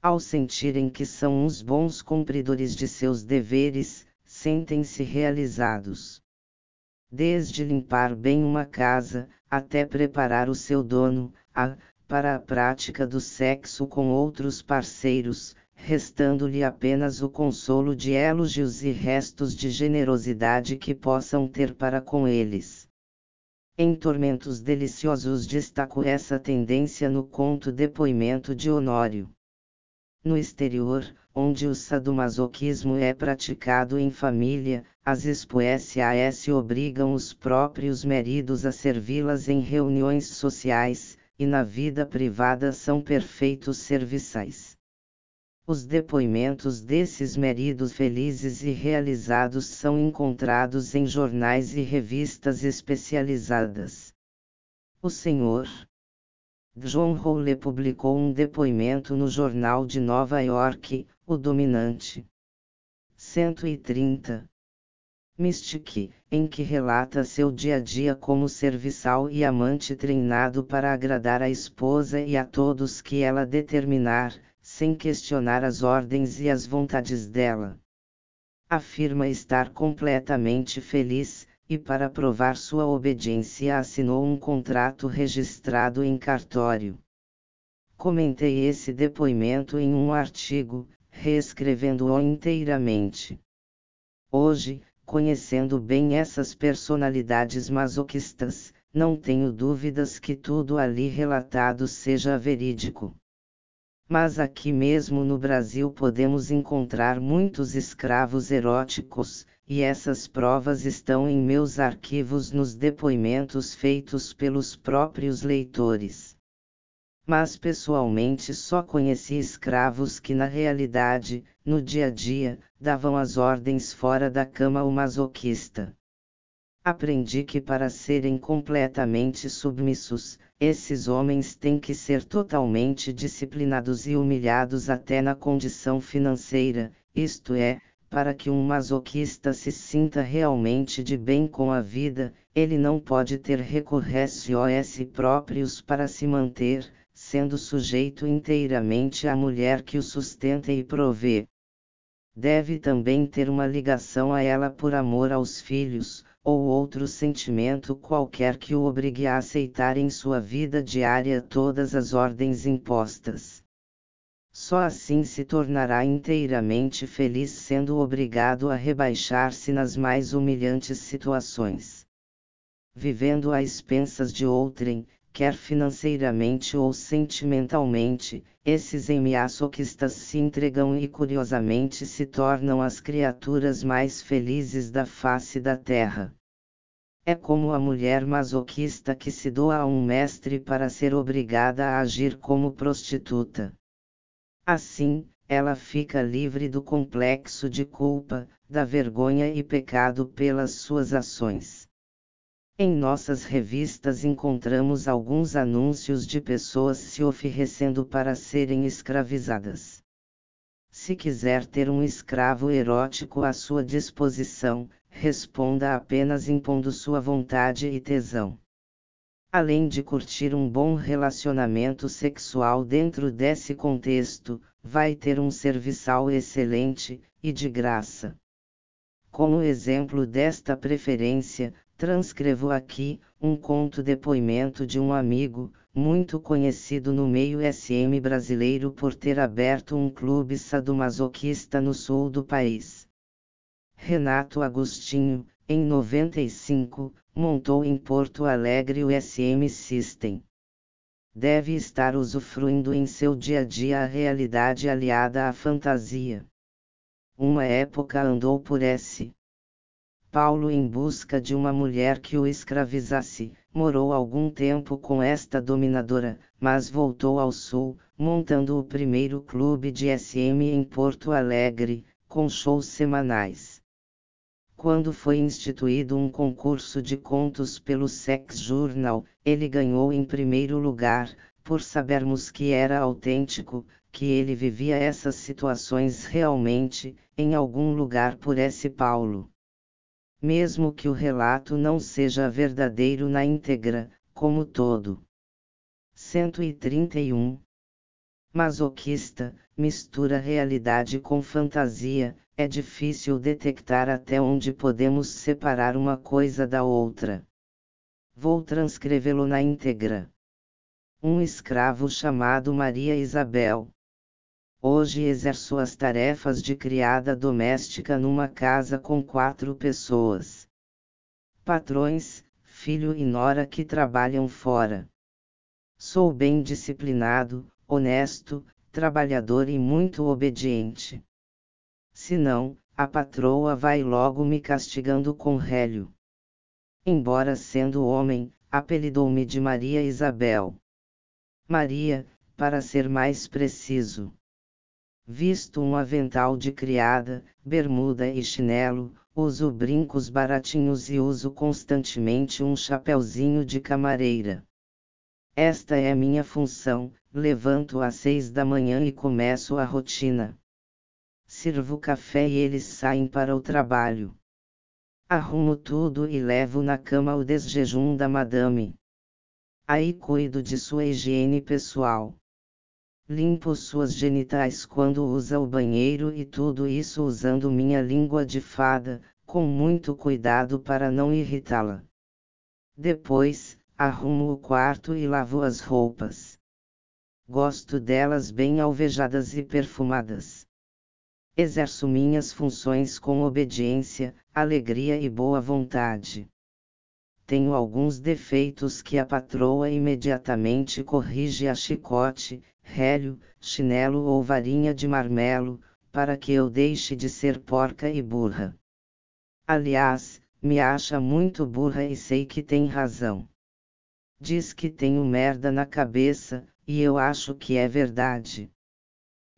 Ao sentirem que são uns bons cumpridores de seus deveres, sentem-se realizados. Desde limpar bem uma casa, até preparar o seu dono, a, para a prática do sexo com outros parceiros, restando-lhe apenas o consolo de elogios e restos de generosidade que possam ter para com eles. Em Tormentos Deliciosos destaco essa tendência no conto Depoimento de Honório. No exterior, onde o sadomasoquismo é praticado em família, as espoes obrigam os próprios maridos a servi-las em reuniões sociais, e na vida privada são perfeitos serviçais. Os depoimentos desses maridos felizes e realizados são encontrados em jornais e revistas especializadas. O Senhor John Rowley publicou um depoimento no Jornal de Nova York, O Dominante. 130. Mystic, em que relata seu dia a dia como serviçal e amante treinado para agradar a esposa e a todos que ela determinar, sem questionar as ordens e as vontades dela. Afirma estar completamente feliz, e para provar sua obediência assinou um contrato registrado em cartório. Comentei esse depoimento em um artigo, reescrevendo-o inteiramente. Hoje, conhecendo bem essas personalidades masoquistas, não tenho dúvidas que tudo ali relatado seja verídico. Mas aqui mesmo no Brasil podemos encontrar muitos escravos eróticos, e essas provas estão em meus arquivos nos depoimentos feitos pelos próprios leitores. Mas pessoalmente só conheci escravos que na realidade, no dia a dia, davam as ordens fora da cama ao masoquista. Aprendi que para serem completamente submissos, esses homens têm que ser totalmente disciplinados e humilhados até na condição financeira, isto é, para que um masoquista se sinta realmente de bem com a vida, ele não pode ter recursos próprios para se manter, sendo sujeito inteiramente à mulher que o sustenta e provê. Deve também ter uma ligação a ela por amor aos filhos, ou outro sentimento qualquer que o obrigue a aceitar em sua vida diária todas as ordens impostas. Só assim se tornará inteiramente feliz sendo obrigado a rebaixar-se nas mais humilhantes situações. Vivendo a expensas de outrem, quer financeiramente ou sentimentalmente, esses emiaçoquistas se entregam e curiosamente se tornam as criaturas mais felizes da face da terra. É como a mulher masoquista que se doa a um mestre para ser obrigada a agir como prostituta. Assim, ela fica livre do complexo de culpa, da vergonha e pecado pelas suas ações. Em nossas revistas encontramos alguns anúncios de pessoas se oferecendo para serem escravizadas. Se quiser ter um escravo erótico à sua disposição, responda apenas impondo sua vontade e tesão. Além de curtir um bom relacionamento sexual dentro desse contexto, vai ter um serviçal excelente, e de graça. Como exemplo desta preferência, transcrevo aqui um conto depoimento de um amigo, muito conhecido no meio SM brasileiro por ter aberto um clube sadomasoquista no sul do país. Renato Agostinho, em 95, montou em Porto Alegre o SM System. Deve estar usufruindo em seu dia a dia a realidade aliada à fantasia. Uma época andou por S. Paulo em busca de uma mulher que o escravizasse, morou algum tempo com esta dominadora, mas voltou ao sul, montando o primeiro clube de SM em Porto Alegre, com shows semanais. Quando foi instituído um concurso de contos pelo Sex Journal, ele ganhou em primeiro lugar, por sabermos que era autêntico, que ele vivia essas situações realmente, em algum lugar por esse Paulo. Mesmo que o relato não seja verdadeiro na íntegra, como todo. 131. Masoquista, mistura realidade com fantasia, é difícil detectar até onde podemos separar uma coisa da outra. Vou transcrevê-lo na íntegra. Um escravo chamado Maria Isabel. Hoje exerço as tarefas de criada doméstica numa casa com quatro pessoas. Patrões, filho e nora que trabalham fora. Sou bem disciplinado, honesto, trabalhador e muito obediente. Se não, a patroa vai logo me castigando com rélio. Embora sendo homem, apelidou-me de Maria Isabel. Maria, para ser mais preciso. Visto um avental de criada, bermuda e chinelo, uso brincos baratinhos e uso constantemente um chapéuzinho de camareira. Esta é minha função, levanto às seis da manhã e começo a rotina. Sirvo café e eles saem para o trabalho. Arrumo tudo e levo na cama o desjejum da madame. Aí cuido de sua higiene pessoal. Limpo suas genitais quando usa o banheiro e tudo isso usando minha língua de fada, com muito cuidado para não irritá-la. Depois, arrumo o quarto e lavo as roupas. Gosto delas bem alvejadas e perfumadas. Exerço minhas funções com obediência, alegria e boa vontade. Tenho alguns defeitos que a patroa imediatamente corrige a chicote, rélio, chinelo ou varinha de marmelo, para que eu deixe de ser porca e burra. Aliás, me acha muito burra e sei que tem razão. Diz que tenho merda na cabeça, e eu acho que é verdade.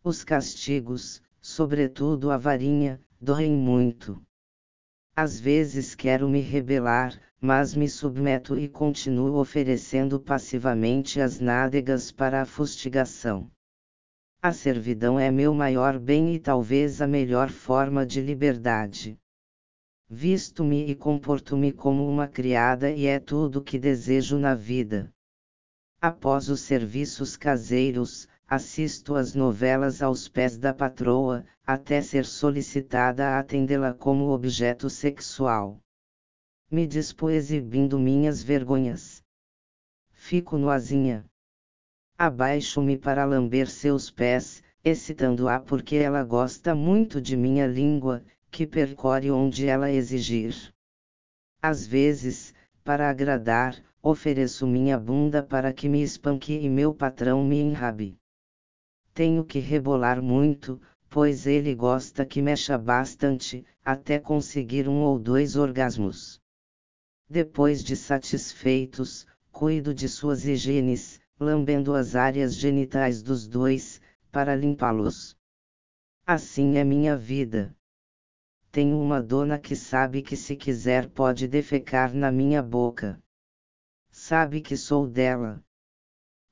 Os castigos, sobretudo a varinha, doem muito. Às vezes quero me rebelar, mas me submeto e continuo oferecendo passivamente as nádegas para a fustigação. A servidão é meu maior bem e talvez a melhor forma de liberdade. Visto-me e comporto-me como uma criada e é tudo o que desejo na vida. Após os serviços caseiros, assisto às novelas aos pés da patroa, até ser solicitada a atendê-la como objeto sexual. Me dispo exibindo minhas vergonhas. Fico noazinha. Abaixo-me para lamber seus pés, excitando-a porque ela gosta muito de minha língua, que percorre onde ela exigir. Às vezes, para agradar, ofereço minha bunda para que me espanque e meu patrão me enrabe. Tenho que rebolar muito, pois ele gosta que mexa bastante, até conseguir um ou dois orgasmos. Depois de satisfeitos, cuido de suas higienes, lambendo as áreas genitais dos dois, para limpá-los. Assim é minha vida. Tenho uma dona que sabe que se quiser pode defecar na minha boca. Sabe que sou dela.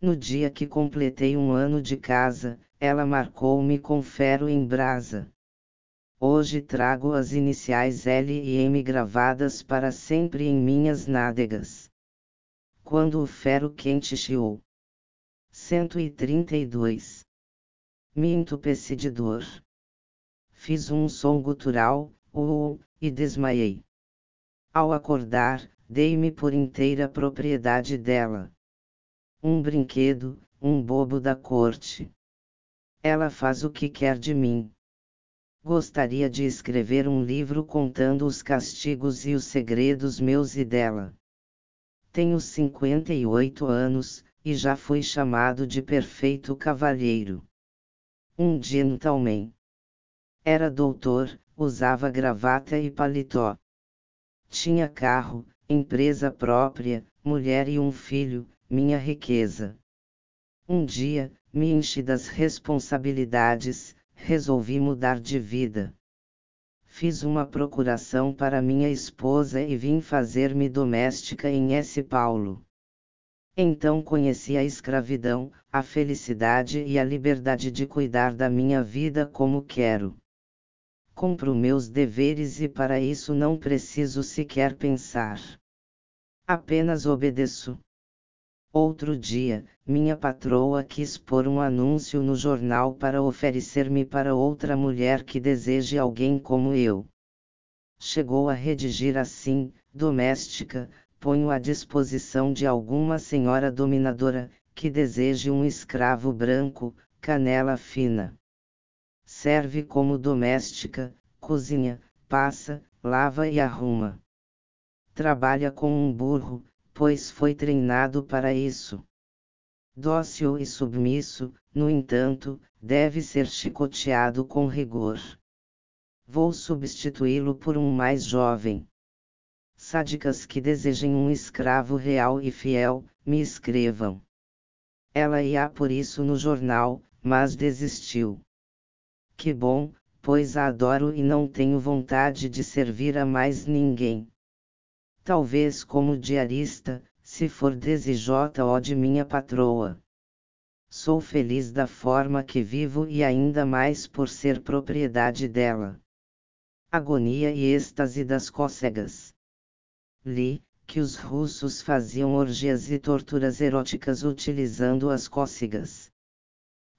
No dia que completei um ano de casa, ela marcou-me com ferro em brasa. Hoje trago as iniciais L e M gravadas para sempre em minhas nádegas. Quando o ferro quente chiou. 132. Me entupeci de dor. Fiz um som gutural, uh, e desmaiei. Ao acordar, dei-me por inteira propriedade dela. Um brinquedo, um bobo da corte. Ela faz o que quer de mim. Gostaria de escrever um livro contando os castigos e os segredos meus e dela. Tenho 58 anos, e já fui chamado de perfeito cavalheiro. Um gentleman. Era doutor, usava gravata e paletó. Tinha carro, empresa própria, mulher e um filho, minha riqueza. Um dia, me enchi das responsabilidades, resolvi mudar de vida. Fiz uma procuração para minha esposa e vim fazer-me doméstica em S. Paulo. Então conheci a escravidão, a felicidade e a liberdade de cuidar da minha vida como quero. Cumpro meus deveres e para isso não preciso sequer pensar. Apenas obedeço. Outro dia, minha patroa quis pôr um anúncio no jornal para oferecer-me para outra mulher que deseje alguém como eu. Chegou a redigir assim: doméstica, ponho à disposição de alguma senhora dominadora, que deseje um escravo branco, canela fina. Serve como doméstica, cozinha, passa, lava e arruma. Trabalha com um burro, pois foi treinado para isso. Dócil e submisso, no entanto, deve ser chicoteado com rigor. Vou substituí-lo por um mais jovem sádicas que desejem um escravo real e fiel, me escrevam. Ela ia por isso no jornal, mas desistiu. Que bom, pois a adoro e não tenho vontade de servir a mais ninguém. Talvez como diarista, se for desejó de minha patroa. Sou feliz da forma que vivo e ainda mais por ser propriedade dela. Agonia e êxtase das cócegas li, que os russos faziam orgias e torturas eróticas utilizando as cócegas.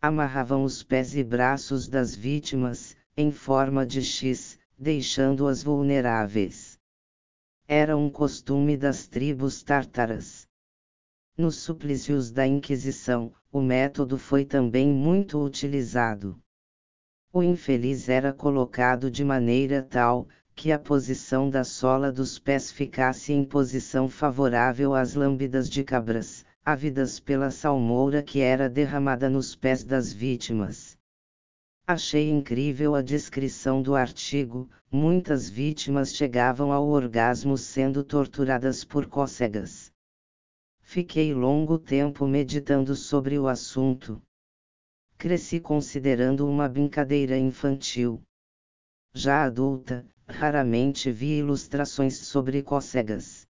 Amarravam os pés e braços das vítimas, em forma de X, deixando-as vulneráveis. Era um costume das tribos tártaras. Nos suplícios da Inquisição, o método foi também muito utilizado. O infeliz era colocado de maneira tal, que a posição da sola dos pés ficasse em posição favorável às lâmbidas de cabras, ávidas pela salmoura que era derramada nos pés das vítimas. Achei incrível a descrição do artigo: muitas vítimas chegavam ao orgasmo sendo torturadas por cócegas. Fiquei longo tempo meditando sobre o assunto. Cresci considerando uma brincadeira infantil. Já adulta, raramente vi ilustrações sobre cócegas.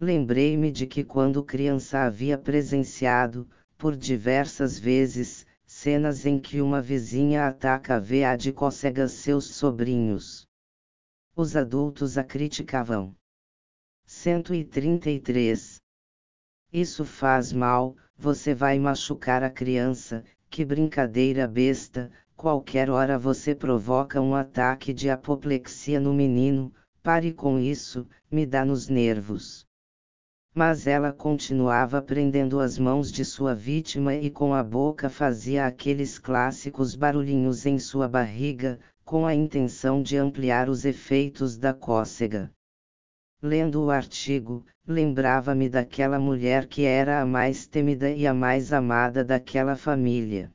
Lembrei-me de que quando criança havia presenciado, por diversas vezes, cenas em que uma vizinha ataca a veia de cócegas seus sobrinhos. Os adultos a criticavam. 133. Isso faz mal, você vai machucar a criança, que brincadeira besta, qualquer hora você provoca um ataque de apoplexia no menino, pare com isso, me dá nos nervos. Mas ela continuava prendendo as mãos de sua vítima e com a boca fazia aqueles clássicos barulhinhos em sua barriga, com a intenção de ampliar os efeitos da cócega. Lendo o artigo, lembrava-me daquela mulher que era a mais temida e a mais amada daquela família.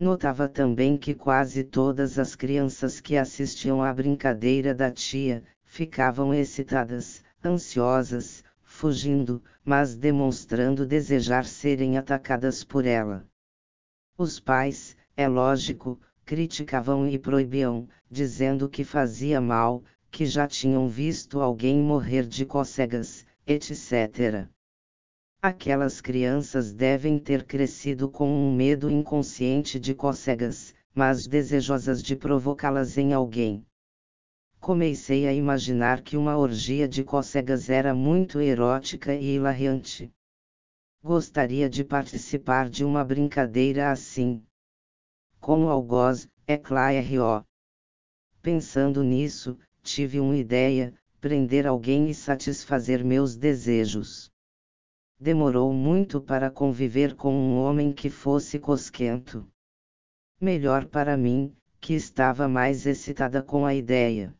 Notava também que quase todas as crianças que assistiam à brincadeira da tia, ficavam excitadas, ansiosas, fugindo, mas demonstrando desejar serem atacadas por ela. Os pais, é lógico, criticavam e proibiam, dizendo que fazia mal, que já tinham visto alguém morrer de cócegas, etc. Aquelas crianças devem ter crescido com um medo inconsciente de cócegas, mas desejosas de provocá-las em alguém. Comecei a imaginar que uma orgia de cócegas era muito erótica e hilariante. Gostaria de participar de uma brincadeira assim. Como algoz, é claro. Pensando nisso, tive uma ideia: prender alguém e satisfazer meus desejos demorou muito para conviver com um homem que fosse cosquento. Melhor para mim, que estava mais excitada com a ideia.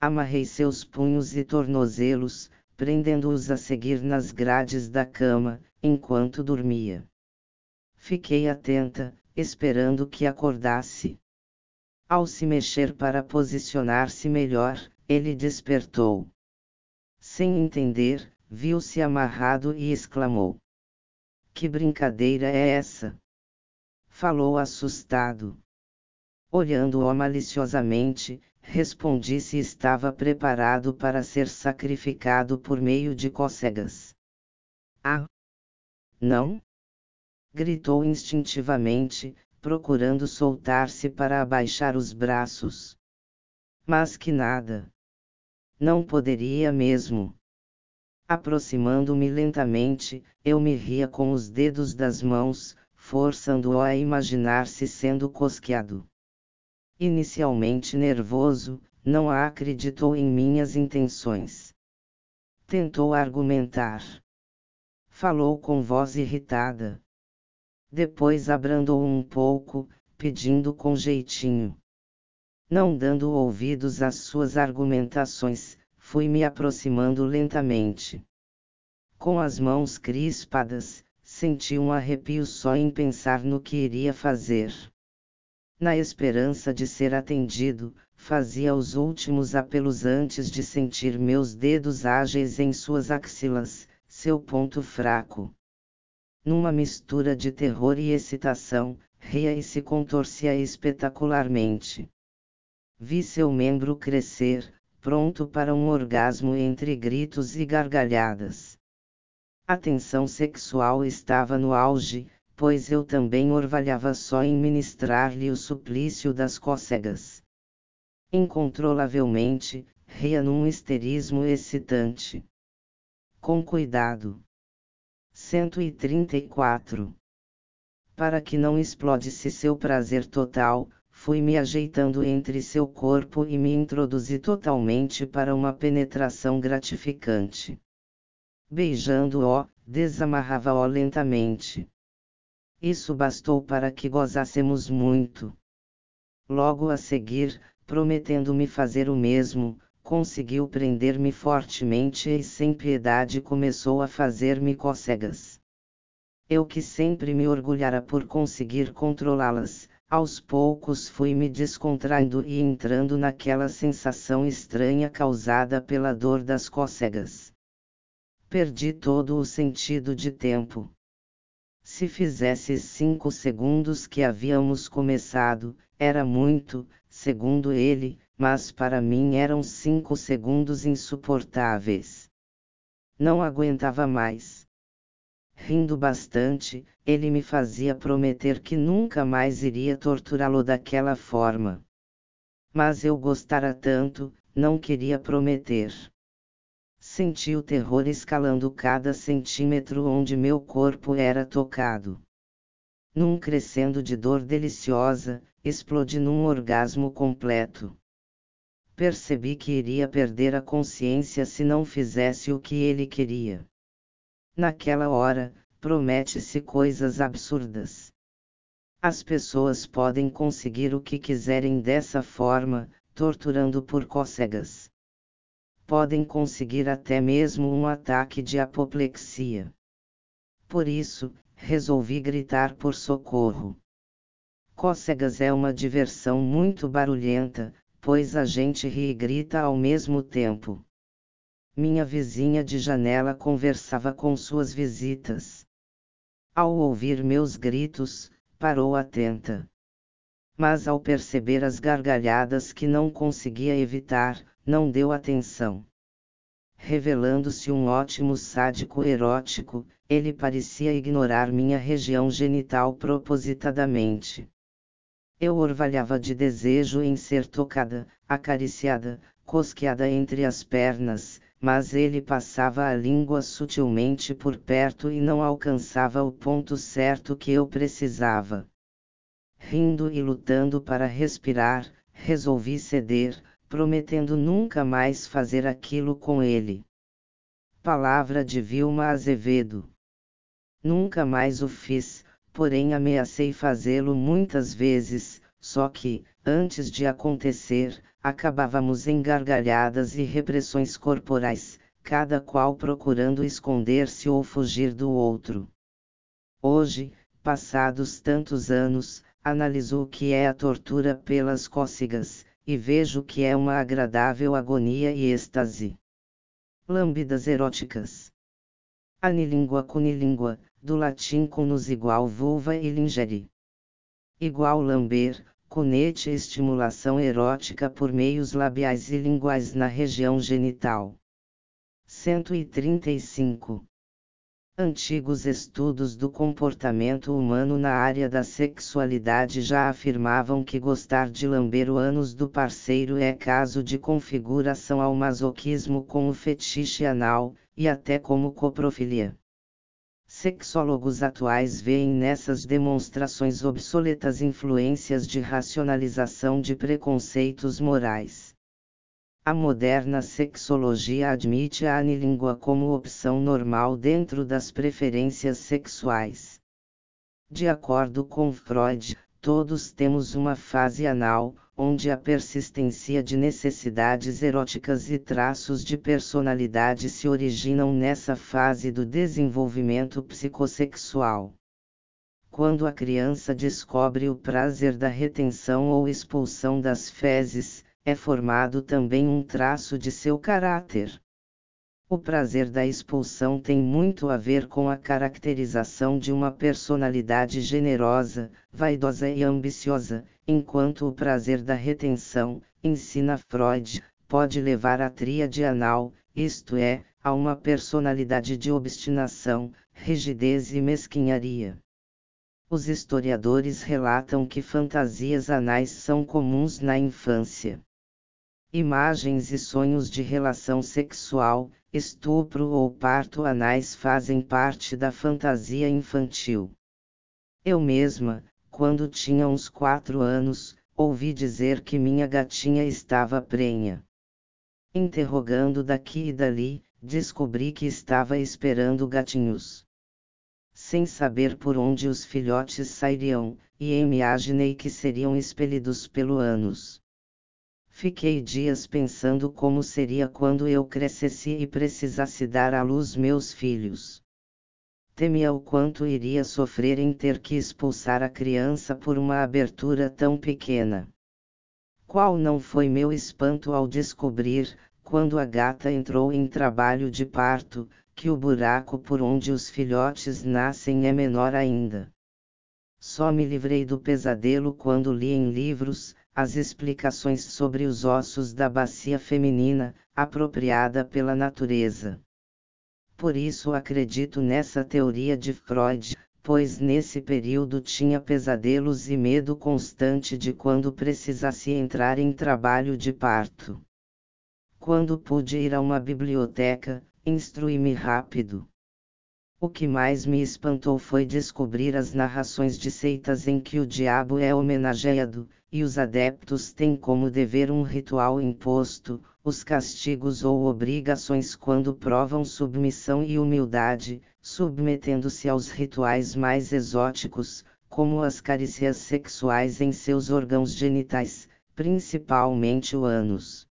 Amarrei seus punhos e tornozelos, prendendo-os a seguir nas grades da cama, enquanto dormia. Fiquei atenta, esperando que acordasse. Ao se mexer para posicionar-se melhor, ele despertou. Sem entender, viu-se amarrado e exclamou: Que brincadeira é essa? Falou assustado. Olhando-o maliciosamente, respondi se estava preparado para ser sacrificado por meio de cócegas. Ah! Não? Gritou instintivamente, procurando soltar-se para abaixar os braços. Mas que nada. Não poderia mesmo. Aproximando-me lentamente, eu me ria com os dedos das mãos, forçando-o a imaginar-se sendo cosqueado. Inicialmente nervoso, não acreditou em minhas intenções. Tentou argumentar. Falou com voz irritada. Depois abrandou um pouco, pedindo com jeitinho. Não dando ouvidos às suas argumentações, fui me aproximando lentamente. Com as mãos crispadas, senti um arrepio só em pensar no que iria fazer. Na esperança de ser atendido, fazia os últimos apelos antes de sentir meus dedos ágeis em suas axilas, seu ponto fraco. Numa mistura de terror e excitação, ria e se contorcia espetacularmente. Vi seu membro crescer, pronto para um orgasmo entre gritos e gargalhadas. A tensão sexual estava no auge, pois eu também orvalhava só em ministrar-lhe o suplício das cócegas. Incontrolavelmente, ria num histerismo excitante com cuidado. 134. Para que não explodisse seu prazer total, fui me ajeitando entre seu corpo e me introduzi totalmente para uma penetração gratificante. Beijando-o, desamarrava-o lentamente. Isso bastou para que gozássemos muito. Logo a seguir, prometendo-me fazer o mesmo, conseguiu prender-me fortemente e sem piedade começou a fazer-me cócegas. Eu que sempre me orgulhara por conseguir controlá-las, aos poucos fui me descontraindo e entrando naquela sensação estranha causada pela dor das cócegas. Perdi todo o sentido de tempo. Se fizesse cinco segundos que havíamos começado, era muito, segundo ele, mas para mim eram cinco segundos insuportáveis. Não aguentava mais. Rindo bastante, ele me fazia prometer que nunca mais iria torturá-lo daquela forma. Mas eu gostara tanto, não queria prometer. Senti o terror escalando cada centímetro onde meu corpo era tocado. Num crescendo de dor deliciosa, explodi num orgasmo completo percebi que iria perder a consciência se não fizesse o que ele queria. Naquela hora, promete-se coisas absurdas. As pessoas podem conseguir o que quiserem dessa forma, torturando por cócegas. Podem conseguir até mesmo um ataque de apoplexia. Por isso, resolvi gritar por socorro. Cócegas é uma diversão muito barulhenta, pois a gente ri e grita ao mesmo tempo. Minha vizinha de janela conversava com suas visitas. Ao ouvir meus gritos, parou atenta. Mas ao perceber as gargalhadas que não conseguia evitar, não deu atenção. Revelando-se um ótimo sádico erótico, ele parecia ignorar minha região genital propositadamente. Eu orvalhava de desejo em ser tocada, acariciada, cosqueada entre as pernas, mas ele passava a língua sutilmente por perto e não alcançava o ponto certo que eu precisava. Rindo e lutando para respirar, resolvi ceder, prometendo nunca mais fazer aquilo com ele. Palavra de Vilma Azevedo. Nunca mais o fiz, porém ameacei fazê-lo muitas vezes, só que, antes de acontecer, acabávamos em gargalhadas e repressões corporais, cada qual procurando esconder-se ou fugir do outro. Hoje, passados tantos anos, analiso o que é a tortura pelas cócegas, e vejo que é uma agradável agonia e êxtase. Lâmbidas eróticas. Anilíngua cunilíngua, do latim conus igual vulva e lingere. Igual lamber, conete estimulação erótica por meios labiais e linguais na região genital. 135. Antigos estudos do comportamento humano na área da sexualidade já afirmavam que gostar de lamber o ânus do parceiro é caso de configuração ao masoquismo com o fetiche anal, e até como coprofilia. Sexólogos atuais veem nessas demonstrações obsoletas influências de racionalização de preconceitos morais. A moderna sexologia admite a anilíngua como opção normal dentro das preferências sexuais. De acordo com Freud, todos temos uma fase anal, onde a persistência de necessidades eróticas e traços de personalidade se originam nessa fase do desenvolvimento psicossexual. Quando a criança descobre o prazer da retenção ou expulsão das fezes, é formado também um traço de seu caráter. O prazer da expulsão tem muito a ver com a caracterização de uma personalidade generosa, vaidosa e ambiciosa, enquanto o prazer da retenção, ensina Freud, pode levar à tríade anal, isto é, a uma personalidade de obstinação, rigidez e mesquinharia. Os historiadores relatam que fantasias anais são comuns na infância. Imagens e sonhos de relação sexual, estupro ou parto anais fazem parte da fantasia infantil. Eu mesma, quando tinha uns quatro anos, ouvi dizer que minha gatinha estava prenha. Interrogando daqui e dali, descobri que estava esperando gatinhos. Sem saber por onde os filhotes sairiam, e imaginei que seriam expelidos pelo ânus. Fiquei dias pensando como seria quando eu crescesse e precisasse dar à luz meus filhos. Temia o quanto iria sofrer em ter que expulsar a criança por uma abertura tão pequena. Qual não foi meu espanto ao descobrir, quando a gata entrou em trabalho de parto, que o buraco por onde os filhotes nascem é menor ainda. Só me livrei do pesadelo quando li em livros, as explicações sobre os ossos da bacia feminina, apropriada pela natureza. Por isso acredito nessa teoria de Freud, pois nesse período tinha pesadelos e medo constante de quando precisasse entrar em trabalho de parto. Quando pude ir a uma biblioteca, instruí-me rápido. O que mais me espantou foi descobrir as narrações de seitas em que o diabo é homenageado, e os adeptos têm como dever um ritual imposto, os castigos ou obrigações quando provam submissão e humildade, submetendo-se aos rituais mais exóticos, como as carícias sexuais em seus órgãos genitais, principalmente o ânus.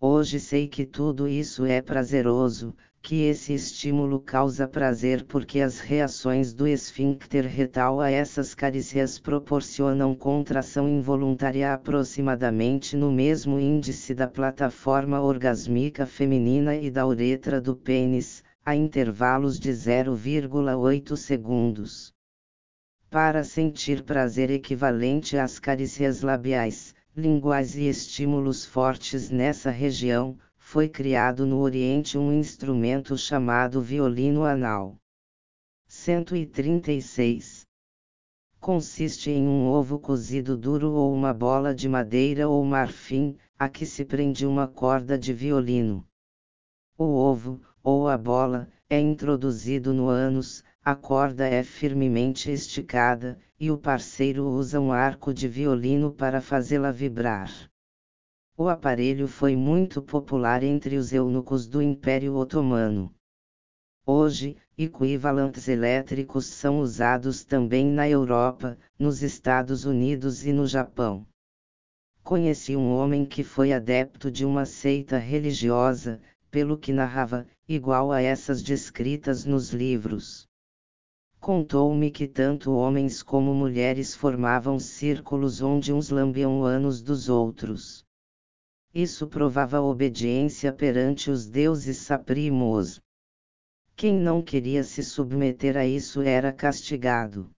Hoje sei que tudo isso é prazeroso, que esse estímulo causa prazer porque as reações do esfíncter retal a essas carícias proporcionam contração involuntária aproximadamente no mesmo índice da plataforma orgásmica feminina e da uretra do pênis, a intervalos de 0,8 segundos. Para sentir prazer equivalente às carícias labiais, linguais e estímulos fortes nessa região, foi criado no Oriente um instrumento chamado violino anal. 136. Consiste em um ovo cozido duro ou uma bola de madeira ou marfim, a que se prende uma corda de violino. O ovo, ou a bola, é introduzido no ânus, a corda é firmemente esticada, e o parceiro usa um arco de violino para fazê-la vibrar. O aparelho foi muito popular entre os eunucos do Império Otomano. Hoje, equivalentes elétricos são usados também na Europa, nos Estados Unidos e no Japão. Conheci um homem que foi adepto de uma seita religiosa, pelo que narrava, igual a essas descritas nos livros. Contou-me que tanto homens como mulheres formavam círculos onde uns lambiam anos dos outros. Isso provava obediência perante os deuses saprimos. Quem não queria se submeter a isso era castigado.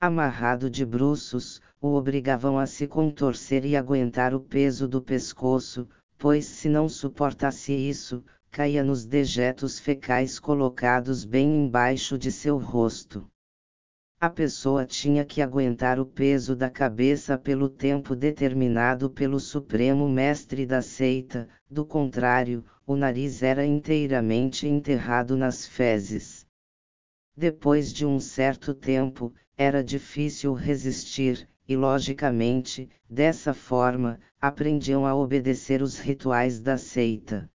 Amarrado de bruços, o obrigavam a se contorcer e aguentar o peso do pescoço, pois se não suportasse isso, caía nos dejetos fecais colocados bem embaixo de seu rosto. A pessoa tinha que aguentar o peso da cabeça pelo tempo determinado pelo Supremo Mestre da seita, do contrário, o nariz era inteiramente enterrado nas fezes. Depois de um certo tempo, era difícil resistir, e logicamente, dessa forma, aprendiam a obedecer os rituais da seita.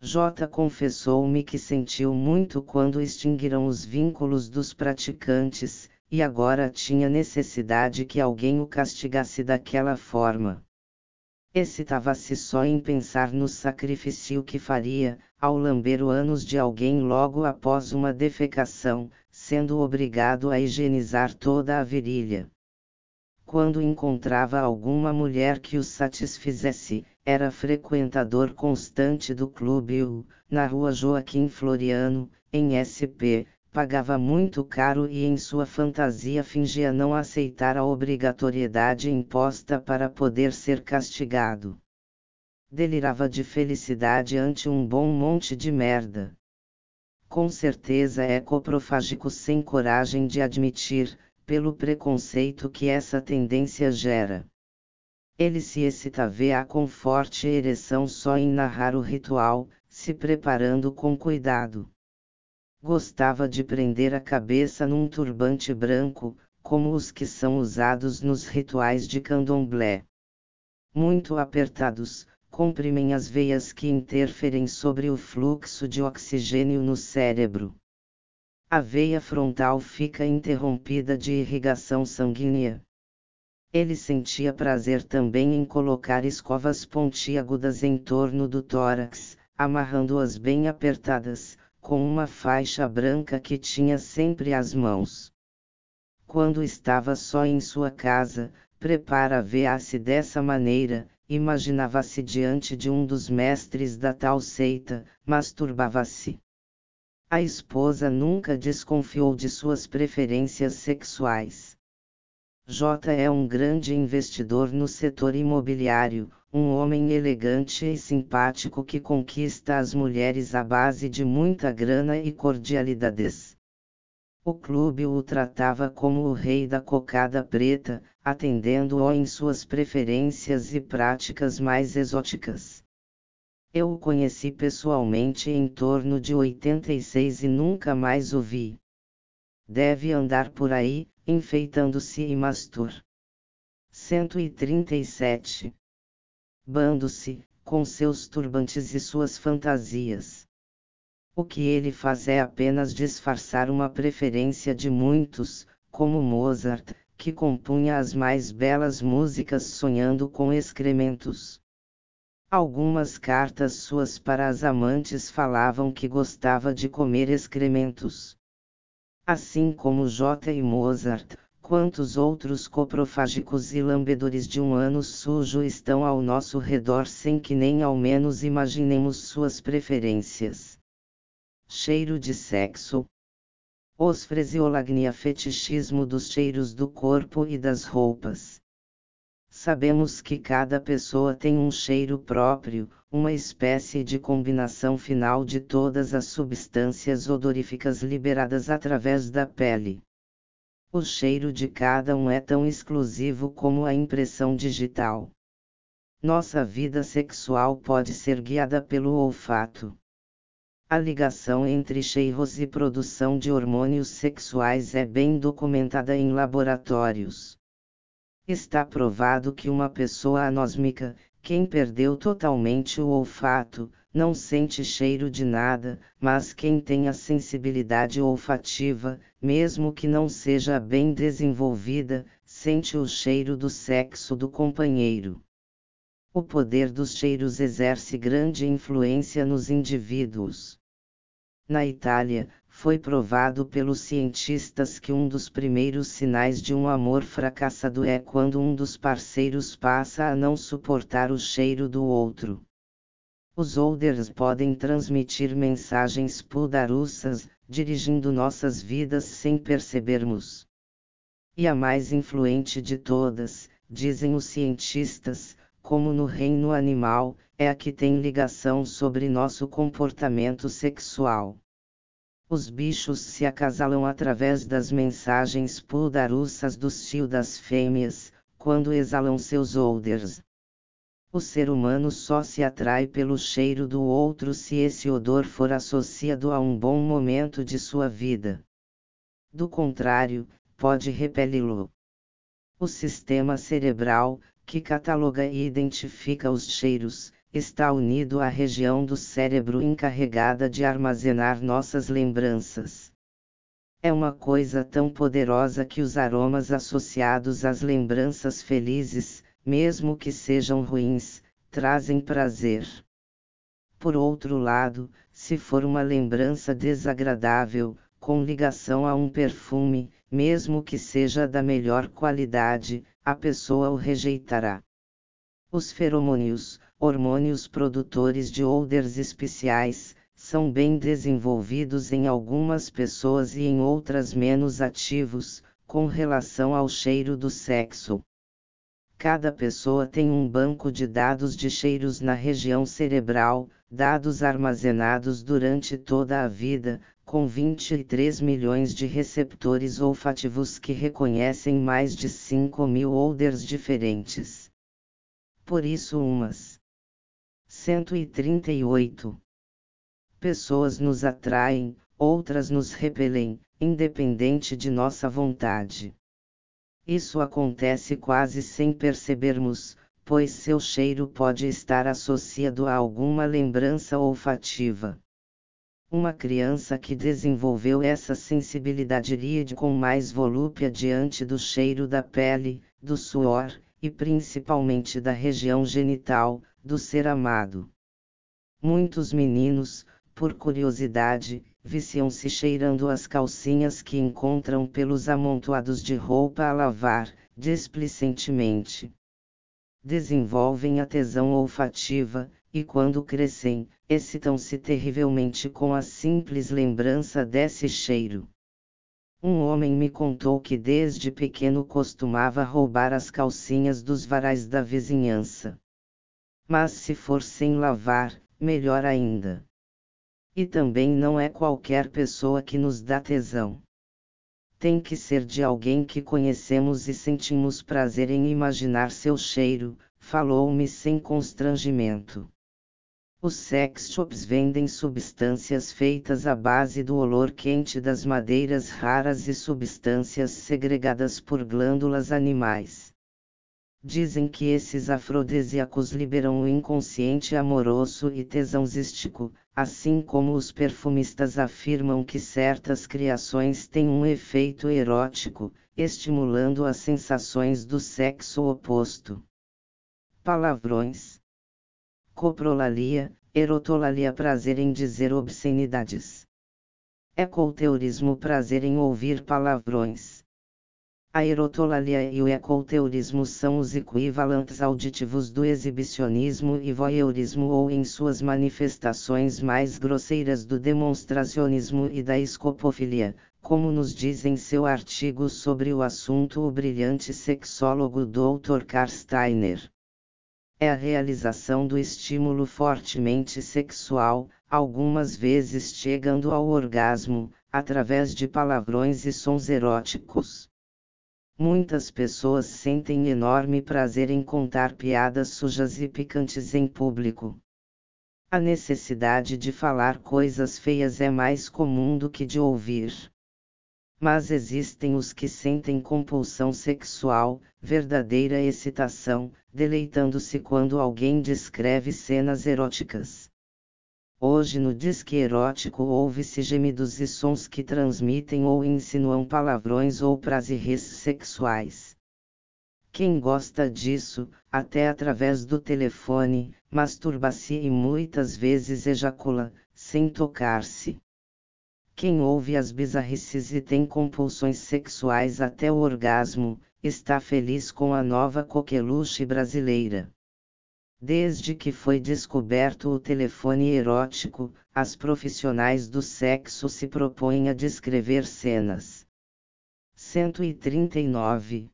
J confessou-me que sentiu muito quando extinguiram os vínculos dos praticantes, e agora tinha necessidade que alguém o castigasse daquela forma. Excitava-se só em pensar no sacrifício que faria, ao lamber o ânus de alguém logo após uma defecação, sendo obrigado a higienizar toda a virilha. Quando encontrava alguma mulher que o satisfizesse, era frequentador constante do Clube U, na rua Joaquim Floriano, em SP, pagava muito caro e em sua fantasia fingia não aceitar a obrigatoriedade imposta para poder ser castigado. Delirava de felicidade ante um bom monte de merda. Com certeza é coprofágico sem coragem de admitir, pelo preconceito que essa tendência gera. Ele se excitava com forte ereção só em narrar o ritual, se preparando com cuidado. Gostava de prender a cabeça num turbante branco, como os que são usados nos rituais de candomblé. Muito apertados, comprimem as veias que interferem sobre o fluxo de oxigênio no cérebro. A veia frontal fica interrompida de irrigação sanguínea. Ele sentia prazer também em colocar escovas pontiagudas em torno do tórax, amarrando-as bem apertadas, com uma faixa branca que tinha sempre às mãos. Quando estava só em sua casa, prepara-se dessa maneira, imaginava-se diante de um dos mestres da tal seita, masturbava-se. A esposa nunca desconfiou de suas preferências sexuais. J é um grande investidor no setor imobiliário, um homem elegante e simpático que conquista as mulheres à base de muita grana e cordialidades. O clube o tratava como o rei da cocada preta, atendendo-o em suas preferências e práticas mais exóticas. Eu o conheci pessoalmente em torno de 86 e nunca mais o vi. Deve andar por aí, enfeitando-se e mastur. 137. Bando-se, com seus turbantes e suas fantasias. O que ele faz é apenas disfarçar uma preferência de muitos, como Mozart, que compunha as mais belas músicas sonhando com excrementos. Algumas cartas suas para as amantes falavam que gostava de comer excrementos. Assim como J. e Mozart, quantos outros coprofágicos e lambedores de um ano sujo estão ao nosso redor sem que nem ao menos imaginemos suas preferências. Cheiro de sexo. Os fresiolagnia fetichismo dos cheiros do corpo e das roupas. Sabemos que cada pessoa tem um cheiro próprio, uma espécie de combinação final de todas as substâncias odoríficas liberadas através da pele. O cheiro de cada um é tão exclusivo como a impressão digital. Nossa vida sexual pode ser guiada pelo olfato. A ligação entre cheiros e produção de hormônios sexuais é bem documentada em laboratórios. Está provado que uma pessoa anósmica, quem perdeu totalmente o olfato, não sente cheiro de nada, mas quem tem a sensibilidade olfativa, mesmo que não seja bem desenvolvida, sente o cheiro do sexo do companheiro. O poder dos cheiros exerce grande influência nos indivíduos. Na Itália, foi provado pelos cientistas que um dos primeiros sinais de um amor fracassado é quando um dos parceiros passa a não suportar o cheiro do outro. Os odors podem transmitir mensagens poderosas, dirigindo nossas vidas sem percebermos. E a mais influente de todas, dizem os cientistas, como no reino animal, é a que tem ligação sobre nosso comportamento sexual. Os bichos se acasalam através das mensagens puldarussas do cio das fêmeas, quando exalam seus odors. O ser humano só se atrai pelo cheiro do outro se esse odor for associado a um bom momento de sua vida. Do contrário, pode repeli-lo. O sistema cerebral, que cataloga e identifica os cheiros, está unido à região do cérebro encarregada de armazenar nossas lembranças. É uma coisa tão poderosa que os aromas associados às lembranças felizes, mesmo que sejam ruins, trazem prazer. Por outro lado, se for uma lembrança desagradável, com ligação a um perfume, mesmo que seja da melhor qualidade, a pessoa o rejeitará. Os feromônios, hormônios produtores de odores especiais, são bem desenvolvidos em algumas pessoas e em outras menos ativos, com relação ao cheiro do sexo. Cada pessoa tem um banco de dados de cheiros na região cerebral, dados armazenados durante toda a vida, com 23 milhões de receptores olfativos que reconhecem mais de 5 mil odors diferentes. Por isso, umas 138 pessoas nos atraem, outras nos repelem, independente de nossa vontade. Isso acontece quase sem percebermos, pois seu cheiro pode estar associado a alguma lembrança olfativa. Uma criança que desenvolveu essa sensibilidade iria com mais volúpia diante do cheiro da pele, do suor, e principalmente da região genital, do ser amado. Muitos meninos, por curiosidade, viciam-se cheirando as calcinhas que encontram pelos amontoados de roupa a lavar, displicentemente. Desenvolvem a tesão olfativa, e quando crescem, excitam-se terrivelmente com a simples lembrança desse cheiro. Um homem me contou que desde pequeno costumava roubar as calcinhas dos varais da vizinhança. Mas se for sem lavar, melhor ainda. E também não é qualquer pessoa que nos dá tesão. Tem que ser de alguém que conhecemos e sentimos prazer em imaginar seu cheiro, falou-me sem constrangimento. Os sex shops vendem substâncias feitas à base do olor quente das madeiras raras e substâncias segregadas por glândulas animais. Dizem que esses afrodisíacos liberam o inconsciente amoroso e tesãozístico, assim como os perfumistas afirmam que certas criações têm um efeito erótico, estimulando as sensações do sexo oposto. Palavrões. Coprolalia, erotolalia prazer em dizer obscenidades. Ecolteurismo prazer em ouvir palavrões. A erotolalia e o ecouteurismo são os equivalentes auditivos do exibicionismo e voyeurismo ou em suas manifestações mais grosseiras do demonstracionismo e da escopofilia, como nos diz em seu artigo sobre o assunto o brilhante sexólogo Dr. Karl Steiner. É a realização do estímulo fortemente sexual, algumas vezes chegando ao orgasmo, através de palavrões e sons eróticos. Muitas pessoas sentem enorme prazer em contar piadas sujas e picantes em público. A necessidade de falar coisas feias é mais comum do que de ouvir. Mas existem os que sentem compulsão sexual, verdadeira excitação, deleitando-se quando alguém descreve cenas eróticas. Hoje no disque erótico ouve-se gemidos e sons que transmitem ou insinuam palavrões ou prazeres sexuais. Quem gosta disso, até através do telefone, masturba-se e muitas vezes ejacula, sem tocar-se. Quem ouve as bizarrices e tem compulsões sexuais até o orgasmo, está feliz com a nova coqueluche brasileira. Desde que foi descoberto o telefone erótico, as profissionais do sexo se propõem a descrever cenas. 139.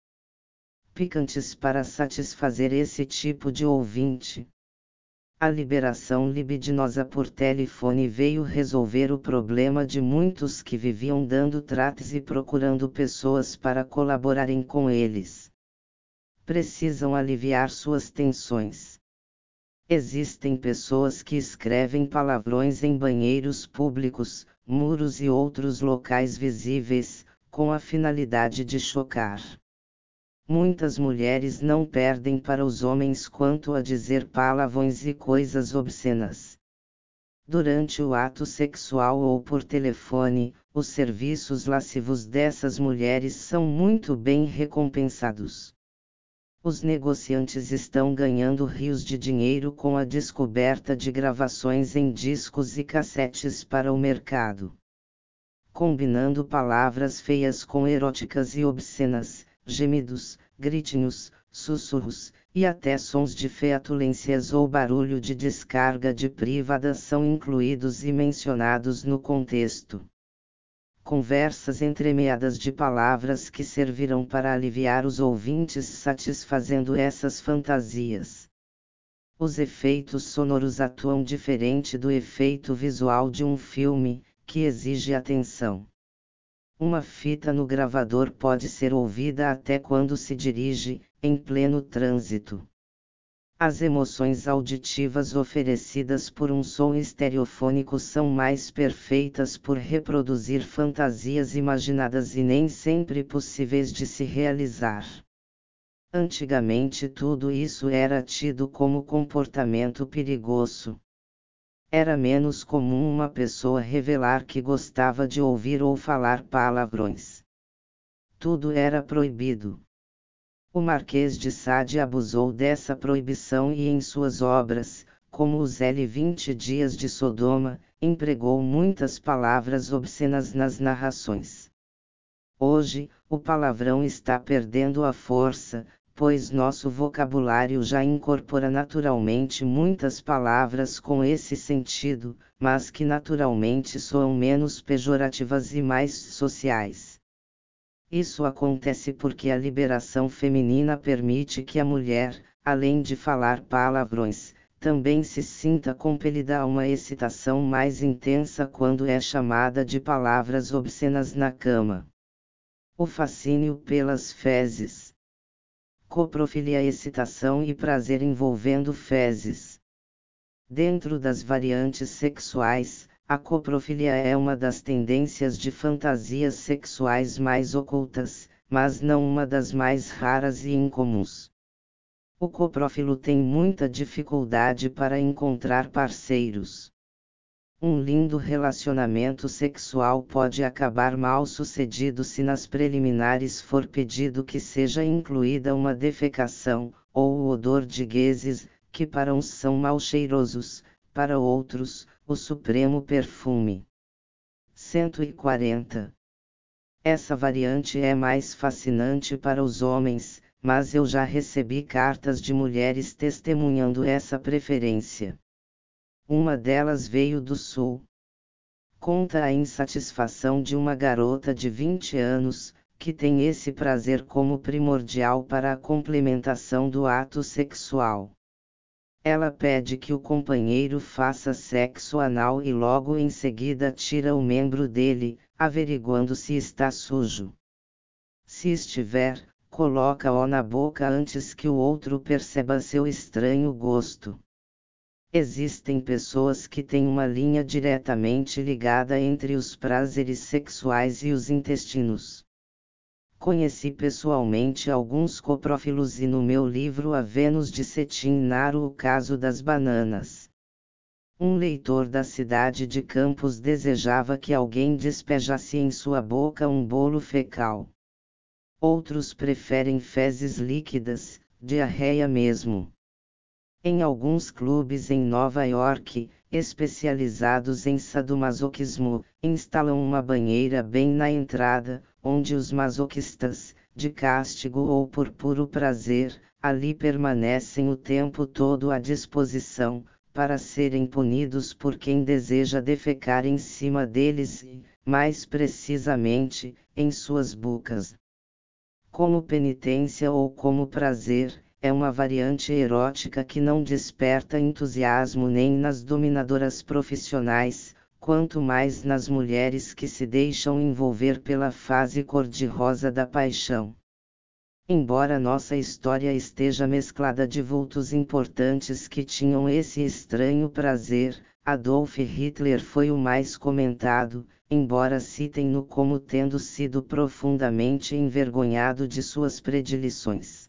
picantes para satisfazer esse tipo de ouvinte. A liberação libidinosa por telefone veio resolver o problema de muitos que viviam dando trates e procurando pessoas para colaborarem com eles. Precisam aliviar suas tensões. Existem pessoas que escrevem palavrões em banheiros públicos, muros e outros locais visíveis, com a finalidade de chocar. Muitas mulheres não perdem para os homens quanto a dizer palavrões e coisas obscenas. Durante o ato sexual ou por telefone, os serviços lascivos dessas mulheres são muito bem recompensados os negociantes estão ganhando rios de dinheiro com a descoberta de gravações em discos e cassetes para o mercado. Combinando palavras feias com eróticas e obscenas, gemidos, gritinhos, sussurros, e até sons de featulências ou barulho de descarga de privada são incluídos e mencionados no contexto conversas entremeadas de palavras que servirão para aliviar os ouvintes satisfazendo essas fantasias. Os efeitos sonoros atuam diferente do efeito visual de um filme, que exige atenção. Uma fita no gravador pode ser ouvida até quando se dirige, em pleno trânsito. As emoções auditivas oferecidas por um som estereofônico são mais perfeitas por reproduzir fantasias imaginadas e nem sempre possíveis de se realizar. Antigamente tudo isso era tido como comportamento perigoso. Era menos comum uma pessoa revelar que gostava de ouvir ou falar palavrões. Tudo era proibido. O Marquês de Sade abusou dessa proibição e em suas obras, como os L 20 Dias de Sodoma, empregou muitas palavras obscenas nas narrações. Hoje, o palavrão está perdendo a força, pois nosso vocabulário já incorpora naturalmente muitas palavras com esse sentido, mas que naturalmente soam menos pejorativas e mais sociais. Isso acontece porque a liberação feminina permite que a mulher, além de falar palavrões, também se sinta compelida a uma excitação mais intensa quando é chamada de palavras obscenas na cama. O fascínio pelas fezes. Coprofilia excitação e prazer envolvendo fezes. Dentro das variantes sexuais, a coprofilia é uma das tendências de fantasias sexuais mais ocultas, mas não uma das mais raras e incomuns. O coprófilo tem muita dificuldade para encontrar parceiros. Um lindo relacionamento sexual pode acabar mal sucedido se nas preliminares for pedido que seja incluída uma defecação, ou o odor de gases, que para uns são mal cheirosos, para outros, o supremo perfume. 140. Essa variante é mais fascinante para os homens, mas eu já recebi cartas de mulheres testemunhando essa preferência. Uma delas veio do sul. Conta a insatisfação de uma garota de 20 anos, que tem esse prazer como primordial para a complementação do ato sexual. Ela pede que o companheiro faça sexo anal e logo em seguida tira o membro dele, averiguando se está sujo. Se estiver, coloca-o na boca antes que o outro perceba seu estranho gosto. Existem pessoas que têm uma linha diretamente ligada entre os prazeres sexuais e os intestinos. Conheci pessoalmente alguns coprófilos e no meu livro A Vênus de Cetim narro o caso das bananas. Um leitor da cidade de Campos desejava que alguém despejasse em sua boca um bolo fecal. Outros preferem fezes líquidas, diarreia mesmo. Em alguns clubes em Nova York, especializados em sadomasoquismo, instalam uma banheira bem na entrada, onde os masoquistas, de castigo ou por puro prazer, ali permanecem o tempo todo à disposição, para serem punidos por quem deseja defecar em cima deles e, mais precisamente, em suas bocas. Como penitência ou como prazer, é uma variante erótica que não desperta entusiasmo nem nas dominadoras profissionais, quanto mais nas mulheres que se deixam envolver pela fase cor-de-rosa da paixão. Embora nossa história esteja mesclada de vultos importantes que tinham esse estranho prazer, Adolf Hitler foi o mais comentado, embora citem-no como tendo sido profundamente envergonhado de suas predileções.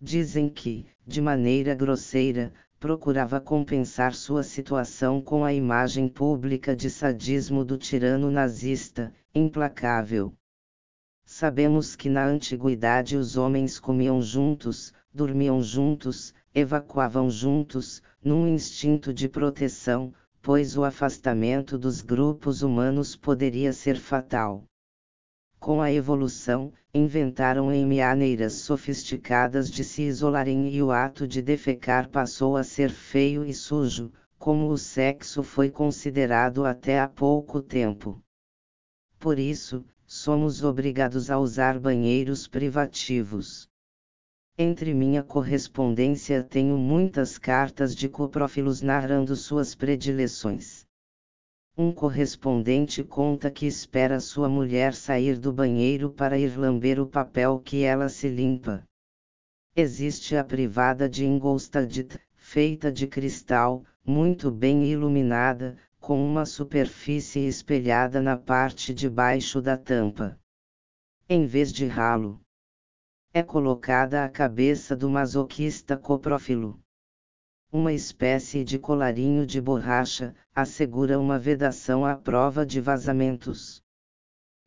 Dizem que, de maneira grosseira, procurava compensar sua situação com a imagem pública de sadismo do tirano nazista, implacável. Sabemos que na antiguidade os homens comiam juntos, dormiam juntos, evacuavam juntos, num instinto de proteção, pois o afastamento dos grupos humanos poderia ser fatal. Com a evolução, inventaram em maneiras sofisticadas de se isolarem e o ato de defecar passou a ser feio e sujo, como o sexo foi considerado até há pouco tempo. Por isso, somos obrigados a usar banheiros privativos. Entre minha correspondência tenho muitas cartas de coprófilos narrando suas predileções. Um correspondente conta que espera sua mulher sair do banheiro para ir lamber o papel que ela se limpa. Existe a privada de Ingolstadt, feita de cristal, muito bem iluminada, com uma superfície espelhada na parte de baixo da tampa. Em vez de ralo, é colocada a cabeça do masoquista coprófilo uma espécie de colarinho de borracha, assegura uma vedação à prova de vazamentos.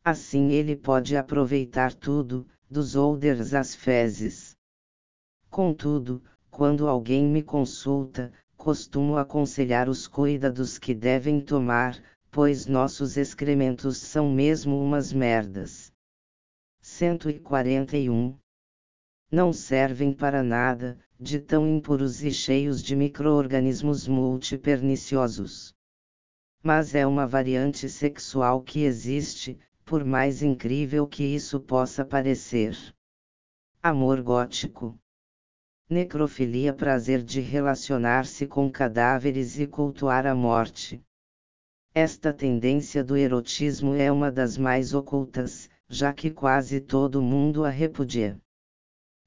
Assim ele pode aproveitar tudo, dos oders às fezes. Contudo, quando alguém me consulta, costumo aconselhar os cuidados que devem tomar, pois nossos excrementos são mesmo umas merdas. 141 Não servem para nada, de tão impuros e cheios de microorganismos multiperniciosos. Mas é uma variante sexual que existe, por mais incrível que isso possa parecer. Amor gótico. Necrofilia prazer de relacionar-se com cadáveres e cultuar a morte. Esta tendência do erotismo é uma das mais ocultas, já que quase todo mundo a repudia.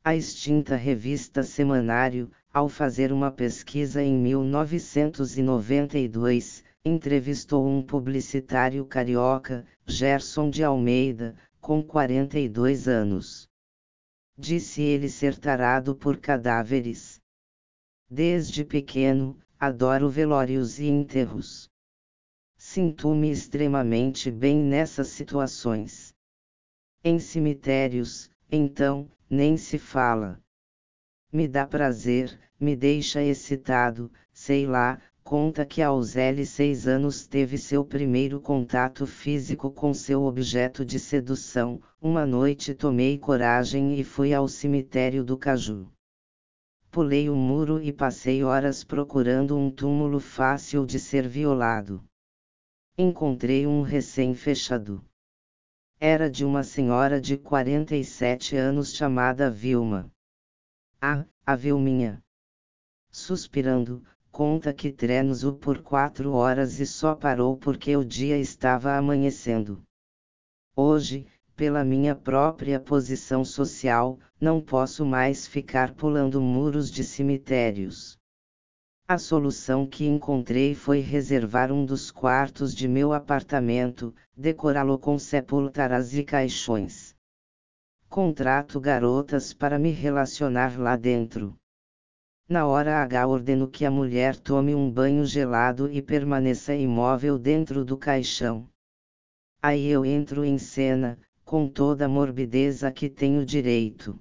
A extinta revista Semanário, ao fazer uma pesquisa em 1992, entrevistou um publicitário carioca, Gerson de Almeida, com 42 anos. Disse ele ser tarado por cadáveres. Desde pequeno, adoro velórios e enterros. Sinto-me extremamente bem nessas situações. Em cemitérios, então, nem se fala. Me dá prazer, me deixa excitado, sei lá, conta que aos L6 anos teve seu primeiro contato físico com seu objeto de sedução. Uma noite tomei coragem e fui ao cemitério do Caju. Pulei o muro e passei horas procurando um túmulo fácil de ser violado. Encontrei um recém-fechado era de uma senhora de 47 anos chamada Vilma. Ah, a Vilminha! Suspirando, conta que trenos-o por quatro horas e só parou porque o dia estava amanhecendo. Hoje, pela minha própria posição social, não posso mais ficar pulando muros de cemitérios. A solução que encontrei foi reservar um dos quartos de meu apartamento, decorá-lo com sepultaras e caixões. Contrato garotas para me relacionar lá dentro. Na hora H ordeno que a mulher tome um banho gelado e permaneça imóvel dentro do caixão. Aí eu entro em cena, com toda a morbidez a que tenho direito.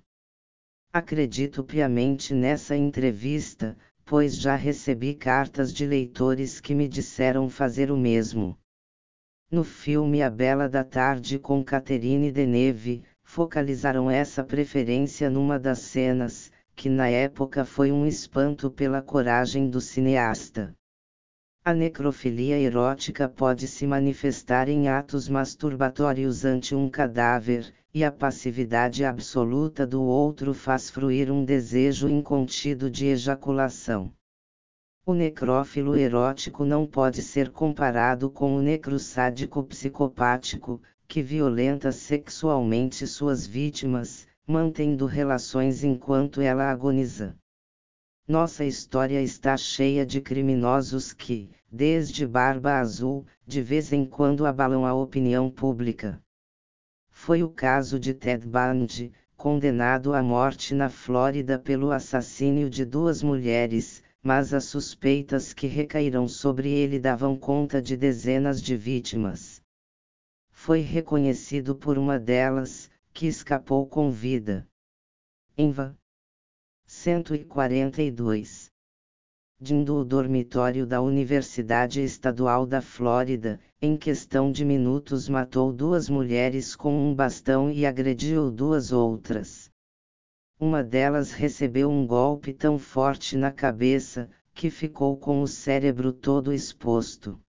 Acredito piamente nessa entrevista, pois já recebi cartas de leitores que me disseram fazer o mesmo. No filme A Bela da Tarde com Catherine Deneuve, focalizaram essa preferência numa das cenas, que na época foi um espanto pela coragem do cineasta. A necrofilia erótica pode se manifestar em atos masturbatórios ante um cadáver, e a passividade absoluta do outro faz fruir um desejo incontido de ejaculação. O necrófilo erótico não pode ser comparado com o necrosádico psicopático, que violenta sexualmente suas vítimas, mantendo relações enquanto ela agoniza. Nossa história está cheia de criminosos que, desde Barba Azul, de vez em quando abalam a opinião pública. Foi o caso de Ted Bundy, condenado à morte na Flórida pelo assassínio de duas mulheres, mas as suspeitas que recaíram sobre ele davam conta de dezenas de vítimas. Foi reconhecido por uma delas, que escapou com vida. Enva 142 Dindo o dormitório da Universidade Estadual da Flórida, em questão de minutos matou duas mulheres com um bastão e agrediu duas outras. Uma delas recebeu um golpe tão forte na cabeça, que ficou com o cérebro todo exposto.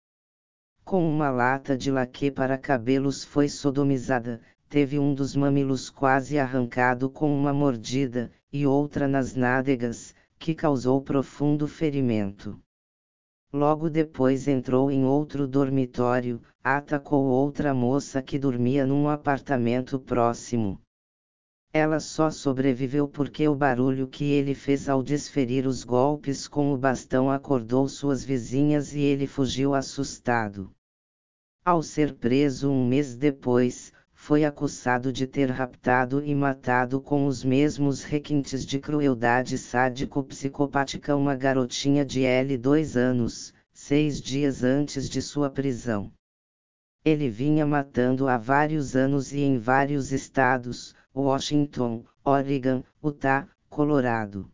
Com uma lata de laque para cabelos foi sodomizada, teve um dos mamilos quase arrancado com uma mordida, e outra nas nádegas, que causou profundo ferimento. Logo depois entrou em outro dormitório, atacou outra moça que dormia num apartamento próximo. Ela só sobreviveu porque o barulho que ele fez ao desferir os golpes com o bastão acordou suas vizinhas e ele fugiu assustado. Ao ser preso um mês depois, foi acusado de ter raptado e matado com os mesmos requintes de crueldade sádico-psicopática uma garotinha de L dois anos, seis dias antes de sua prisão. Ele vinha matando há vários anos e em vários estados, Washington, Oregon, Utah, Colorado.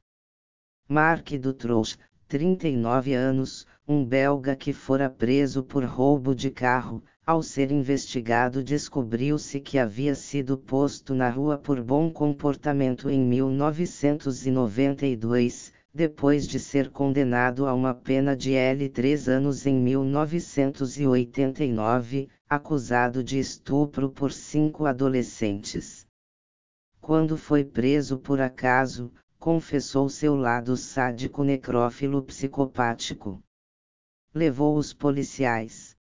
Mark Dutroux, 39 anos, um belga que fora preso por roubo de carro, ao ser investigado, descobriu-se que havia sido posto na rua por bom comportamento em 1992, depois de ser condenado a uma pena de L3 anos em 1989, acusado de estupro por cinco adolescentes. Quando foi preso por acaso, confessou seu lado sádico necrófilo psicopático. Levou os policiais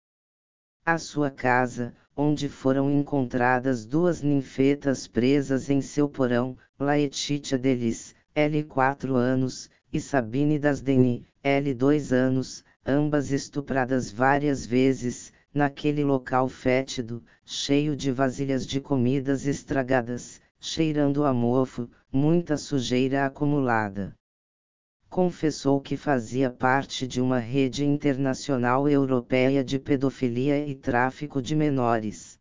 à sua casa, onde foram encontradas duas ninfetas presas em seu porão, Laetitia Delis, L 4 anos, e Sabine das Deni, L 2 anos, ambas estupradas várias vezes, naquele local fétido, cheio de vasilhas de comidas estragadas, cheirando a mofo, muita sujeira acumulada confessou que fazia parte de uma rede internacional europeia de pedofilia e tráfico de menores.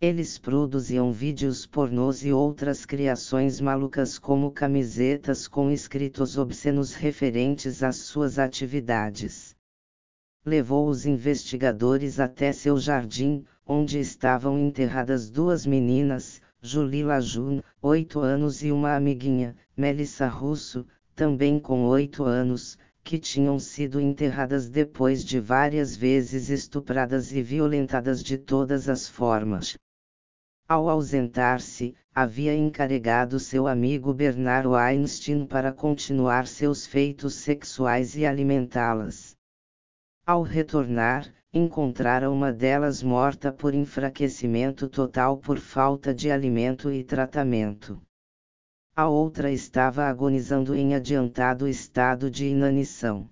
Eles produziam vídeos pornôs e outras criações malucas como camisetas com escritos obscenos referentes às suas atividades. Levou os investigadores até seu jardim, onde estavam enterradas duas meninas, Julie Lajun, 8 anos e uma amiguinha, Melissa Russo, também com oito anos, que tinham sido enterradas depois de várias vezes estupradas e violentadas de todas as formas. Ao ausentar-se, havia encarregado seu amigo Bernard Weinstein para continuar seus feitos sexuais e alimentá-las. Ao retornar, encontraram uma delas morta por enfraquecimento total por falta de alimento e tratamento. A outra estava agonizando em adiantado estado de inanição.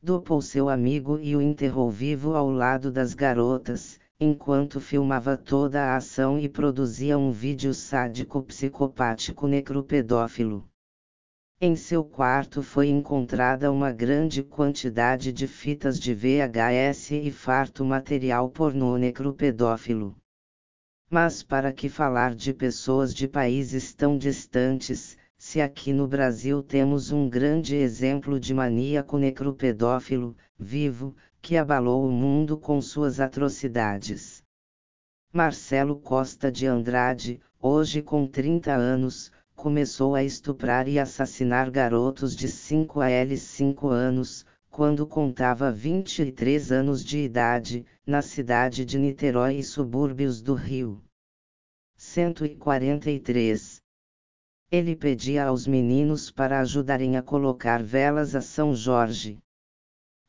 Dopou seu amigo e o enterrou vivo ao lado das garotas, enquanto filmava toda a ação e produzia um vídeo sádico psicopático necropedófilo. Em seu quarto foi encontrada uma grande quantidade de fitas de VHS e farto material pornô necropedófilo. Mas para que falar de pessoas de países tão distantes, se aqui no Brasil temos um grande exemplo de maníaco necropedófilo, vivo, que abalou o mundo com suas atrocidades. Marcelo Costa de Andrade, hoje com 30 anos, começou a estuprar e assassinar garotos de 5 a L 5 anos, quando contava 23 anos de idade, na cidade de Niterói e subúrbios do Rio. 143. Ele pedia aos meninos para ajudarem a colocar velas a São Jorge.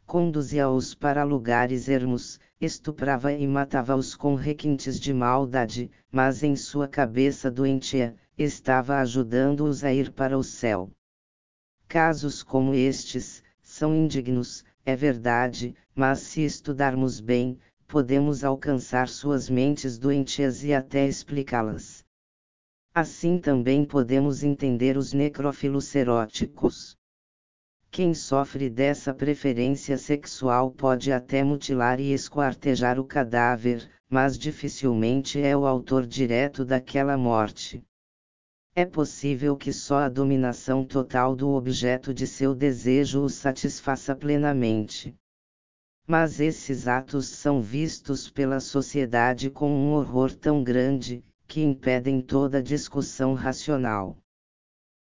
Conduzia-os para lugares ermos, estuprava e matava-os com requintes de maldade, mas em sua cabeça doentia, estava ajudando-os a ir para o céu. Casos como estes, são indignos, é verdade, mas se estudarmos bem, podemos alcançar suas mentes doentias e até explicá-las. Assim também podemos entender os necrófilos eróticos. Quem sofre dessa preferência sexual pode até mutilar e esquartejar o cadáver, mas dificilmente é o autor direto daquela morte. É possível que só a dominação total do objeto de seu desejo o satisfaça plenamente. Mas esses atos são vistos pela sociedade com um horror tão grande, que impedem toda discussão racional.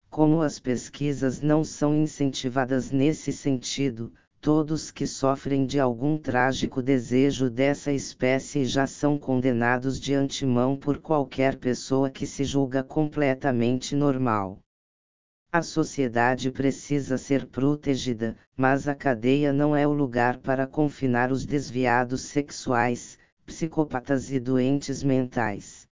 Como as pesquisas não são incentivadas nesse sentido, todos que sofrem de algum trágico desejo dessa espécie já são condenados de antemão por qualquer pessoa que se julga completamente normal. A sociedade precisa ser protegida, mas a cadeia não é o lugar para confinar os desviados sexuais, psicopatas e doentes mentais.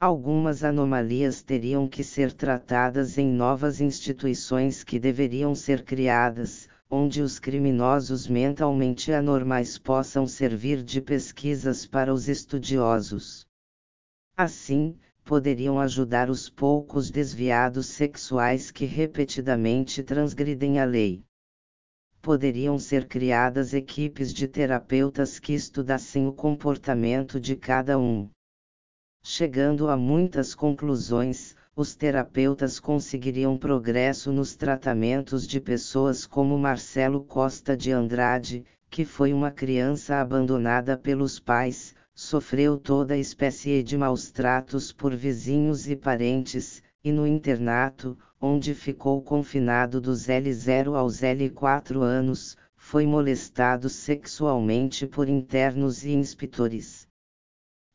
Algumas anomalias teriam que ser tratadas em novas instituições que deveriam ser criadas, onde os criminosos mentalmente anormais possam servir de pesquisas para os estudiosos. Assim, poderiam ajudar os poucos desviados sexuais que repetidamente transgridem a lei. Poderiam ser criadas equipes de terapeutas que estudassem o comportamento de cada um. Chegando a muitas conclusões, os terapeutas conseguiriam progresso nos tratamentos de pessoas como Marcelo Costa de Andrade, que foi uma criança abandonada pelos pais, sofreu toda espécie de maus tratos por vizinhos e parentes, e no internato, onde ficou confinado dos L0 aos L4 anos, foi molestado sexualmente por internos e inspetores.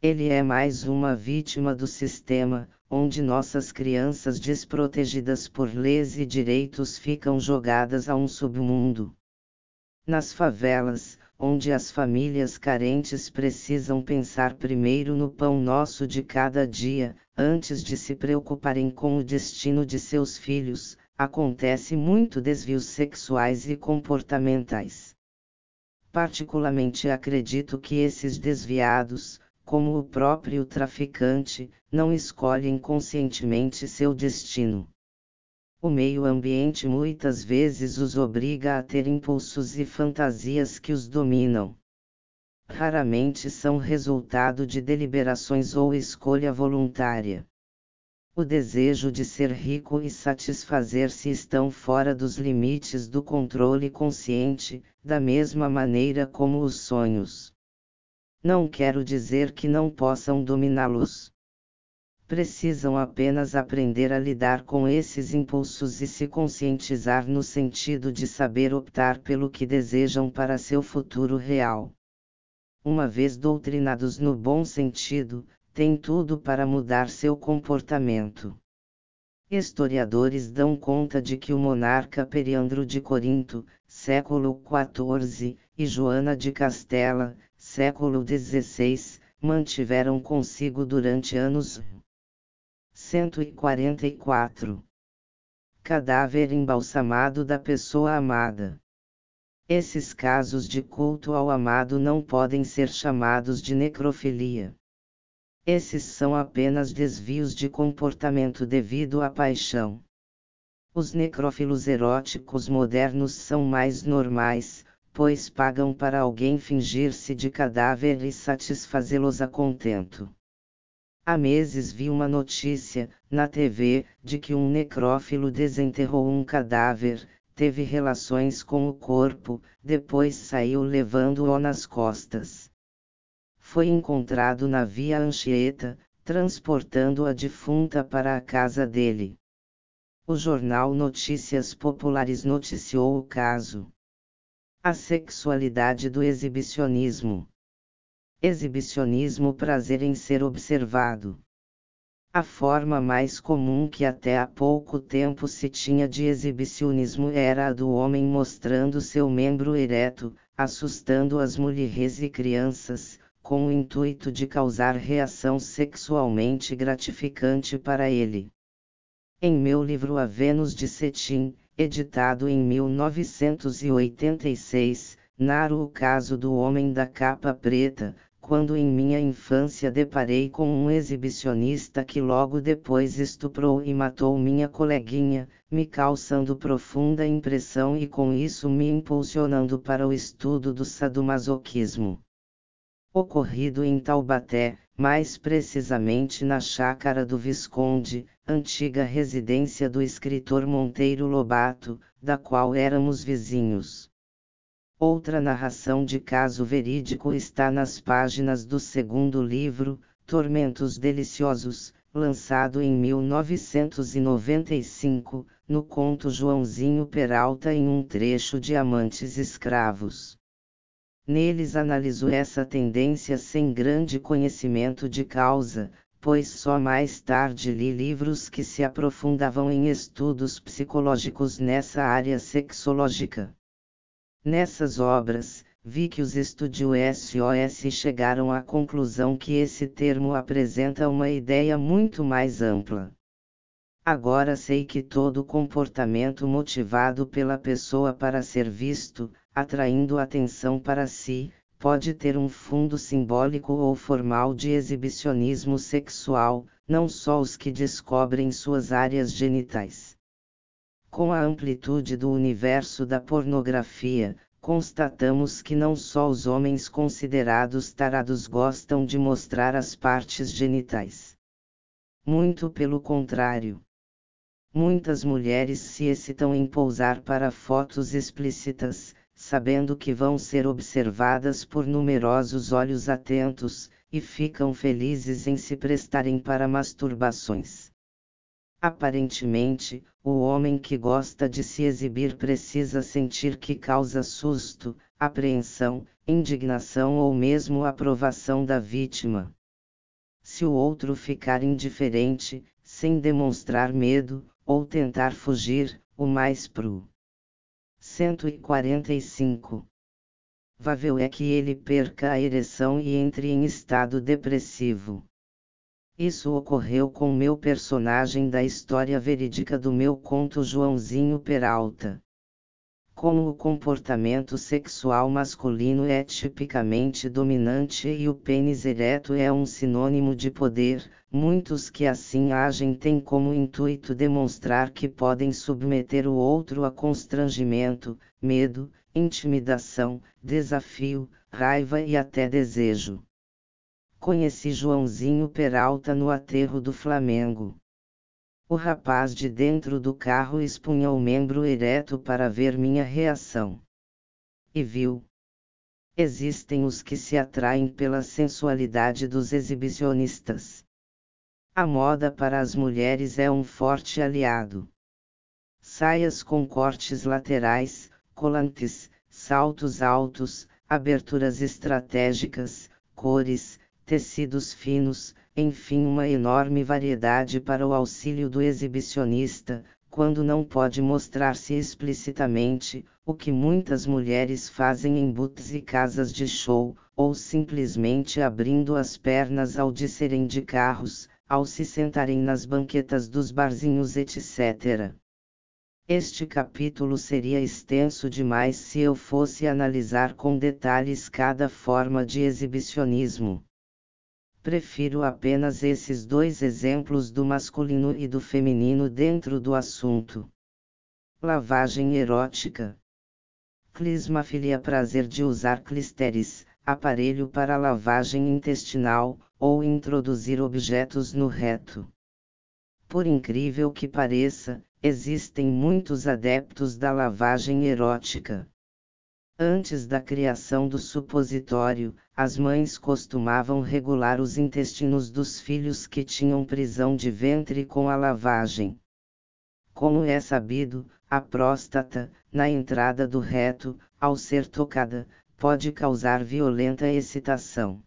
Ele é mais uma vítima do sistema, onde nossas crianças desprotegidas por leis e direitos ficam jogadas a um submundo. Nas favelas, onde as famílias carentes precisam pensar primeiro no pão nosso de cada dia, antes de se preocuparem com o destino de seus filhos, acontece muito desvios sexuais e comportamentais. Particularmente acredito que esses desviados, como o próprio traficante, não escolhem conscientemente seu destino. O meio ambiente muitas vezes os obriga a ter impulsos e fantasias que os dominam. Raramente são resultado de deliberações ou escolha voluntária. O desejo de ser rico e satisfazer-se estão fora dos limites do controle consciente, da mesma maneira como os sonhos. Não quero dizer que não possam dominá-los. Precisam apenas aprender a lidar com esses impulsos e se conscientizar no sentido de saber optar pelo que desejam para seu futuro real. Uma vez doutrinados no bom sentido, têm tudo para mudar seu comportamento. Historiadores dão conta de que o monarca Periandro de Corinto, século XIV, e Joana de Castela, século XVI, mantiveram consigo durante anos 144. Cadáver embalsamado da pessoa amada. Esses casos de culto ao amado não podem ser chamados de necrofilia. Esses são apenas desvios de comportamento devido à paixão. Os necrófilos eróticos modernos são mais normais, pois pagam para alguém fingir-se de cadáver e satisfazê-los a contento. Há meses vi uma notícia, na TV, de que um necrófilo desenterrou um cadáver, teve relações com o corpo, depois saiu levando-o nas costas. Foi encontrado na Via Anchieta, transportando a defunta para a casa dele. O jornal Notícias Populares noticiou o caso. A sexualidade do exibicionismo. Exibicionismo prazer em ser observado. A forma mais comum que até há pouco tempo se tinha de exibicionismo era a do homem mostrando seu membro ereto, assustando as mulheres e crianças, com o intuito de causar reação sexualmente gratificante para ele. Em meu livro A Vênus de Cetim, editado em 1986, narro o caso do homem da capa preta, quando em minha infância deparei com um exibicionista que logo depois estuprou e matou minha coleguinha, me causando profunda impressão e com isso me impulsionando para o estudo do sadomasoquismo. Ocorrido em Taubaté, mais precisamente na chácara do Visconde, antiga residência do escritor Monteiro Lobato, da qual éramos vizinhos. Outra narração de caso verídico está nas páginas do segundo livro, Tormentos Deliciosos, lançado em 1995, no conto Joãozinho Peralta em um trecho de Amantes Escravos. Neles analiso essa tendência sem grande conhecimento de causa, pois só mais tarde li livros que se aprofundavam em estudos psicológicos nessa área sexológica. Nessas obras, vi que os estudiosos chegaram à conclusão que esse termo apresenta uma ideia muito mais ampla. Agora sei que todo comportamento motivado pela pessoa para ser visto, atraindo atenção para si, pode ter um fundo simbólico ou formal de exibicionismo sexual, não só os que descobrem suas áreas genitais. Com a amplitude do universo da pornografia, constatamos que não só os homens considerados tarados gostam de mostrar as partes genitais. Muito pelo contrário. Muitas mulheres se excitam em pousar para fotos explícitas, sabendo que vão ser observadas por numerosos olhos atentos, e ficam felizes em se prestarem para masturbações. Aparentemente, o homem que gosta de se exibir precisa sentir que causa susto, apreensão, indignação ou mesmo aprovação da vítima. Se o outro ficar indiferente, sem demonstrar medo, ou tentar fugir, o mais pro. 145. Vável é que ele perca a ereção e entre em estado depressivo. Isso ocorreu com meu personagem da história verídica do meu conto Joãozinho Peralta. Como o comportamento sexual masculino é tipicamente dominante e o pênis ereto é um sinônimo de poder, muitos que assim agem têm como intuito demonstrar que podem submeter o outro a constrangimento, medo, intimidação, desafio, raiva e até desejo. Conheci Joãozinho Peralta no aterro do Flamengo. O rapaz de dentro do carro expunha o membro ereto para ver minha reação. E viu. Existem os que se atraem pela sensualidade dos exibicionistas. A moda para as mulheres é um forte aliado. Saias com cortes laterais, colantes, saltos altos, aberturas estratégicas, cores, tecidos finos, enfim, uma enorme variedade para o auxílio do exibicionista, quando não pode mostrar-se explicitamente, o que muitas mulheres fazem em boots e casas de show, ou simplesmente abrindo as pernas ao descerem de carros, ao se sentarem nas banquetas dos barzinhos, etc. Este capítulo seria extenso demais se eu fosse analisar com detalhes cada forma de exibicionismo prefiro apenas esses dois exemplos do masculino e do feminino dentro do assunto. Lavagem erótica. Clismafilia prazer de usar clisteres, aparelho para lavagem intestinal, ou introduzir objetos no reto. Por incrível que pareça, existem muitos adeptos da lavagem erótica. Antes da criação do supositório, as mães costumavam regular os intestinos dos filhos que tinham prisão de ventre com a lavagem. Como é sabido, a próstata, na entrada do reto, ao ser tocada, pode causar violenta excitação.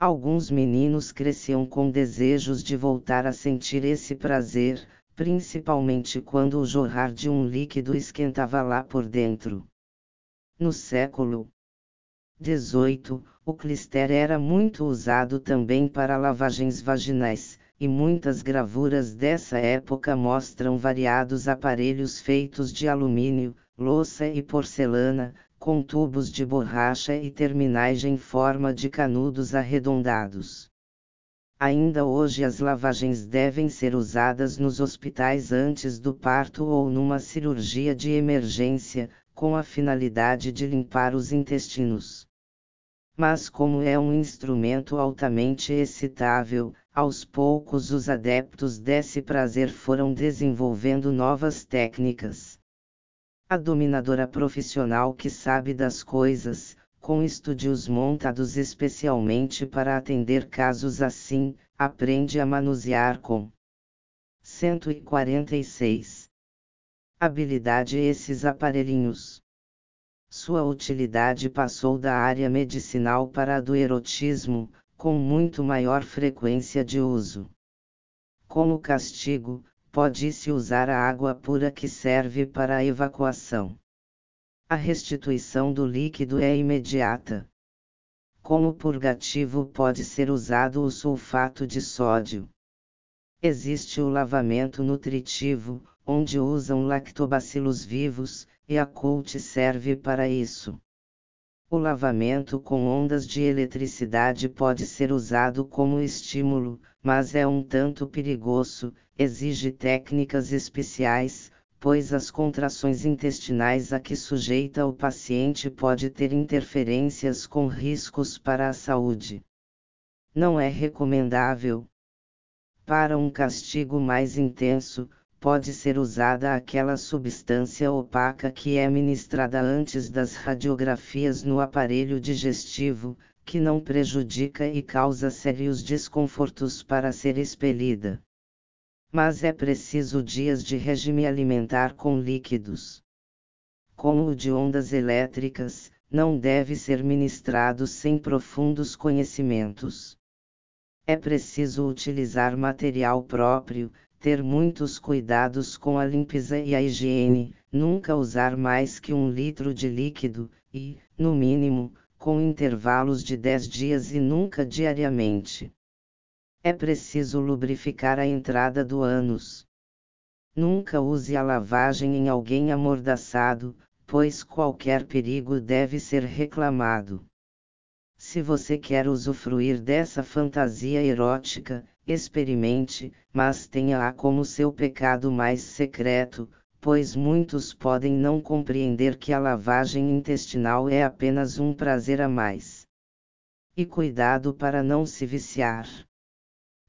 Alguns meninos cresciam com desejos de voltar a sentir esse prazer, principalmente quando o jorrar de um líquido esquentava lá por dentro. No século XVIII, o clister era muito usado também para lavagens vaginais, e muitas gravuras dessa época mostram variados aparelhos feitos de alumínio, louça e porcelana, com tubos de borracha e terminais em forma de canudos arredondados. Ainda hoje as lavagens devem ser usadas nos hospitais antes do parto ou numa cirurgia de emergência, com a finalidade de limpar os intestinos. Mas, como é um instrumento altamente excitável, aos poucos os adeptos desse prazer foram desenvolvendo novas técnicas. A dominadora profissional que sabe das coisas, com estúdios montados especialmente para atender casos assim, aprende a manusear com 146. Habilidade esses aparelhinhos. Sua utilidade passou da área medicinal para a do erotismo, com muito maior frequência de uso. Como castigo, pode-se usar a água pura que serve para a evacuação. A restituição do líquido é imediata. Como purgativo pode ser usado o sulfato de sódio. Existe o lavamento nutritivo, onde usam lactobacilos vivos, e a cult serve para isso. O lavamento com ondas de eletricidade pode ser usado como estímulo, mas é um tanto perigoso, exige técnicas especiais, pois as contrações intestinais a que sujeita o paciente pode ter interferências com riscos para a saúde. Não é recomendável. Para um castigo mais intenso, pode ser usada aquela substância opaca que é ministrada antes das radiografias no aparelho digestivo, que não prejudica e causa sérios desconfortos para ser expelida. Mas é preciso dias de regime alimentar com líquidos. Como o de ondas elétricas, não deve ser ministrado sem profundos conhecimentos. É preciso utilizar material próprio, ter muitos cuidados com a limpeza e a higiene, nunca usar mais que um litro de líquido, e, no mínimo, com intervalos de 10 dias e nunca diariamente. É preciso lubrificar a entrada do ânus. Nunca use a lavagem em alguém amordaçado, pois qualquer perigo deve ser reclamado. Se você quer usufruir dessa fantasia erótica, experimente, mas tenha-a como seu pecado mais secreto, pois muitos podem não compreender que a lavagem intestinal é apenas um prazer a mais. E cuidado para não se viciar.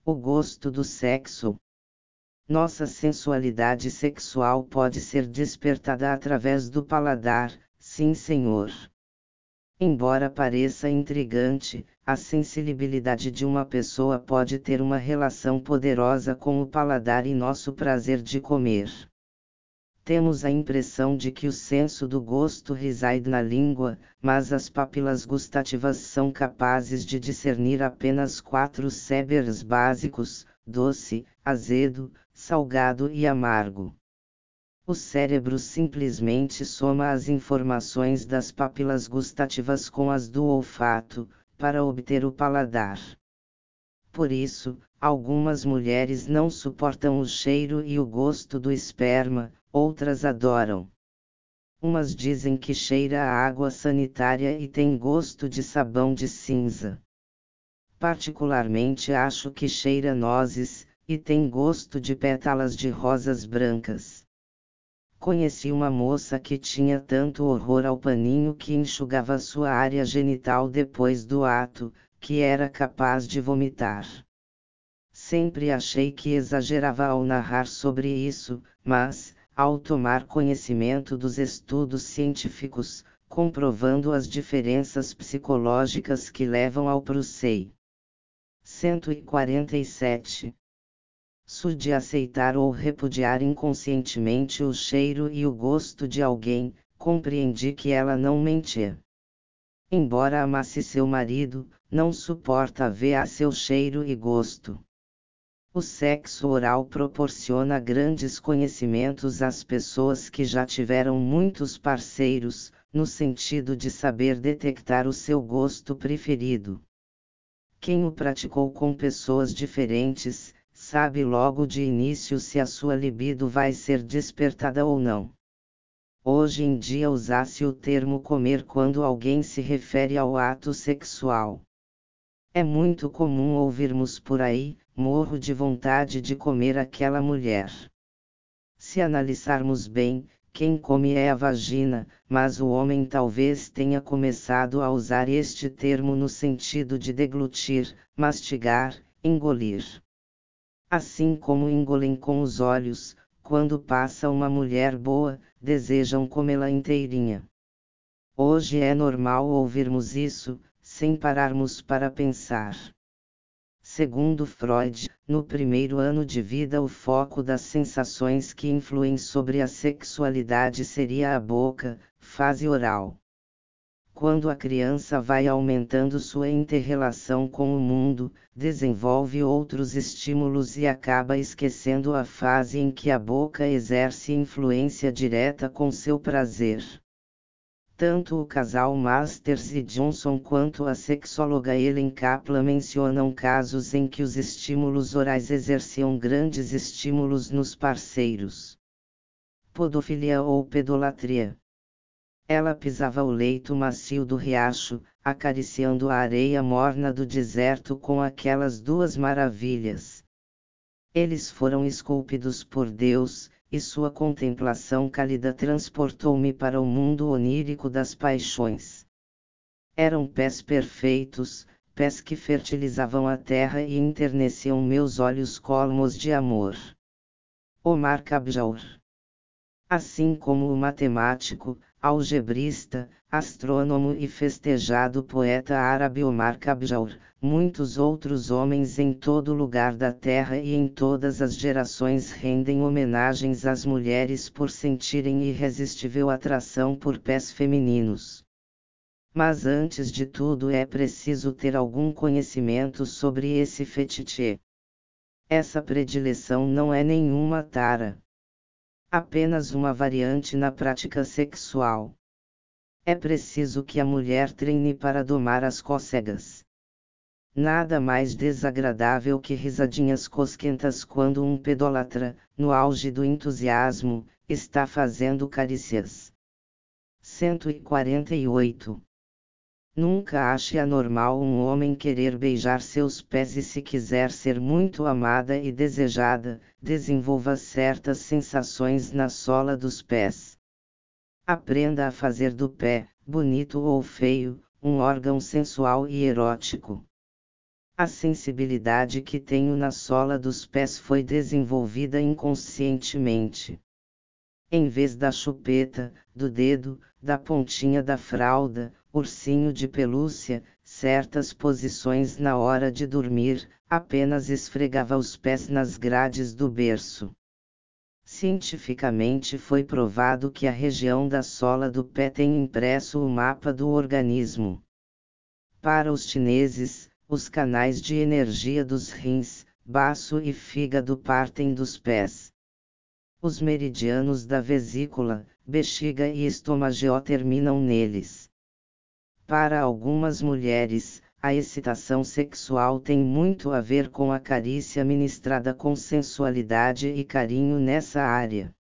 O gosto do sexo. Nossa sensualidade sexual pode ser despertada através do paladar, sim, senhor. Embora pareça intrigante, a sensibilidade de uma pessoa pode ter uma relação poderosa com o paladar e nosso prazer de comer. Temos a impressão de que o senso do gosto reside na língua, mas as papilas gustativas são capazes de discernir apenas quatro sabores básicos: doce, azedo, salgado e amargo. O cérebro simplesmente soma as informações das papilas gustativas com as do olfato, para obter o paladar. Por isso, algumas mulheres não suportam o cheiro e o gosto do esperma, outras adoram. Umas dizem que cheira a água sanitária e tem gosto de sabão de cinza. Particularmente acho que cheira nozes, e tem gosto de pétalas de rosas brancas. Conheci uma moça que tinha tanto horror ao paninho que enxugava sua área genital depois do ato, que era capaz de vomitar. Sempre achei que exagerava ao narrar sobre isso, mas, ao tomar conhecimento dos estudos científicos, comprovando as diferenças psicológicas que levam ao Prusei. 147. Su de aceitar ou repudiar inconscientemente o cheiro e o gosto de alguém, compreendi que ela não mentia. Embora amasse seu marido, não suporta ver a seu cheiro e gosto. O sexo oral proporciona grandes conhecimentos às pessoas que já tiveram muitos parceiros, no sentido de saber detectar o seu gosto preferido. Quem o praticou com pessoas diferentes, sabe logo de início se a sua libido vai ser despertada ou não. Hoje em dia usa-se o termo comer quando alguém se refere ao ato sexual. É muito comum ouvirmos por aí, morro de vontade de comer aquela mulher. Se analisarmos bem, quem come é a vagina, mas o homem talvez tenha começado a usar este termo no sentido de deglutir, mastigar, engolir. Assim como engolem com os olhos, quando passa uma mulher boa, desejam comê-la inteirinha. Hoje é normal ouvirmos isso, sem pararmos para pensar. Segundo Freud, no primeiro ano de vida o foco das sensações que influem sobre a sexualidade seria a boca, fase oral. Quando a criança vai aumentando sua interrelação com o mundo, desenvolve outros estímulos e acaba esquecendo a fase em que a boca exerce influência direta com seu prazer. Tanto o casal Masters e Johnson quanto a sexóloga Ellen Kaplan mencionam casos em que os estímulos orais exerciam grandes estímulos nos parceiros. Podofilia ou pedolatria. Ela pisava o leito macio do riacho, acariciando a areia morna do deserto com aquelas duas maravilhas. Eles foram esculpidos por Deus, e sua contemplação cálida transportou-me para o mundo onírico das paixões. Eram pés perfeitos, pés que fertilizavam a terra e enterneciam meus olhos colmos de amor. Omar Kabjaur Assim como o matemático, algebrista, astrônomo e festejado poeta árabe Omar Kabjaur, muitos outros homens em todo lugar da terra e em todas as gerações rendem homenagens às mulheres por sentirem irresistível atração por pés femininos. Mas antes de tudo é preciso ter algum conhecimento sobre esse fetiche. Essa predileção não é nenhuma tara apenas uma variante na prática sexual. É preciso que a mulher treine para domar as cócegas. Nada mais desagradável que risadinhas cosquentas quando um pedólatra, no auge do entusiasmo, está fazendo carícias. 148 Nunca ache anormal um homem querer beijar seus pés e se quiser ser muito amada e desejada, desenvolva certas sensações na sola dos pés. Aprenda a fazer do pé, bonito ou feio, um órgão sensual e erótico. A sensibilidade que tenho na sola dos pés foi desenvolvida inconscientemente. Em vez da chupeta, do dedo, da pontinha da fralda, ursinho de pelúcia, certas posições na hora de dormir, apenas esfregava os pés nas grades do berço. Cientificamente foi provado que a região da sola do pé tem impresso o mapa do organismo. Para os chineses, os canais de energia dos rins, baço e fígado partem dos pés. Os meridianos da vesícula, bexiga e estômago terminam neles. Para algumas mulheres, a excitação sexual tem muito a ver com a carícia ministrada com sensualidade e carinho nessa área.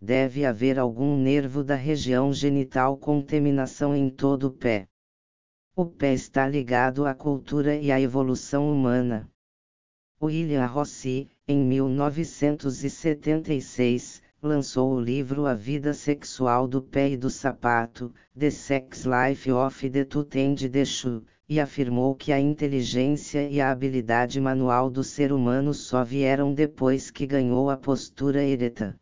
Deve haver algum nervo da região genital com terminação em todo o pé. O pé está ligado à cultura e à evolução humana. William Rossi, em 1976, lançou o livro A Vida Sexual do Pé e do Sapato, The Sex Life of the Tut and Shoe, e afirmou que a inteligência e a habilidade manual do ser humano só vieram depois que ganhou a postura ereta.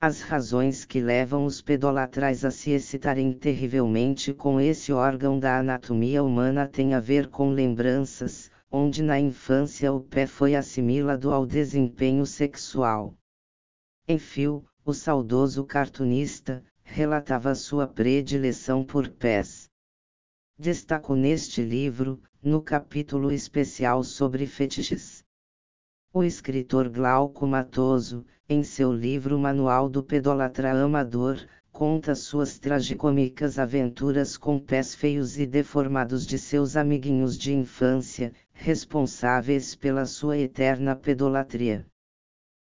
As razões que levam os pedolatrais a se excitarem terrivelmente com esse órgão da anatomia humana têm a ver com lembranças, onde na infância o pé foi assimilado ao desempenho sexual. Enfio, o saudoso cartunista, relatava sua predileção por pés. Destaco neste livro, no capítulo especial sobre fetiches. O escritor Glauco Matoso, em seu livro Manual do Pedolatra Amador, conta suas tragicômicas aventuras com pés feios e deformados de seus amiguinhos de infância, responsáveis pela sua eterna pedolatria.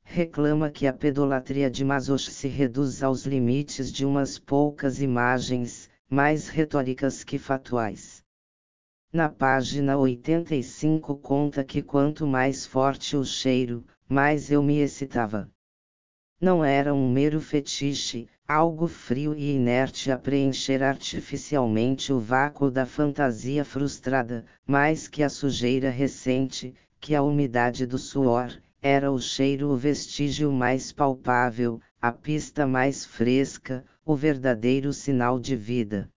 Reclama que a pedolatria de Masoch se reduz aos limites de umas poucas imagens, mais retóricas que fatuais. Na página 85 conta que quanto mais forte o cheiro, mais eu me excitava. Não era um mero fetiche, algo frio e inerte a preencher artificialmente o vácuo da fantasia frustrada, mais que a sujeira recente, que a umidade do suor, era o cheiro o vestígio mais palpável, a pista mais fresca, o verdadeiro sinal de vida.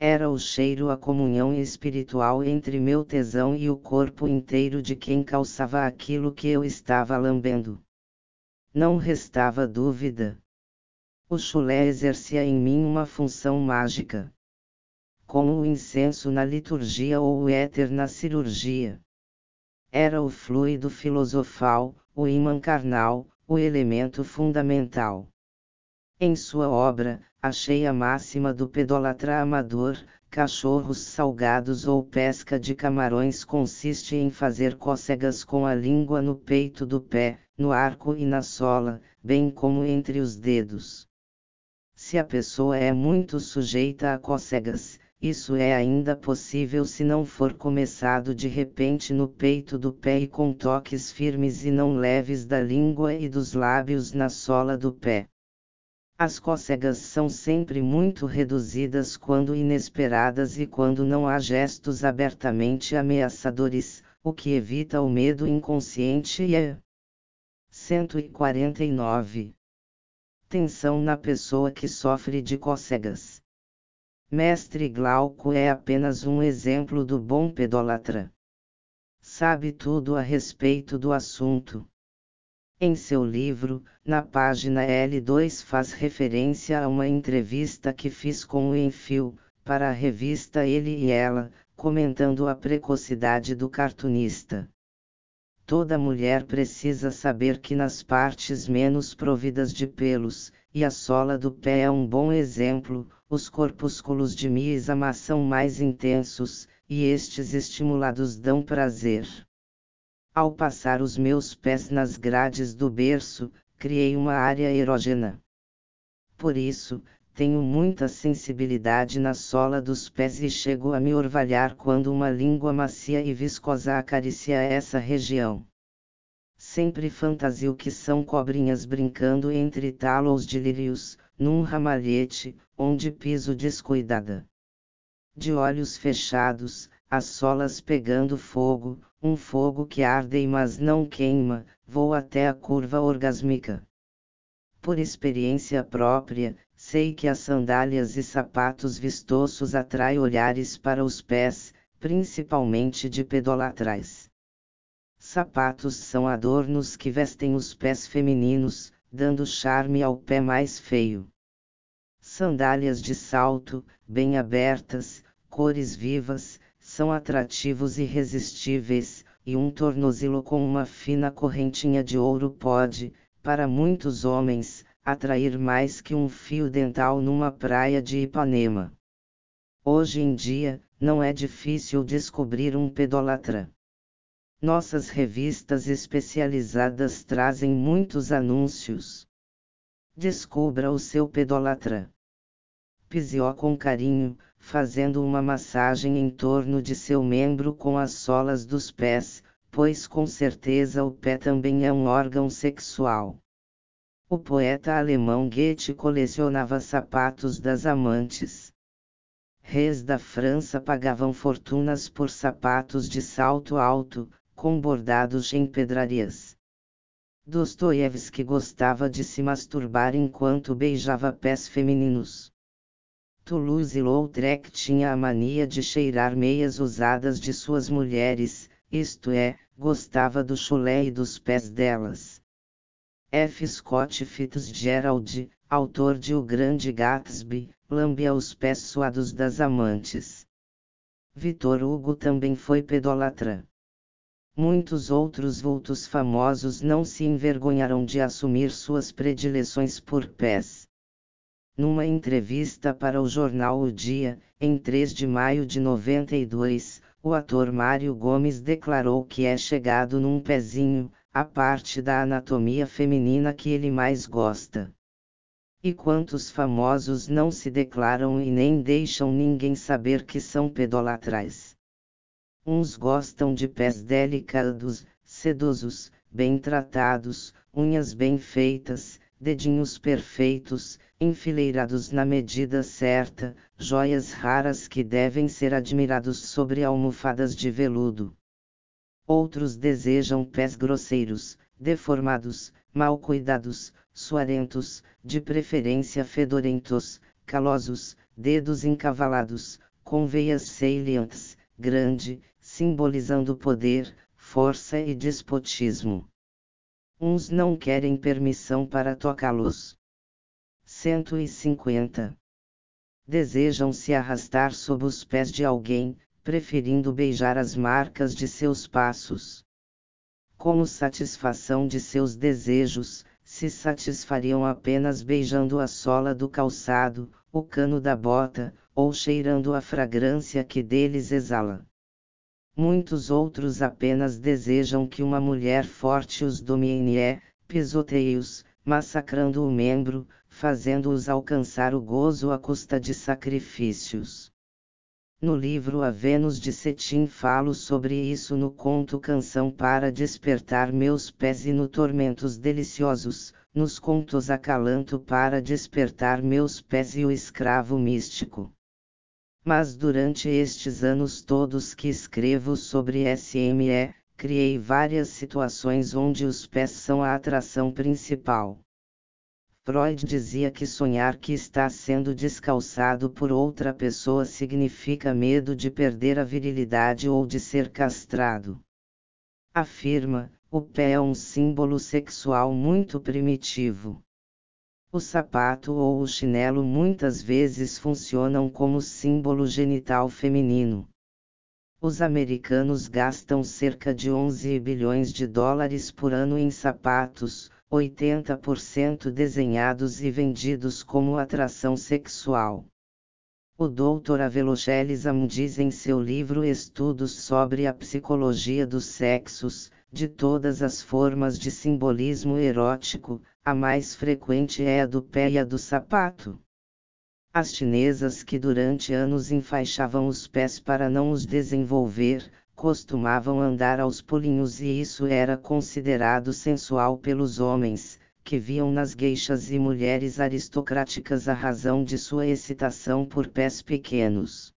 Era o cheiro a comunhão espiritual entre meu tesão e o corpo inteiro de quem calçava aquilo que eu estava lambendo. Não restava dúvida. O chulé exercia em mim uma função mágica. Como o incenso na liturgia ou o éter na cirurgia. Era o fluido filosofal, o imã carnal, o elemento fundamental. Em sua obra, achei a máxima do pedolatra amador, cachorros salgados ou pesca de camarões consiste em fazer cócegas com a língua no peito do pé, no arco e na sola, bem como entre os dedos. Se a pessoa é muito sujeita a cócegas, isso é ainda possível se não for começado de repente no peito do pé e com toques firmes e não leves da língua e dos lábios na sola do pé. As cócegas são sempre muito reduzidas quando inesperadas e quando não há gestos abertamente ameaçadores, o que evita o medo inconsciente e é 149 tensão na pessoa que sofre de cócegas. Mestre Glauco é apenas um exemplo do bom pedolatra. Sabe tudo a respeito do assunto. Em seu livro, na página L2 faz referência a uma entrevista que fiz com o Enfio, para a revista Ele e Ela, comentando a precocidade do cartunista. Toda mulher precisa saber que nas partes menos providas de pelos, e a sola do pé é um bom exemplo, os corpúsculos de miasma são mais intensos, e estes estimulados dão prazer. Ao passar os meus pés nas grades do berço, criei uma área erógena. Por isso, tenho muita sensibilidade na sola dos pés e chego a me orvalhar quando uma língua macia e viscosa acaricia essa região. Sempre fantasio que são cobrinhas brincando entre talos de lírios, num ramalhete, onde piso descuidada. De olhos fechados, as solas pegando fogo, um fogo que arde mas não queima, vou até a curva orgásmica. Por experiência própria, sei que as sandálias e sapatos vistosos atraem olhares para os pés, principalmente de pedolatrais. Sapatos são adornos que vestem os pés femininos, dando charme ao pé mais feio. Sandálias de salto, bem abertas, cores vivas, são atrativos e irresistíveis, e um tornozelo com uma fina correntinha de ouro pode, para muitos homens, atrair mais que um fio dental numa praia de Ipanema. Hoje em dia, não é difícil descobrir um pedolatra. Nossas revistas especializadas trazem muitos anúncios. Descubra o seu pedolatra. Pise-o com carinho, fazendo uma massagem em torno de seu membro com as solas dos pés, pois com certeza o pé também é um órgão sexual. O poeta alemão Goethe colecionava sapatos das amantes. Reis da França pagavam fortunas por sapatos de salto alto, com bordados em pedrarias. Dostoiévski gostava de se masturbar enquanto beijava pés femininos. Toulouse-Lautrec tinha a mania de cheirar meias usadas de suas mulheres, isto é, gostava do chulé e dos pés delas. F. Scott Fitzgerald, autor de O Grande Gatsby, lambia os pés suados das amantes. Vitor Hugo também foi pedolatra. Muitos outros vultos famosos não se envergonharam de assumir suas predileções por pés. Numa entrevista para o jornal O Dia, em 3 de maio de 92, o ator Mário Gomes declarou que é chegado num pezinho, a parte da anatomia feminina que ele mais gosta. E quantos famosos não se declaram e nem deixam ninguém saber que são pedolatrais? Uns gostam de pés delicados, sedosos, bem tratados, unhas bem feitas, dedinhos perfeitos, enfileirados na medida certa, joias raras que devem ser admirados sobre almofadas de veludo. Outros desejam pés grosseiros, deformados, mal cuidados, suarentos, de preferência fedorentos, calosos, dedos encavalados, com veias salientes, grande, simbolizando poder, força e despotismo. Uns não querem permissão para tocá-los. 150. Desejam se arrastar sob os pés de alguém, preferindo beijar as marcas de seus passos. Como satisfação de seus desejos, se satisfariam apenas beijando a sola do calçado, o cano da bota, ou cheirando a fragrância que deles exala. Muitos outros apenas desejam que uma mulher forte os domine, pisoteie-os, massacrando o membro, fazendo-os alcançar o gozo à custa de sacrifícios. No livro A Vênus de Cetim falo sobre isso no conto Canção para Despertar Meus Pés e no Tormentos Deliciosos, nos contos Acalanto para Despertar Meus Pés e o Escravo Místico. Mas durante estes anos todos que escrevo sobre SME, criei várias situações onde os pés são a atração principal. Freud dizia que sonhar que está sendo descalçado por outra pessoa significa medo de perder a virilidade ou de ser castrado. Afirma: o pé é um símbolo sexual muito primitivo. O sapato ou o chinelo muitas vezes funcionam como símbolo genital feminino. Os americanos gastam cerca de 11 bilhões de dólares por ano em sapatos, 80% desenhados e vendidos como atração sexual. O Dr. Avelogelisam diz em seu livro Estudos sobre a Psicologia dos Sexos, de todas as formas de simbolismo erótico, a mais frequente é a do pé e a do sapato. As chinesas que durante anos enfaixavam os pés para não os desenvolver, costumavam andar aos pulinhos e isso era considerado sensual pelos homens, que viam nas gueixas e mulheres aristocráticas a razão de sua excitação por pés pequenos.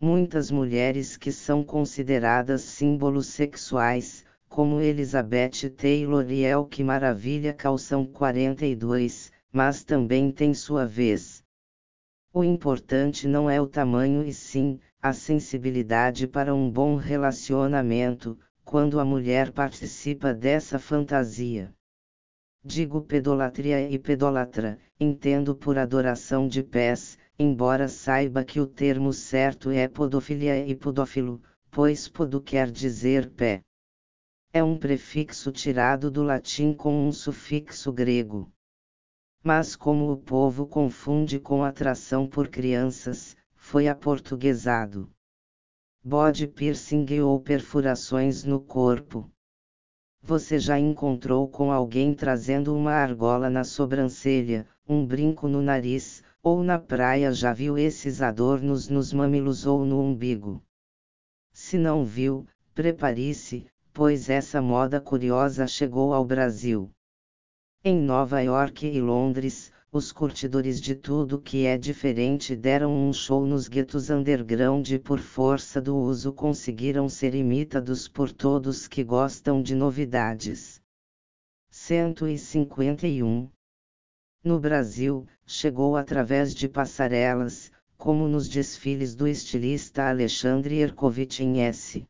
Muitas mulheres que são consideradas símbolos sexuais, como Elizabeth Taylor e El Que Maravilha calçam 42, mas também tem sua vez. O importante não é o tamanho e sim, a sensibilidade para um bom relacionamento, quando a mulher participa dessa fantasia. Digo pedolatria e pedolatra, entendo por adoração de pés, embora saiba que o termo certo é podofilia e podófilo, pois podo quer dizer pé. É um prefixo tirado do latim com um sufixo grego. Mas como o povo confunde com atração por crianças, foi aportuguesado. Bode piercing ou perfurações no corpo. Você já encontrou com alguém trazendo uma argola na sobrancelha, um brinco no nariz, ou na praia já viu esses adornos nos mamilos ou no umbigo? Se não viu, prepare-se, pois essa moda curiosa chegou ao Brasil. Em Nova York e Londres, os curtidores de tudo que é diferente deram um show nos guetos underground e por força do uso conseguiram ser imitados por todos que gostam de novidades. 151 No Brasil, chegou através de passarelas, como nos desfiles do estilista Alexandre Erkovitch em S.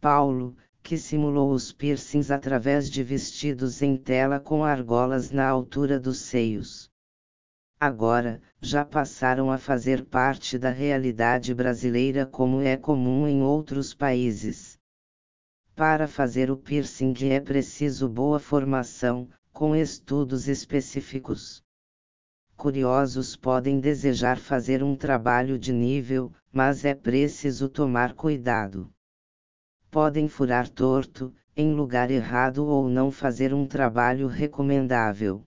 Paulo, que simulou os piercings através de vestidos em tela com argolas na altura dos seios. Agora, já passaram a fazer parte da realidade brasileira como é comum em outros países. Para fazer o piercing é preciso boa formação, com estudos específicos. Curiosos podem desejar fazer um trabalho de nível, mas é preciso tomar cuidado podem furar torto, em lugar errado ou não fazer um trabalho recomendável.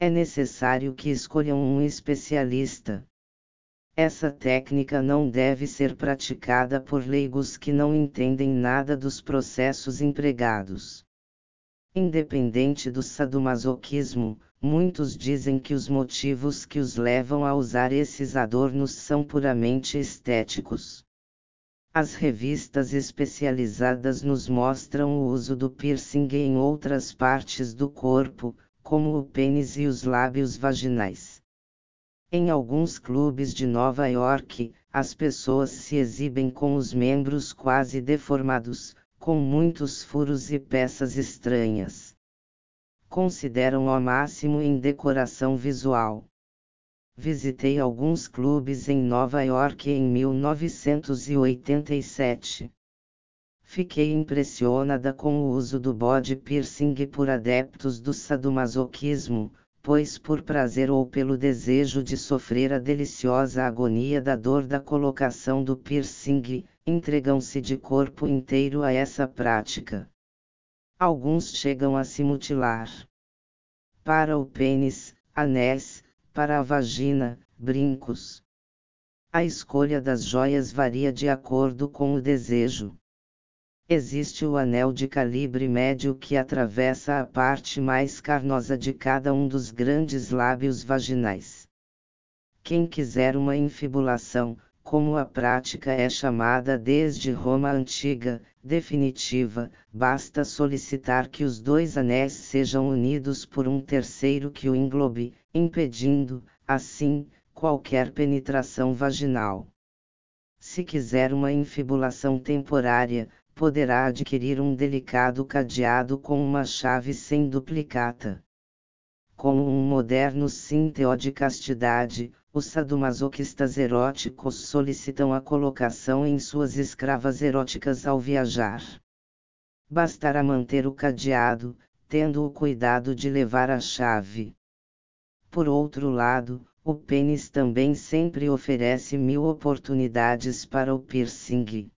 É necessário que escolham um especialista. Essa técnica não deve ser praticada por leigos que não entendem nada dos processos empregados. Independente do sadomasoquismo, muitos dizem que os motivos que os levam a usar esses adornos são puramente estéticos. As revistas especializadas nos mostram o uso do piercing em outras partes do corpo, como o pênis e os lábios vaginais. Em alguns clubes de Nova York, as pessoas se exibem com os membros quase deformados, com muitos furos e peças estranhas. Consideram o máximo em decoração visual. Visitei alguns clubes em Nova York em 1987. Fiquei impressionada com o uso do body piercing por adeptos do sadomasoquismo, pois por prazer ou pelo desejo de sofrer a deliciosa agonia da dor da colocação do piercing, entregam-se de corpo inteiro a essa prática. Alguns chegam a se mutilar. Para o pênis, anéis, para a vagina, brincos. A escolha das joias varia de acordo com o desejo. Existe o anel de calibre médio que atravessa a parte mais carnosa de cada um dos grandes lábios vaginais. Quem quiser uma infibulação, como a prática é chamada desde Roma antiga, definitiva, basta solicitar que os dois anéis sejam unidos por um terceiro que o englobe, impedindo, assim, qualquer penetração vaginal. Se quiser uma infibulação temporária, poderá adquirir um delicado cadeado com uma chave sem duplicata. Como um moderno sínteo de castidade, os sadomasoquistas eróticos solicitam a colocação em suas escravas eróticas ao viajar. Bastará manter o cadeado, tendo o cuidado de levar a chave. Por outro lado, o pênis também sempre oferece mil oportunidades para o piercing.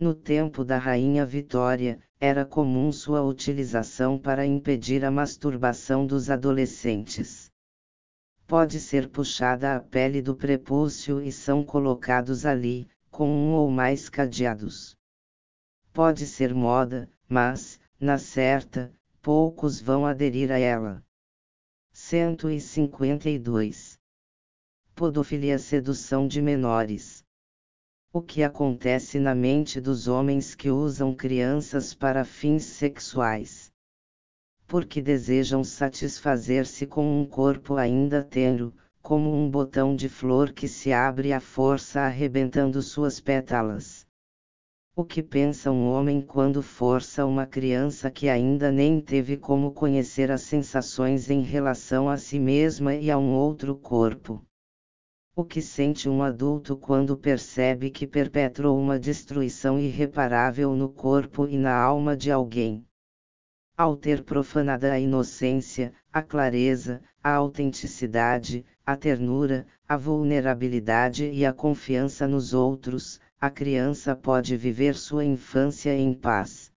No tempo da Rainha Vitória, era comum sua utilização para impedir a masturbação dos adolescentes. Pode ser puxada a pele do prepúcio e são colocados ali, com um ou mais cadeados. Pode ser moda, mas, na certa, poucos vão aderir a ela. 152. Podofilia sedução de menores. O que acontece na mente dos homens que usam crianças para fins sexuais? Porque desejam satisfazer-se com um corpo ainda tenro, como um botão de flor que se abre à força arrebentando suas pétalas. O que pensa um homem quando força uma criança que ainda nem teve como conhecer as sensações em relação a si mesma e a um outro corpo? O que sente um adulto quando percebe que perpetrou uma destruição irreparável no corpo e na alma de alguém? Ao ter profanado a inocência, a clareza, a autenticidade, a ternura, a vulnerabilidade e a confiança nos outros, a criança pode viver sua infância em paz.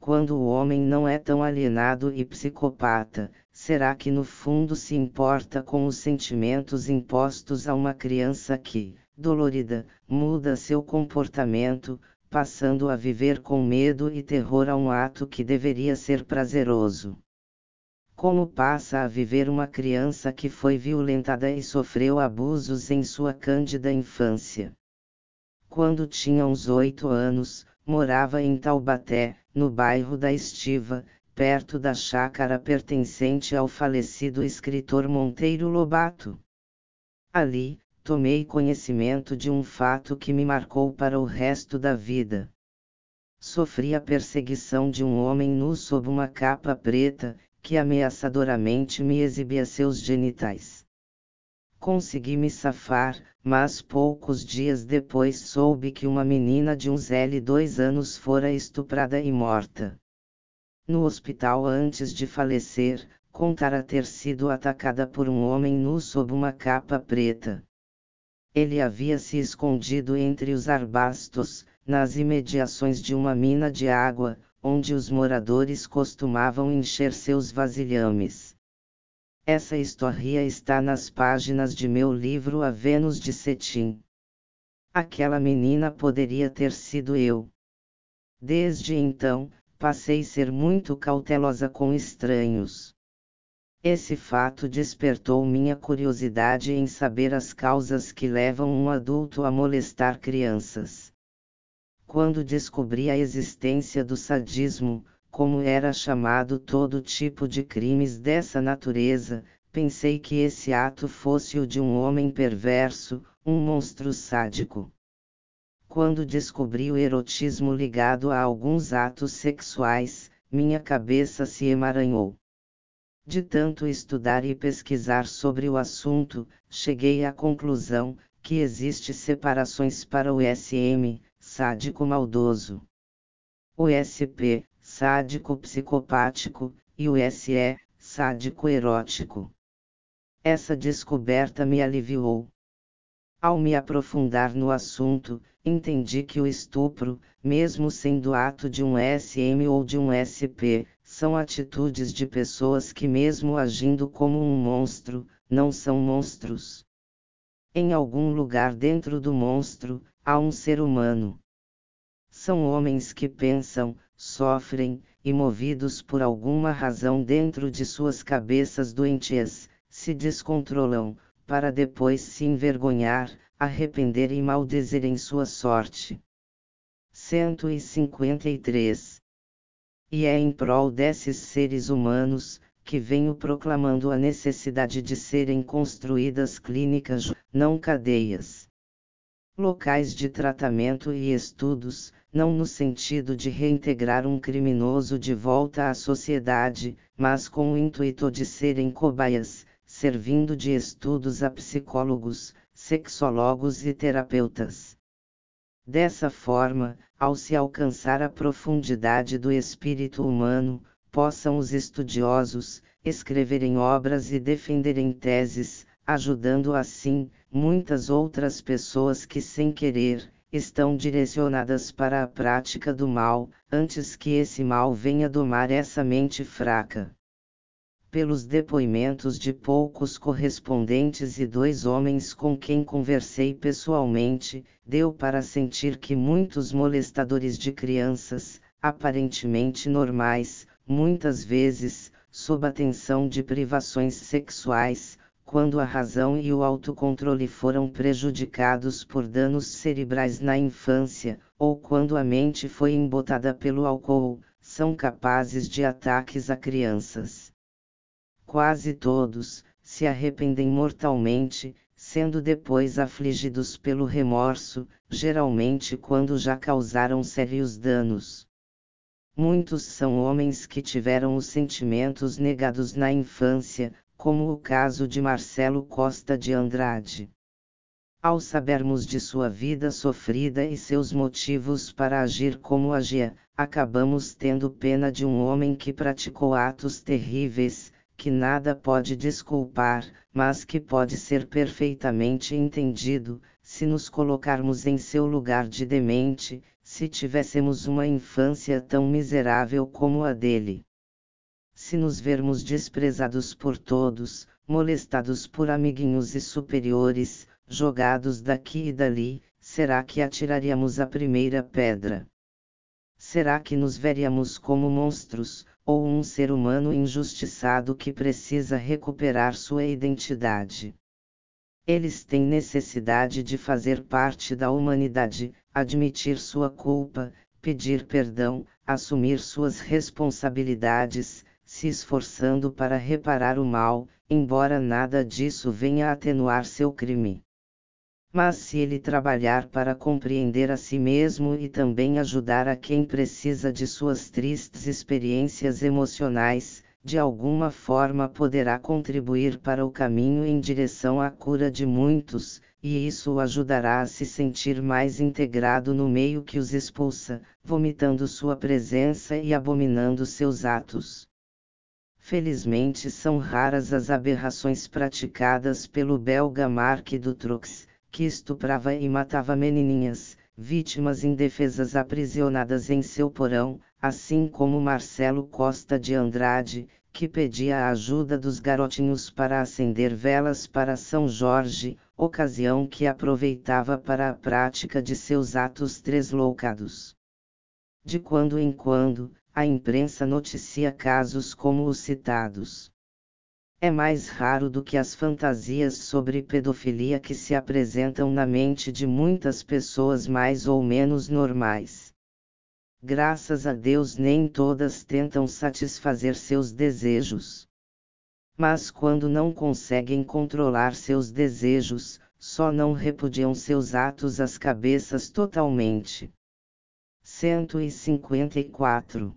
Quando o homem não é tão alienado e psicopata, será que no fundo se importa com os sentimentos impostos a uma criança que, dolorida, muda seu comportamento, passando a viver com medo e terror a um ato que deveria ser prazeroso? Como passa a viver uma criança que foi violentada e sofreu abusos em sua cândida infância? Quando tinha uns oito anos, morava em Taubaté, no bairro da Estiva, perto da chácara pertencente ao falecido escritor Monteiro Lobato. Ali, tomei conhecimento de um fato que me marcou para o resto da vida. sofri a perseguição de um homem nu sob uma capa preta, que ameaçadoramente me exibia seus genitais. Consegui me safar, mas poucos dias depois soube que uma menina de uns L2 anos fora estuprada e morta. No hospital antes de falecer, contara ter sido atacada por um homem nu sob uma capa preta. Ele havia se escondido entre os arbustos, nas imediações de uma mina de água, onde os moradores costumavam encher seus vasilhames. Essa história está nas páginas de meu livro A Vênus de Cetim. Aquela menina poderia ter sido eu. Desde então, passei a ser muito cautelosa com estranhos. Esse fato despertou minha curiosidade em saber as causas que levam um adulto a molestar crianças. Quando descobri a existência do sadismo, como era chamado todo tipo de crimes dessa natureza, pensei que esse ato fosse o de um homem perverso, um monstro sádico. Quando descobri o erotismo ligado a alguns atos sexuais, minha cabeça se emaranhou. De tanto estudar e pesquisar sobre o assunto, cheguei à conclusão que existe separações para o SM, sádico maldoso. O SP, sádico psicopático, e o SE, sádico erótico. Essa descoberta me aliviou. Ao me aprofundar no assunto, entendi que o estupro, mesmo sendo ato de um SM ou de um SP, são atitudes de pessoas que, mesmo agindo como um monstro, não são monstros. Em algum lugar dentro do monstro, há um ser humano. São homens que pensam, sofrem, e movidos por alguma razão dentro de suas cabeças doentias, se descontrolam, para depois se envergonhar, arrepender e maldizerem sua sorte. 153 e é em prol desses seres humanos, que venho proclamando a necessidade de serem construídas clínicas, não cadeias. Locais de tratamento e estudos, não no sentido de reintegrar um criminoso de volta à sociedade, mas com o intuito de serem cobaias, servindo de estudos a psicólogos, sexólogos e terapeutas. Dessa forma, ao se alcançar a profundidade do espírito humano, possam os estudiosos escreverem obras e defenderem teses, ajudando assim muitas outras pessoas que, sem querer, estão direcionadas para a prática do mal, antes que esse mal venha domar essa mente fraca. Pelos depoimentos de poucos correspondentes e dois homens com quem conversei pessoalmente, deu para sentir que muitos molestadores de crianças, aparentemente normais, muitas vezes, sob a tensão de privações sexuais, quando a razão e o autocontrole foram prejudicados por danos cerebrais na infância, ou quando a mente foi embotada pelo álcool, são capazes de ataques a crianças quase todos, se arrependem mortalmente, sendo depois afligidos pelo remorso, geralmente quando já causaram sérios danos. Muitos são homens que tiveram os sentimentos negados na infância, como o caso de Marcelo Costa de Andrade. Ao sabermos de sua vida sofrida e seus motivos para agir como agia, acabamos tendo pena de um homem que praticou atos terríveis, que nada pode desculpar, mas que pode ser perfeitamente entendido, se nos colocarmos em seu lugar de demente, se tivéssemos uma infância tão miserável como a dele. Se nos vermos desprezados por todos, molestados por amiguinhos e superiores, jogados daqui e dali, será que atiraríamos a primeira pedra? Será que nos veríamos como monstros, ou um ser humano injustiçado que precisa recuperar sua identidade. Eles têm necessidade de fazer parte da humanidade, admitir sua culpa, pedir perdão, assumir suas responsabilidades, se esforçando para reparar o mal, embora nada disso venha atenuar seu crime. Mas se ele trabalhar para compreender a si mesmo e também ajudar a quem precisa de suas tristes experiências emocionais, de alguma forma poderá contribuir para o caminho em direção à cura de muitos, e isso o ajudará a se sentir mais integrado no meio que os expulsa, vomitando sua presença e abominando seus atos. Felizmente são raras as aberrações praticadas pelo belga Mark Dutroux, que estuprava e matava menininhas, vítimas indefesas aprisionadas em seu porão, assim como Marcelo Costa de Andrade, que pedia a ajuda dos garotinhos para acender velas para São Jorge, ocasião que aproveitava para a prática de seus atos tresloucados. De quando em quando, a imprensa noticia casos como os citados é mais raro do que as fantasias sobre pedofilia que se apresentam na mente de muitas pessoas mais ou menos normais. Graças a Deus, nem todas tentam satisfazer seus desejos. Mas quando não conseguem controlar seus desejos, só não repudiam seus atos às cabeças totalmente. 154.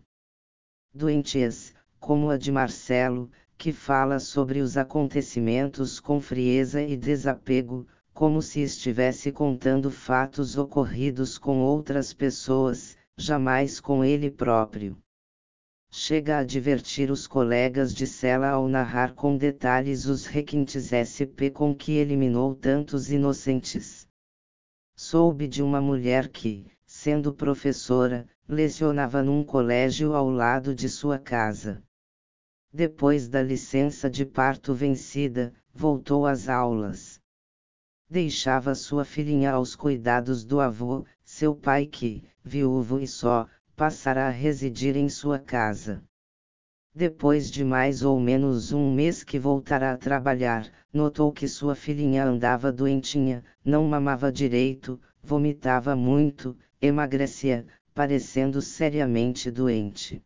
Doentes, como a de Marcelo, que fala sobre os acontecimentos com frieza e desapego, como se estivesse contando fatos ocorridos com outras pessoas, jamais com ele próprio. Chega a divertir os colegas de cela ao narrar com detalhes os requintes SP com que eliminou tantos inocentes. Soube de uma mulher que, sendo professora, lecionava num colégio ao lado de sua casa. Depois da licença de parto vencida, voltou às aulas. Deixava sua filhinha aos cuidados do avô, seu pai que, viúvo e só, passara a residir em sua casa. Depois de mais ou menos um mês que voltara a trabalhar, notou que sua filhinha andava doentinha, não mamava direito, vomitava muito, emagrecia, parecendo seriamente doente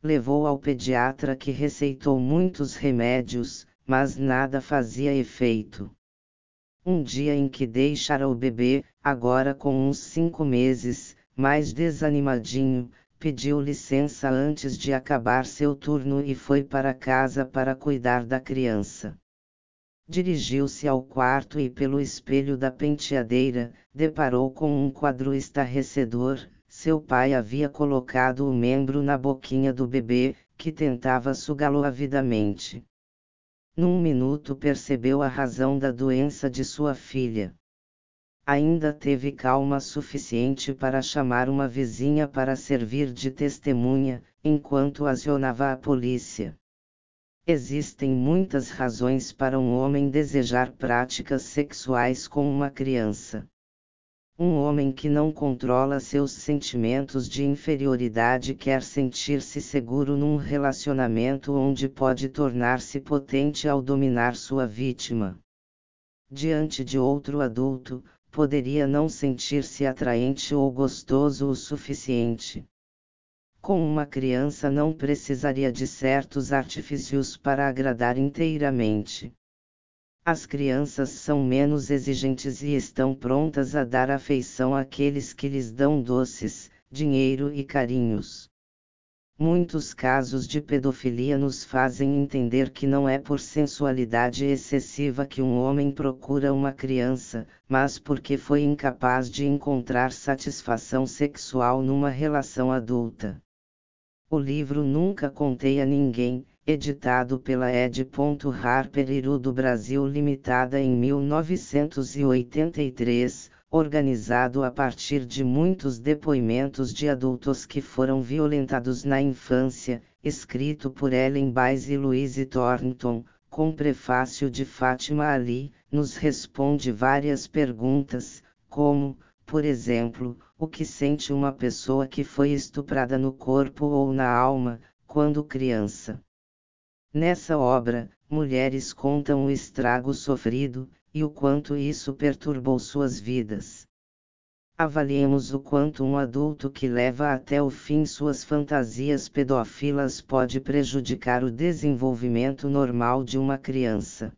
levou ao pediatra que receitou muitos remédios, mas nada fazia efeito. Um dia em que deixara o bebê, agora com uns cinco meses, mais desanimadinho, pediu licença antes de acabar seu turno e foi para casa para cuidar da criança. Dirigiu-se ao quarto e, pelo espelho da penteadeira, deparou com um quadro estarrecedor, seu pai havia colocado o membro na boquinha do bebê, que tentava sugá-lo avidamente. Num minuto percebeu a razão da doença de sua filha. Ainda teve calma suficiente para chamar uma vizinha para servir de testemunha, enquanto acionava a polícia. Existem muitas razões para um homem desejar práticas sexuais com uma criança. Um homem que não controla seus sentimentos de inferioridade quer sentir-se seguro num relacionamento onde pode tornar-se potente ao dominar sua vítima. Diante de outro adulto, poderia não sentir-se atraente ou gostoso o suficiente. Com uma criança não precisaria de certos artifícios para agradar inteiramente. As crianças são menos exigentes e estão prontas a dar afeição àqueles que lhes dão doces, dinheiro e carinhos. Muitos casos de pedofilia nos fazem entender que não é por sensualidade excessiva que um homem procura uma criança, mas porque foi incapaz de encontrar satisfação sexual numa relação adulta. O livro Nunca Contei a Ninguém, editado pela Ed. Harper Iru do Brasil Limitada em 1983, organizado a partir de muitos depoimentos de adultos que foram violentados na infância, escrito por Ellen Baez e Louise Thornton, com prefácio de Fátima Ali, nos responde várias perguntas, como, por exemplo, o que sente uma pessoa que foi estuprada no corpo ou na alma, quando criança. Nessa obra, mulheres contam o estrago sofrido, e o quanto isso perturbou suas vidas. Avaliemos o quanto um adulto que leva até o fim suas fantasias pedófilas pode prejudicar o desenvolvimento normal de uma criança.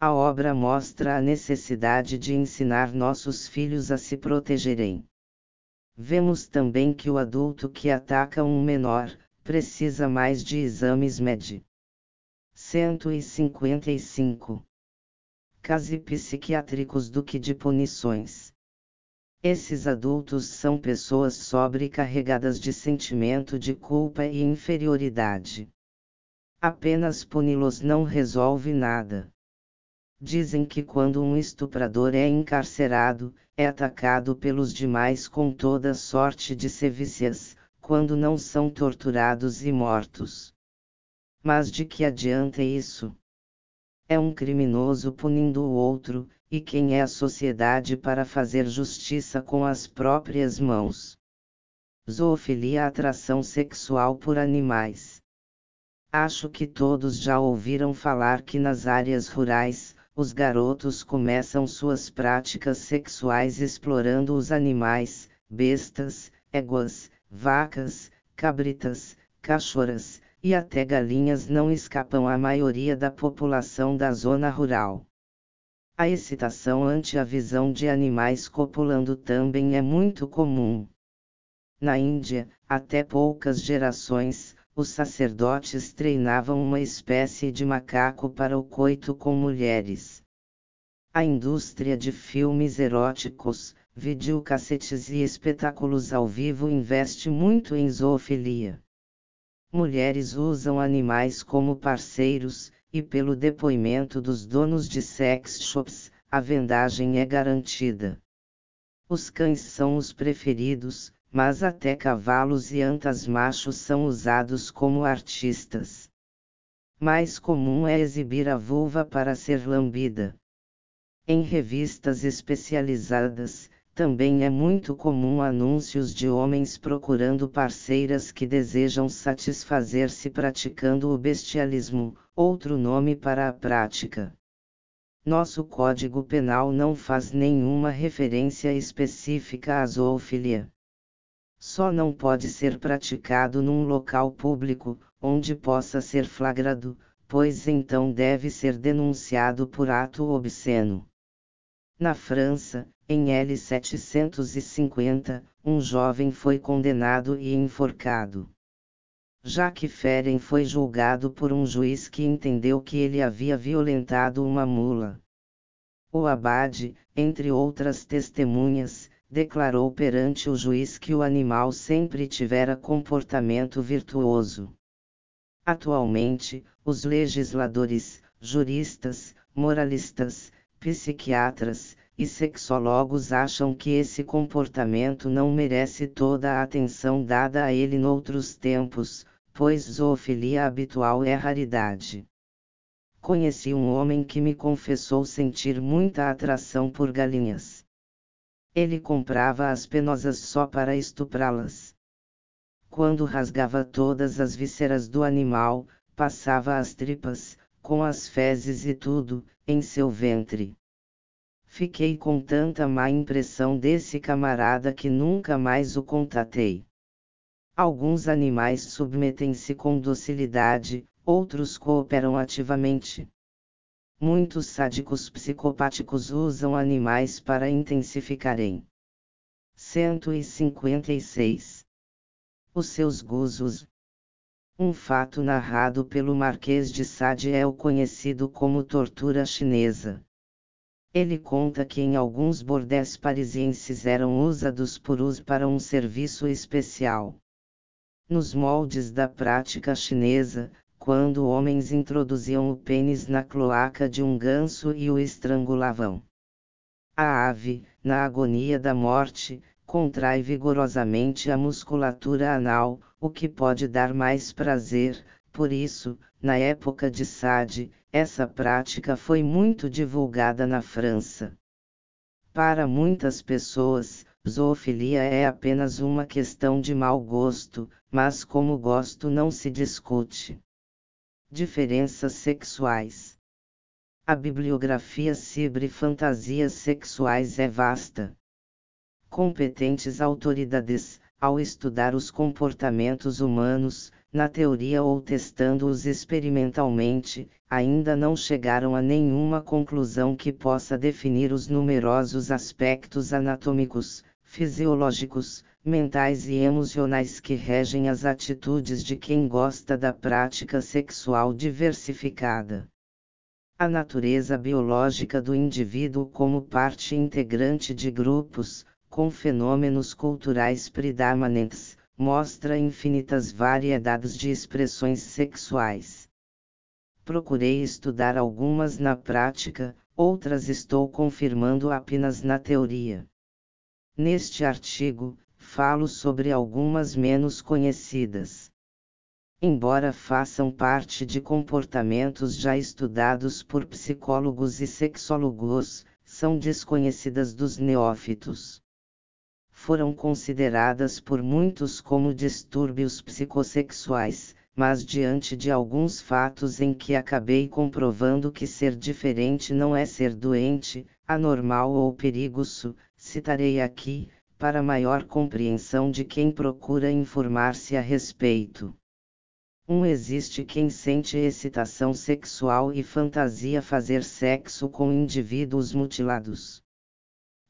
A obra mostra a necessidade de ensinar nossos filhos a se protegerem. Vemos também que o adulto que ataca um menor, precisa mais de exames MED. 155. Case psiquiátricos do que de punições. Esses adultos são pessoas sobrecarregadas de sentimento de culpa e inferioridade. Apenas puni-los não resolve nada. Dizem que quando um estuprador é encarcerado, é atacado pelos demais com toda sorte de sevícias, quando não são torturados e mortos. Mas de que adianta isso? É um criminoso punindo o outro, e quem é a sociedade para fazer justiça com as próprias mãos? Zoofilia atração sexual por animais. Acho que todos já ouviram falar que nas áreas rurais, os garotos começam suas práticas sexuais explorando os animais, bestas, éguas, vacas, cabritas, cachorras, e até galinhas não escapam à maioria da população da zona rural. A excitação ante a visão de animais copulando também é muito comum. Na Índia, até poucas gerações, os sacerdotes treinavam uma espécie de macaco para o coito com mulheres. A indústria de filmes eróticos, videocassetes e espetáculos ao vivo investe muito em zoofilia. Mulheres usam animais como parceiros, e pelo depoimento dos donos de sex shops, a vendagem é garantida. Os cães são os preferidos, mas até cavalos e antas machos são usados como artistas. Mais comum é exibir a vulva para ser lambida. Em revistas especializadas, também é muito comum anúncios de homens procurando parceiras que desejam satisfazer-se praticando o bestialismo, outro nome para a prática. Nosso Código Penal não faz nenhuma referência específica à zoofilia só não pode ser praticado num local público, onde possa ser flagrado, pois então deve ser denunciado por ato obsceno. Na França, em L750, um jovem foi condenado e enforcado. Jacques Ferren foi julgado por um juiz que entendeu que ele havia violentado uma mula. O abade, entre outras testemunhas, declarou perante o juiz que o animal sempre tivera comportamento virtuoso. Atualmente, os legisladores, juristas, moralistas, psiquiatras e sexólogos acham que esse comportamento não merece toda a atenção dada a ele noutros tempos, pois zoofilia habitual é raridade. Conheci um homem que me confessou sentir muita atração por galinhas. Ele comprava as penosas só para estuprá-las. Quando rasgava todas as vísceras do animal, passava as tripas, com as fezes e tudo, em seu ventre. Fiquei com tanta má impressão desse camarada que nunca mais o contatei. Alguns animais submetem-se com docilidade, outros cooperam ativamente. Muitos sádicos psicopáticos usam animais para intensificarem. 156. Os seus gozos. Um fato narrado pelo Marquês de Sade é o conhecido como tortura chinesa. Ele conta que em alguns bordéis parisienses eram usados purus para um serviço especial. Nos moldes da prática chinesa, quando homens introduziam o pênis na cloaca de um ganso e o estrangulavam. A ave, na agonia da morte, contrai vigorosamente a musculatura anal, o que pode dar mais prazer, por isso, na época de Sade, essa prática foi muito divulgada na França. Para muitas pessoas, zoofilia é apenas uma questão de mau gosto, mas como gosto não se discute. Diferenças sexuais. A bibliografia sobre fantasias sexuais é vasta. Competentes autoridades, ao estudar os comportamentos humanos, na teoria ou testando-os experimentalmente, ainda não chegaram a nenhuma conclusão que possa definir os numerosos aspectos anatômicos, fisiológicos, mentais e emocionais que regem as atitudes de quem gosta da prática sexual diversificada. A natureza biológica do indivíduo como parte integrante de grupos, com fenômenos culturais predominantes, mostra infinitas variedades de expressões sexuais. Procurei estudar algumas na prática, outras estou confirmando apenas na teoria. Neste artigo, falo sobre algumas menos conhecidas. Embora façam parte de comportamentos já estudados por psicólogos e sexólogos, são desconhecidas dos neófitos foram consideradas por muitos como distúrbios psicossexuais, mas diante de alguns fatos em que acabei comprovando que ser diferente não é ser doente, anormal ou perigoso, citarei aqui, para maior compreensão de quem procura informar-se a respeito. 1. Um, existe quem sente excitação sexual e fantasia fazer sexo com indivíduos mutilados.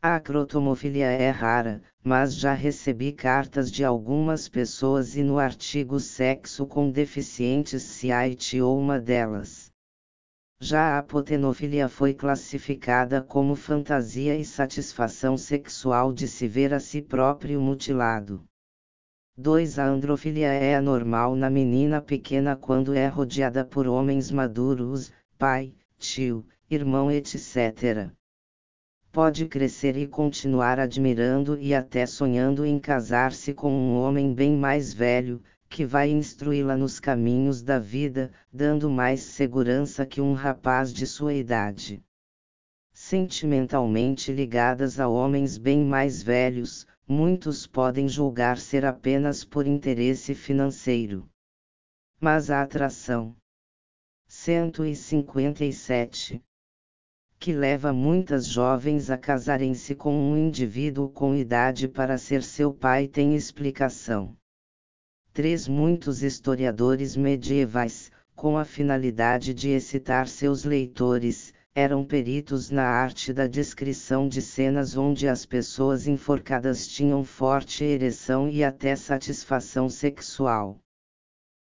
A acrotomofilia é rara, mas já recebi cartas de algumas pessoas e no artigo Sexo com deficientes se ou uma delas. Já a potenofilia foi classificada como fantasia e satisfação sexual de se ver a si próprio mutilado. 2. A androfilia é anormal na menina pequena quando é rodeada por homens maduros, pai, tio, irmão, etc pode crescer e continuar admirando e até sonhando em casar-se com um homem bem mais velho, que vai instruí-la nos caminhos da vida, dando mais segurança que um rapaz de sua idade. Sentimentalmente ligadas a homens bem mais velhos, muitos podem julgar ser apenas por interesse financeiro. Mas a atração. 157 que leva muitas jovens a casarem-se com um indivíduo com idade para ser seu pai tem explicação. 3. Muitos historiadores medievais, com a finalidade de excitar seus leitores, eram peritos na arte da descrição de cenas onde as pessoas enforcadas tinham forte ereção e até satisfação sexual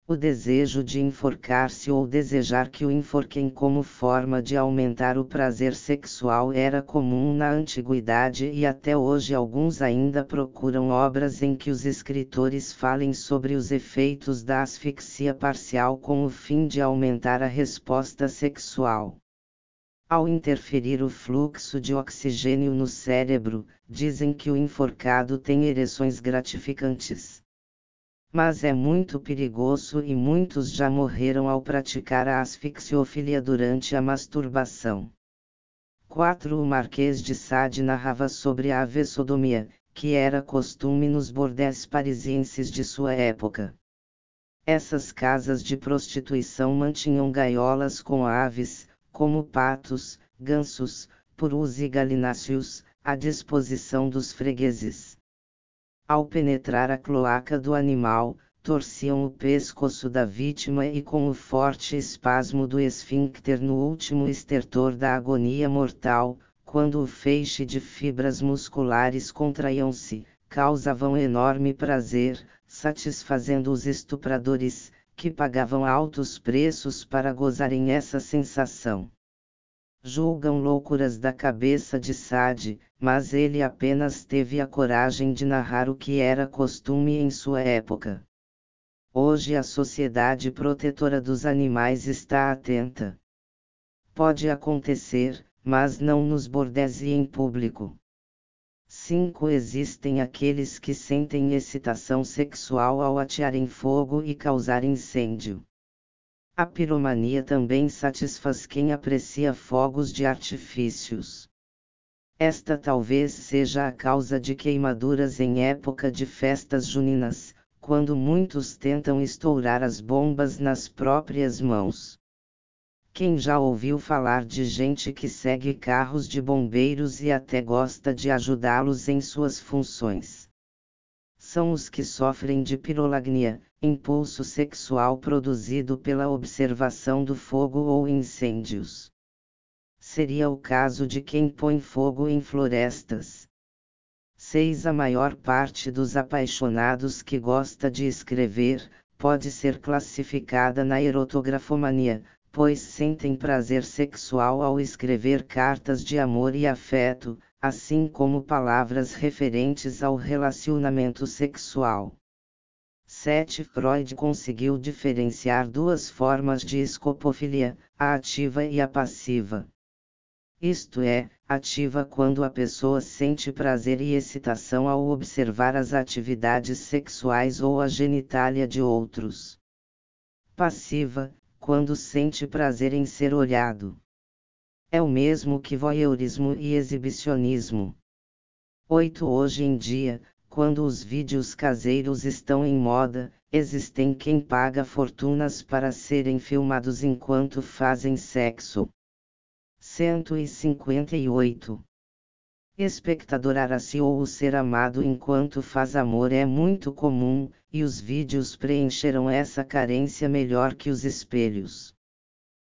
o desejo de enforcar-se ou desejar que o enforquem como forma de aumentar o prazer sexual era comum na antiguidade e até hoje alguns ainda procuram obras em que os escritores falem sobre os efeitos da asfixia parcial com o fim de aumentar a resposta sexual. Ao interferir o fluxo de oxigênio no cérebro, dizem que o enforcado tem ereções gratificantes mas é muito perigoso e muitos já morreram ao praticar a asfixiofilia durante a masturbação. 4. O Marquês de Sade narrava sobre a avessodomia, que era costume nos bordéis parisienses de sua época. Essas casas de prostituição mantinham gaiolas com aves, como patos, gansos, purus e galináceos, à disposição dos fregueses. Ao penetrar a cloaca do animal, torciam o pescoço da vítima e com o forte espasmo do esfíncter no último estertor da agonia mortal, quando o feixe de fibras musculares contraíam-se, causavam enorme prazer, satisfazendo os estupradores, que pagavam altos preços para gozarem essa sensação julgam loucuras da cabeça de Sade, mas ele apenas teve a coragem de narrar o que era costume em sua época. Hoje a Sociedade Protetora dos Animais está atenta. Pode acontecer, mas não nos bordéis e em público. 5. Existem aqueles que sentem excitação sexual ao atearem fogo e causar incêndio. A piromania também satisfaz quem aprecia fogos de artifícios. Esta talvez seja a causa de queimaduras em época de festas juninas, quando muitos tentam estourar as bombas nas próprias mãos. Quem já ouviu falar de gente que segue carros de bombeiros e até gosta de ajudá-los em suas funções? São os que sofrem de pirolagnia, impulso sexual produzido pela observação do fogo ou incêndios. Seria o caso de quem põe fogo em florestas. 6. A maior parte dos apaixonados que gosta de escrever, pode ser classificada na erotografomania, pois sentem prazer sexual ao escrever cartas de amor e afeto, assim como palavras referentes ao relacionamento sexual. 7. Freud conseguiu diferenciar duas formas de escopofilia, a ativa e a passiva. Isto é, ativa quando a pessoa sente prazer e excitação ao observar as atividades sexuais ou a genitália de outros. Passiva, quando sente prazer em ser olhado. É o mesmo que voyeurismo e exibicionismo. 8. Hoje em dia, quando os vídeos caseiros estão em moda, existem quem paga fortunas para serem filmados enquanto fazem sexo. 158. Espectadorar-se ou o ser amado enquanto faz amor é muito comum, e os vídeos preencheram essa carência melhor que os espelhos.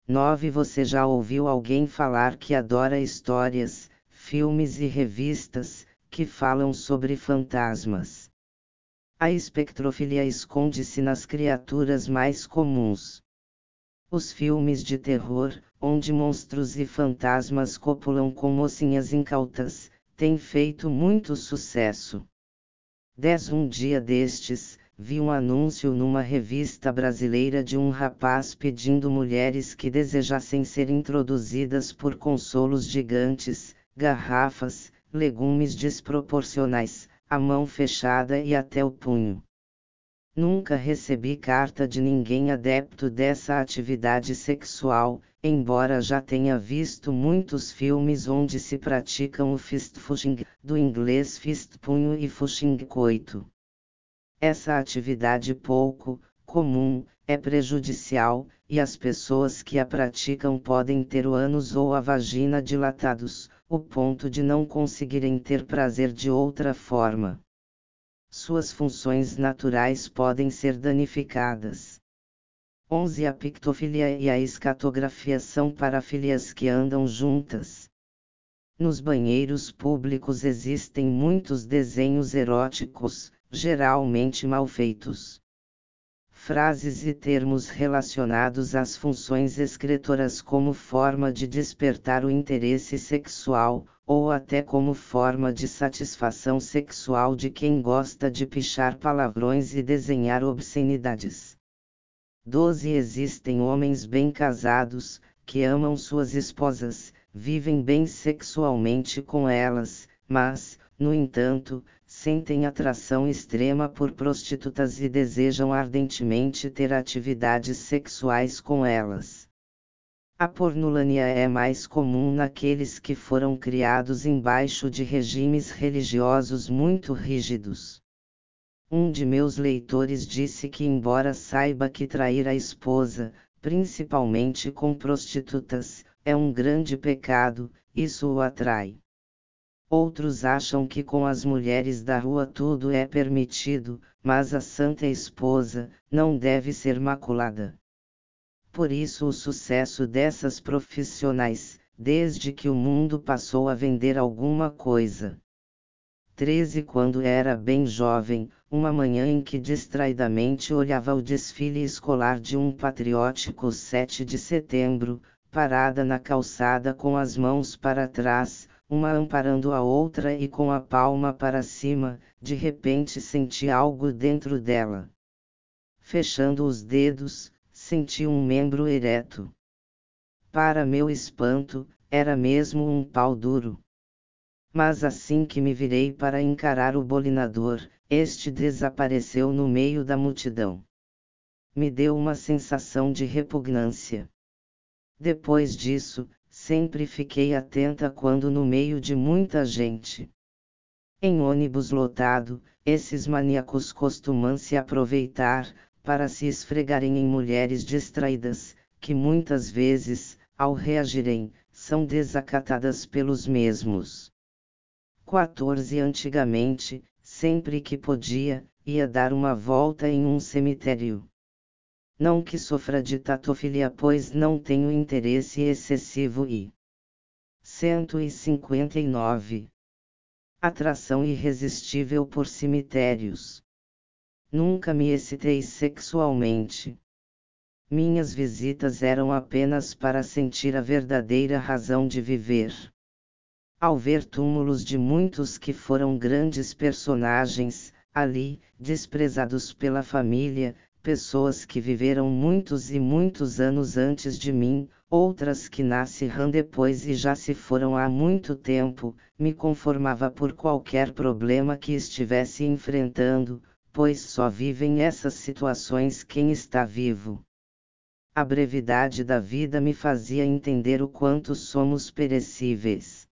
9. Você já ouviu alguém falar que adora histórias, filmes e revistas que falam sobre fantasmas? A espectrofilia esconde-se nas criaturas mais comuns. Os filmes de terror, onde monstros e fantasmas copulam com mocinhas incautas, têm feito muito sucesso. 10. Um dia destes, vi um anúncio numa revista brasileira de um rapaz pedindo mulheres que desejassem ser introduzidas por consolos gigantes, garrafas, legumes desproporcionais, a mão fechada e até o punho. Nunca recebi carta de ninguém adepto dessa atividade sexual, embora já tenha visto muitos filmes onde se praticam o fist fushing, do inglês fist punho e fushing coito. Essa atividade pouco comum é prejudicial, e as pessoas que a praticam podem ter o ânus ou a vagina dilatados, o ponto de não conseguirem ter prazer de outra forma. Suas funções naturais podem ser danificadas. 11. A pictofilia e a escatografia são parafilias que andam juntas. Nos banheiros públicos existem muitos desenhos eróticos, geralmente mal feitos. Frases e termos relacionados às funções excretoras como forma de despertar o interesse sexual, ou até como forma de satisfação sexual de quem gosta de pichar palavrões e desenhar obscenidades. 12. Existem homens bem casados, que amam suas esposas, vivem bem sexualmente com elas, mas, no entanto, sentem atração extrema por prostitutas e desejam ardentemente ter atividades sexuais com elas. A pornulania é mais comum naqueles que foram criados embaixo de regimes religiosos muito rígidos. Um de meus leitores disse que, embora saiba que trair a esposa, principalmente com prostitutas, é um grande pecado, isso o atrai. Outros acham que com as mulheres da rua tudo é permitido, mas a santa esposa não deve ser maculada. Por isso, o sucesso dessas profissionais, desde que o mundo passou a vender alguma coisa. 13 Quando era bem jovem, uma manhã em que distraidamente olhava o desfile escolar de um patriótico 7 de setembro, parada na calçada com as mãos para trás, uma amparando a outra e com a palma para cima, de repente senti algo dentro dela. Fechando os dedos, senti um membro ereto. Para meu espanto, era mesmo um pau duro. Mas assim que me virei para encarar o bolinador, este desapareceu no meio da multidão. Me deu uma sensação de repugnância. Depois disso, sempre fiquei atenta quando no meio de muita gente. Em ônibus lotado, esses maníacos costumam se aproveitar, para se esfregarem em mulheres distraídas, que muitas vezes, ao reagirem, são desacatadas pelos mesmos. 14 Antigamente, sempre que podia, ia dar uma volta em um cemitério. Não que sofra de tatofilia, pois não tenho interesse excessivo e 159. Atração irresistível por cemitérios. Nunca me excitei sexualmente. Minhas visitas eram apenas para sentir a verdadeira razão de viver. Ao ver túmulos de muitos que foram grandes personagens, ali, desprezados pela família, pessoas que viveram muitos e muitos anos antes de mim, outras que nasceram depois e já se foram há muito tempo, me conformava por qualquer problema que estivesse enfrentando, pois só vivem essas situações quem está vivo. A brevidade da vida me fazia entender o quanto somos perecíveis.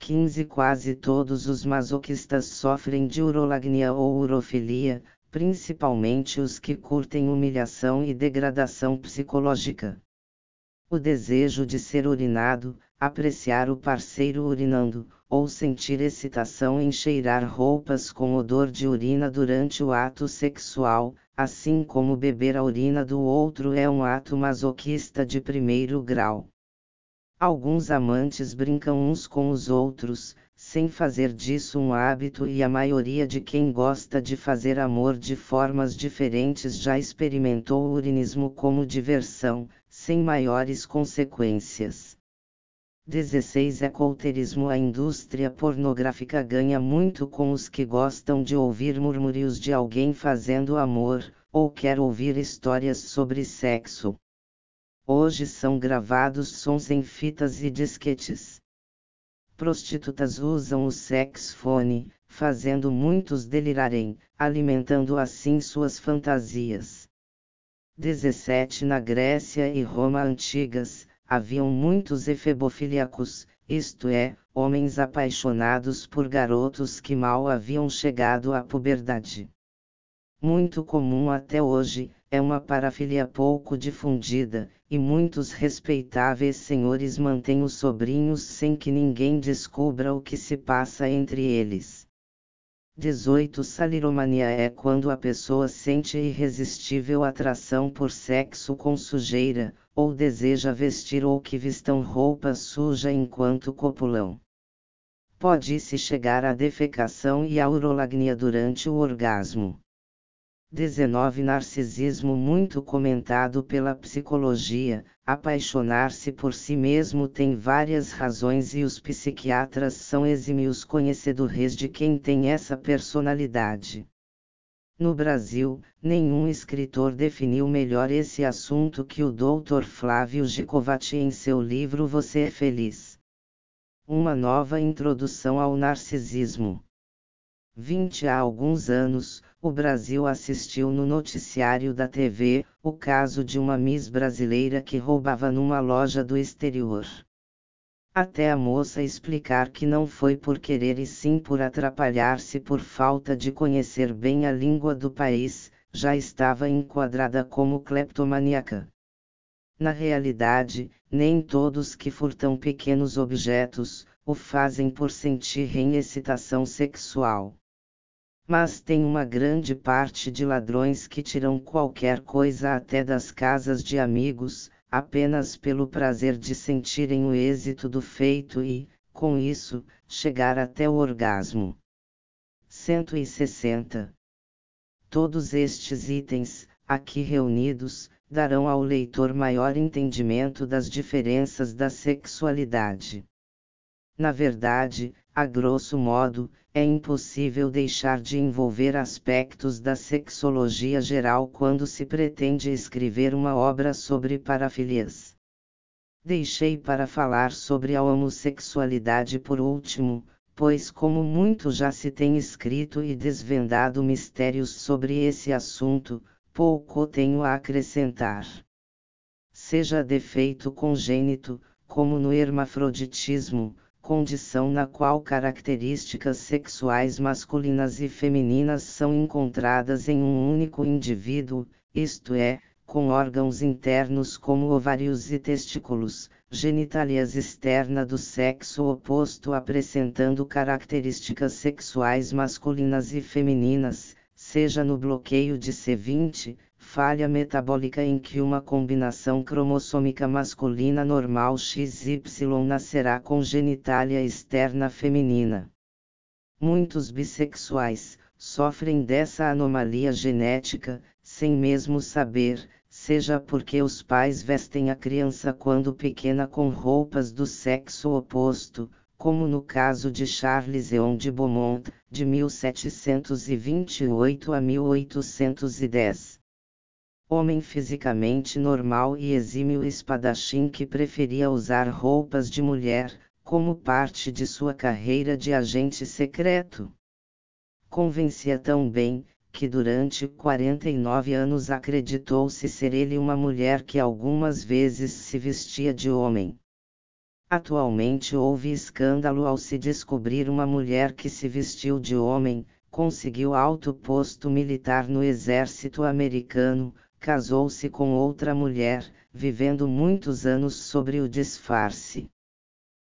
15 Quase todos os masoquistas sofrem de urolagnia ou urofilia, principalmente os que curtem humilhação e degradação psicológica. O desejo de ser urinado, apreciar o parceiro urinando, ou sentir excitação em cheirar roupas com odor de urina durante o ato sexual, assim como beber a urina do outro é um ato masoquista de primeiro grau. Alguns amantes brincam uns com os outros, sem fazer disso um hábito, e a maioria de quem gosta de fazer amor de formas diferentes já experimentou o urinismo como diversão, sem maiores consequências. 16 Ecolterismo A indústria pornográfica ganha muito com os que gostam de ouvir murmúrios de alguém fazendo amor, ou quer ouvir histórias sobre sexo. Hoje são gravados sons em fitas e disquetes. Prostitutas usam o sexfone, fazendo muitos delirarem, alimentando assim suas fantasias. 17 Na Grécia e Roma antigas, haviam muitos efebofilíacos, isto é, homens apaixonados por garotos que mal haviam chegado à puberdade. Muito comum até hoje, é uma parafilia pouco difundida, e muitos respeitáveis senhores mantêm os sobrinhos sem que ninguém descubra o que se passa entre eles. 18 Saliromania é quando a pessoa sente irresistível atração por sexo com sujeira, ou deseja vestir ou que vistam roupa suja enquanto copulam. Pode-se chegar à defecação e à urolagnia durante o orgasmo. 19 Narcisismo muito comentado pela psicologia. Apaixonar-se por si mesmo tem várias razões e os psiquiatras são exímios conhecedores de quem tem essa personalidade. No Brasil, nenhum escritor definiu melhor esse assunto que o Dr. Flávio Gicovati em seu livro Você é Feliz. Uma nova introdução ao narcisismo. 20 há alguns anos, o Brasil assistiu no noticiário da TV o caso de uma Miss brasileira que roubava numa loja do exterior. Até a moça explicar que não foi por querer e sim por atrapalhar-se por falta de conhecer bem a língua do país, já estava enquadrada como cleptomaníaca. Na realidade, nem todos que furtam pequenos objetos o fazem por sentirem excitação sexual. Mas tem uma grande parte de ladrões que tiram qualquer coisa até das casas de amigos, apenas pelo prazer de sentirem o êxito do feito e, com isso, chegar até o orgasmo. 160. Todos estes itens, aqui reunidos, darão ao leitor maior entendimento das diferenças da sexualidade. Na verdade, a grosso modo, é impossível deixar de envolver aspectos da sexologia geral quando se pretende escrever uma obra sobre parafilias. Deixei para falar sobre a homossexualidade por último, pois, como muito já se tem escrito e desvendado mistérios sobre esse assunto, pouco tenho a acrescentar. Seja defeito congênito, como no hermafroditismo, condição na qual características sexuais masculinas e femininas são encontradas em um único indivíduo, isto é, com órgãos internos como ovários e testículos, genitálias externa do sexo oposto apresentando características sexuais masculinas e femininas, seja no bloqueio de C20, falha metabólica em que uma combinação cromossômica masculina normal XY nascerá com genitália externa feminina. Muitos bissexuais sofrem dessa anomalia genética, sem mesmo saber, seja porque os pais vestem a criança quando pequena com roupas do sexo oposto, como no caso de Charles Eon de Beaumont, de 1728 a 1810. Homem fisicamente normal e exímio espadachim que preferia usar roupas de mulher, como parte de sua carreira de agente secreto. Convencia tão bem, que durante 49 anos acreditou-se ser ele uma mulher que algumas vezes se vestia de homem. Atualmente houve escândalo ao se descobrir uma mulher que se vestiu de homem, conseguiu alto posto militar no exército americano, casou-se com outra mulher, vivendo muitos anos sobre o disfarce.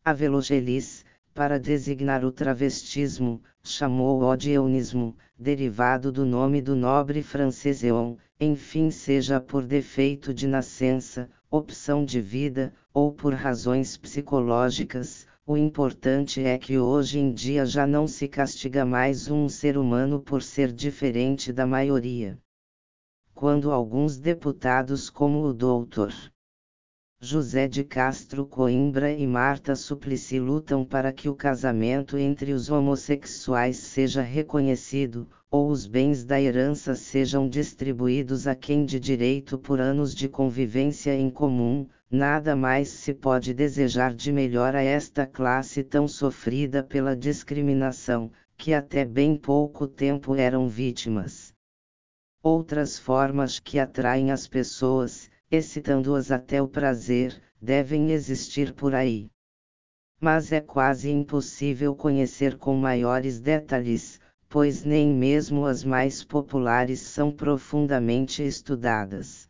A Velogelis, para designar o travestismo, chamou-o de eunismo, derivado do nome do nobre francês Eon, enfim seja por defeito de nascença, opção de vida, ou por razões psicológicas, o importante é que hoje em dia já não se castiga mais um ser humano por ser diferente da maioria. Quando alguns deputados como o Dr. José de Castro Coimbra e Marta Suplicy lutam para que o casamento entre os homossexuais seja reconhecido, ou os bens da herança sejam distribuídos a quem de direito por anos de convivência em comum, nada mais se pode desejar de melhor a esta classe tão sofrida pela discriminação, que até bem pouco tempo eram vítimas. Outras formas que atraem as pessoas, excitando-as até o prazer, devem existir por aí. Mas é quase impossível conhecer com maiores detalhes, pois nem mesmo as mais populares são profundamente estudadas.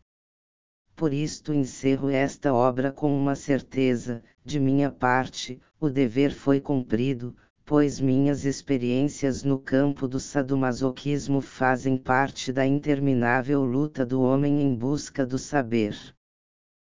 Por isto encerro esta obra com uma certeza, de minha parte, o dever foi cumprido, pois minhas experiências no campo do sadomasoquismo fazem parte da interminável luta do homem em busca do saber.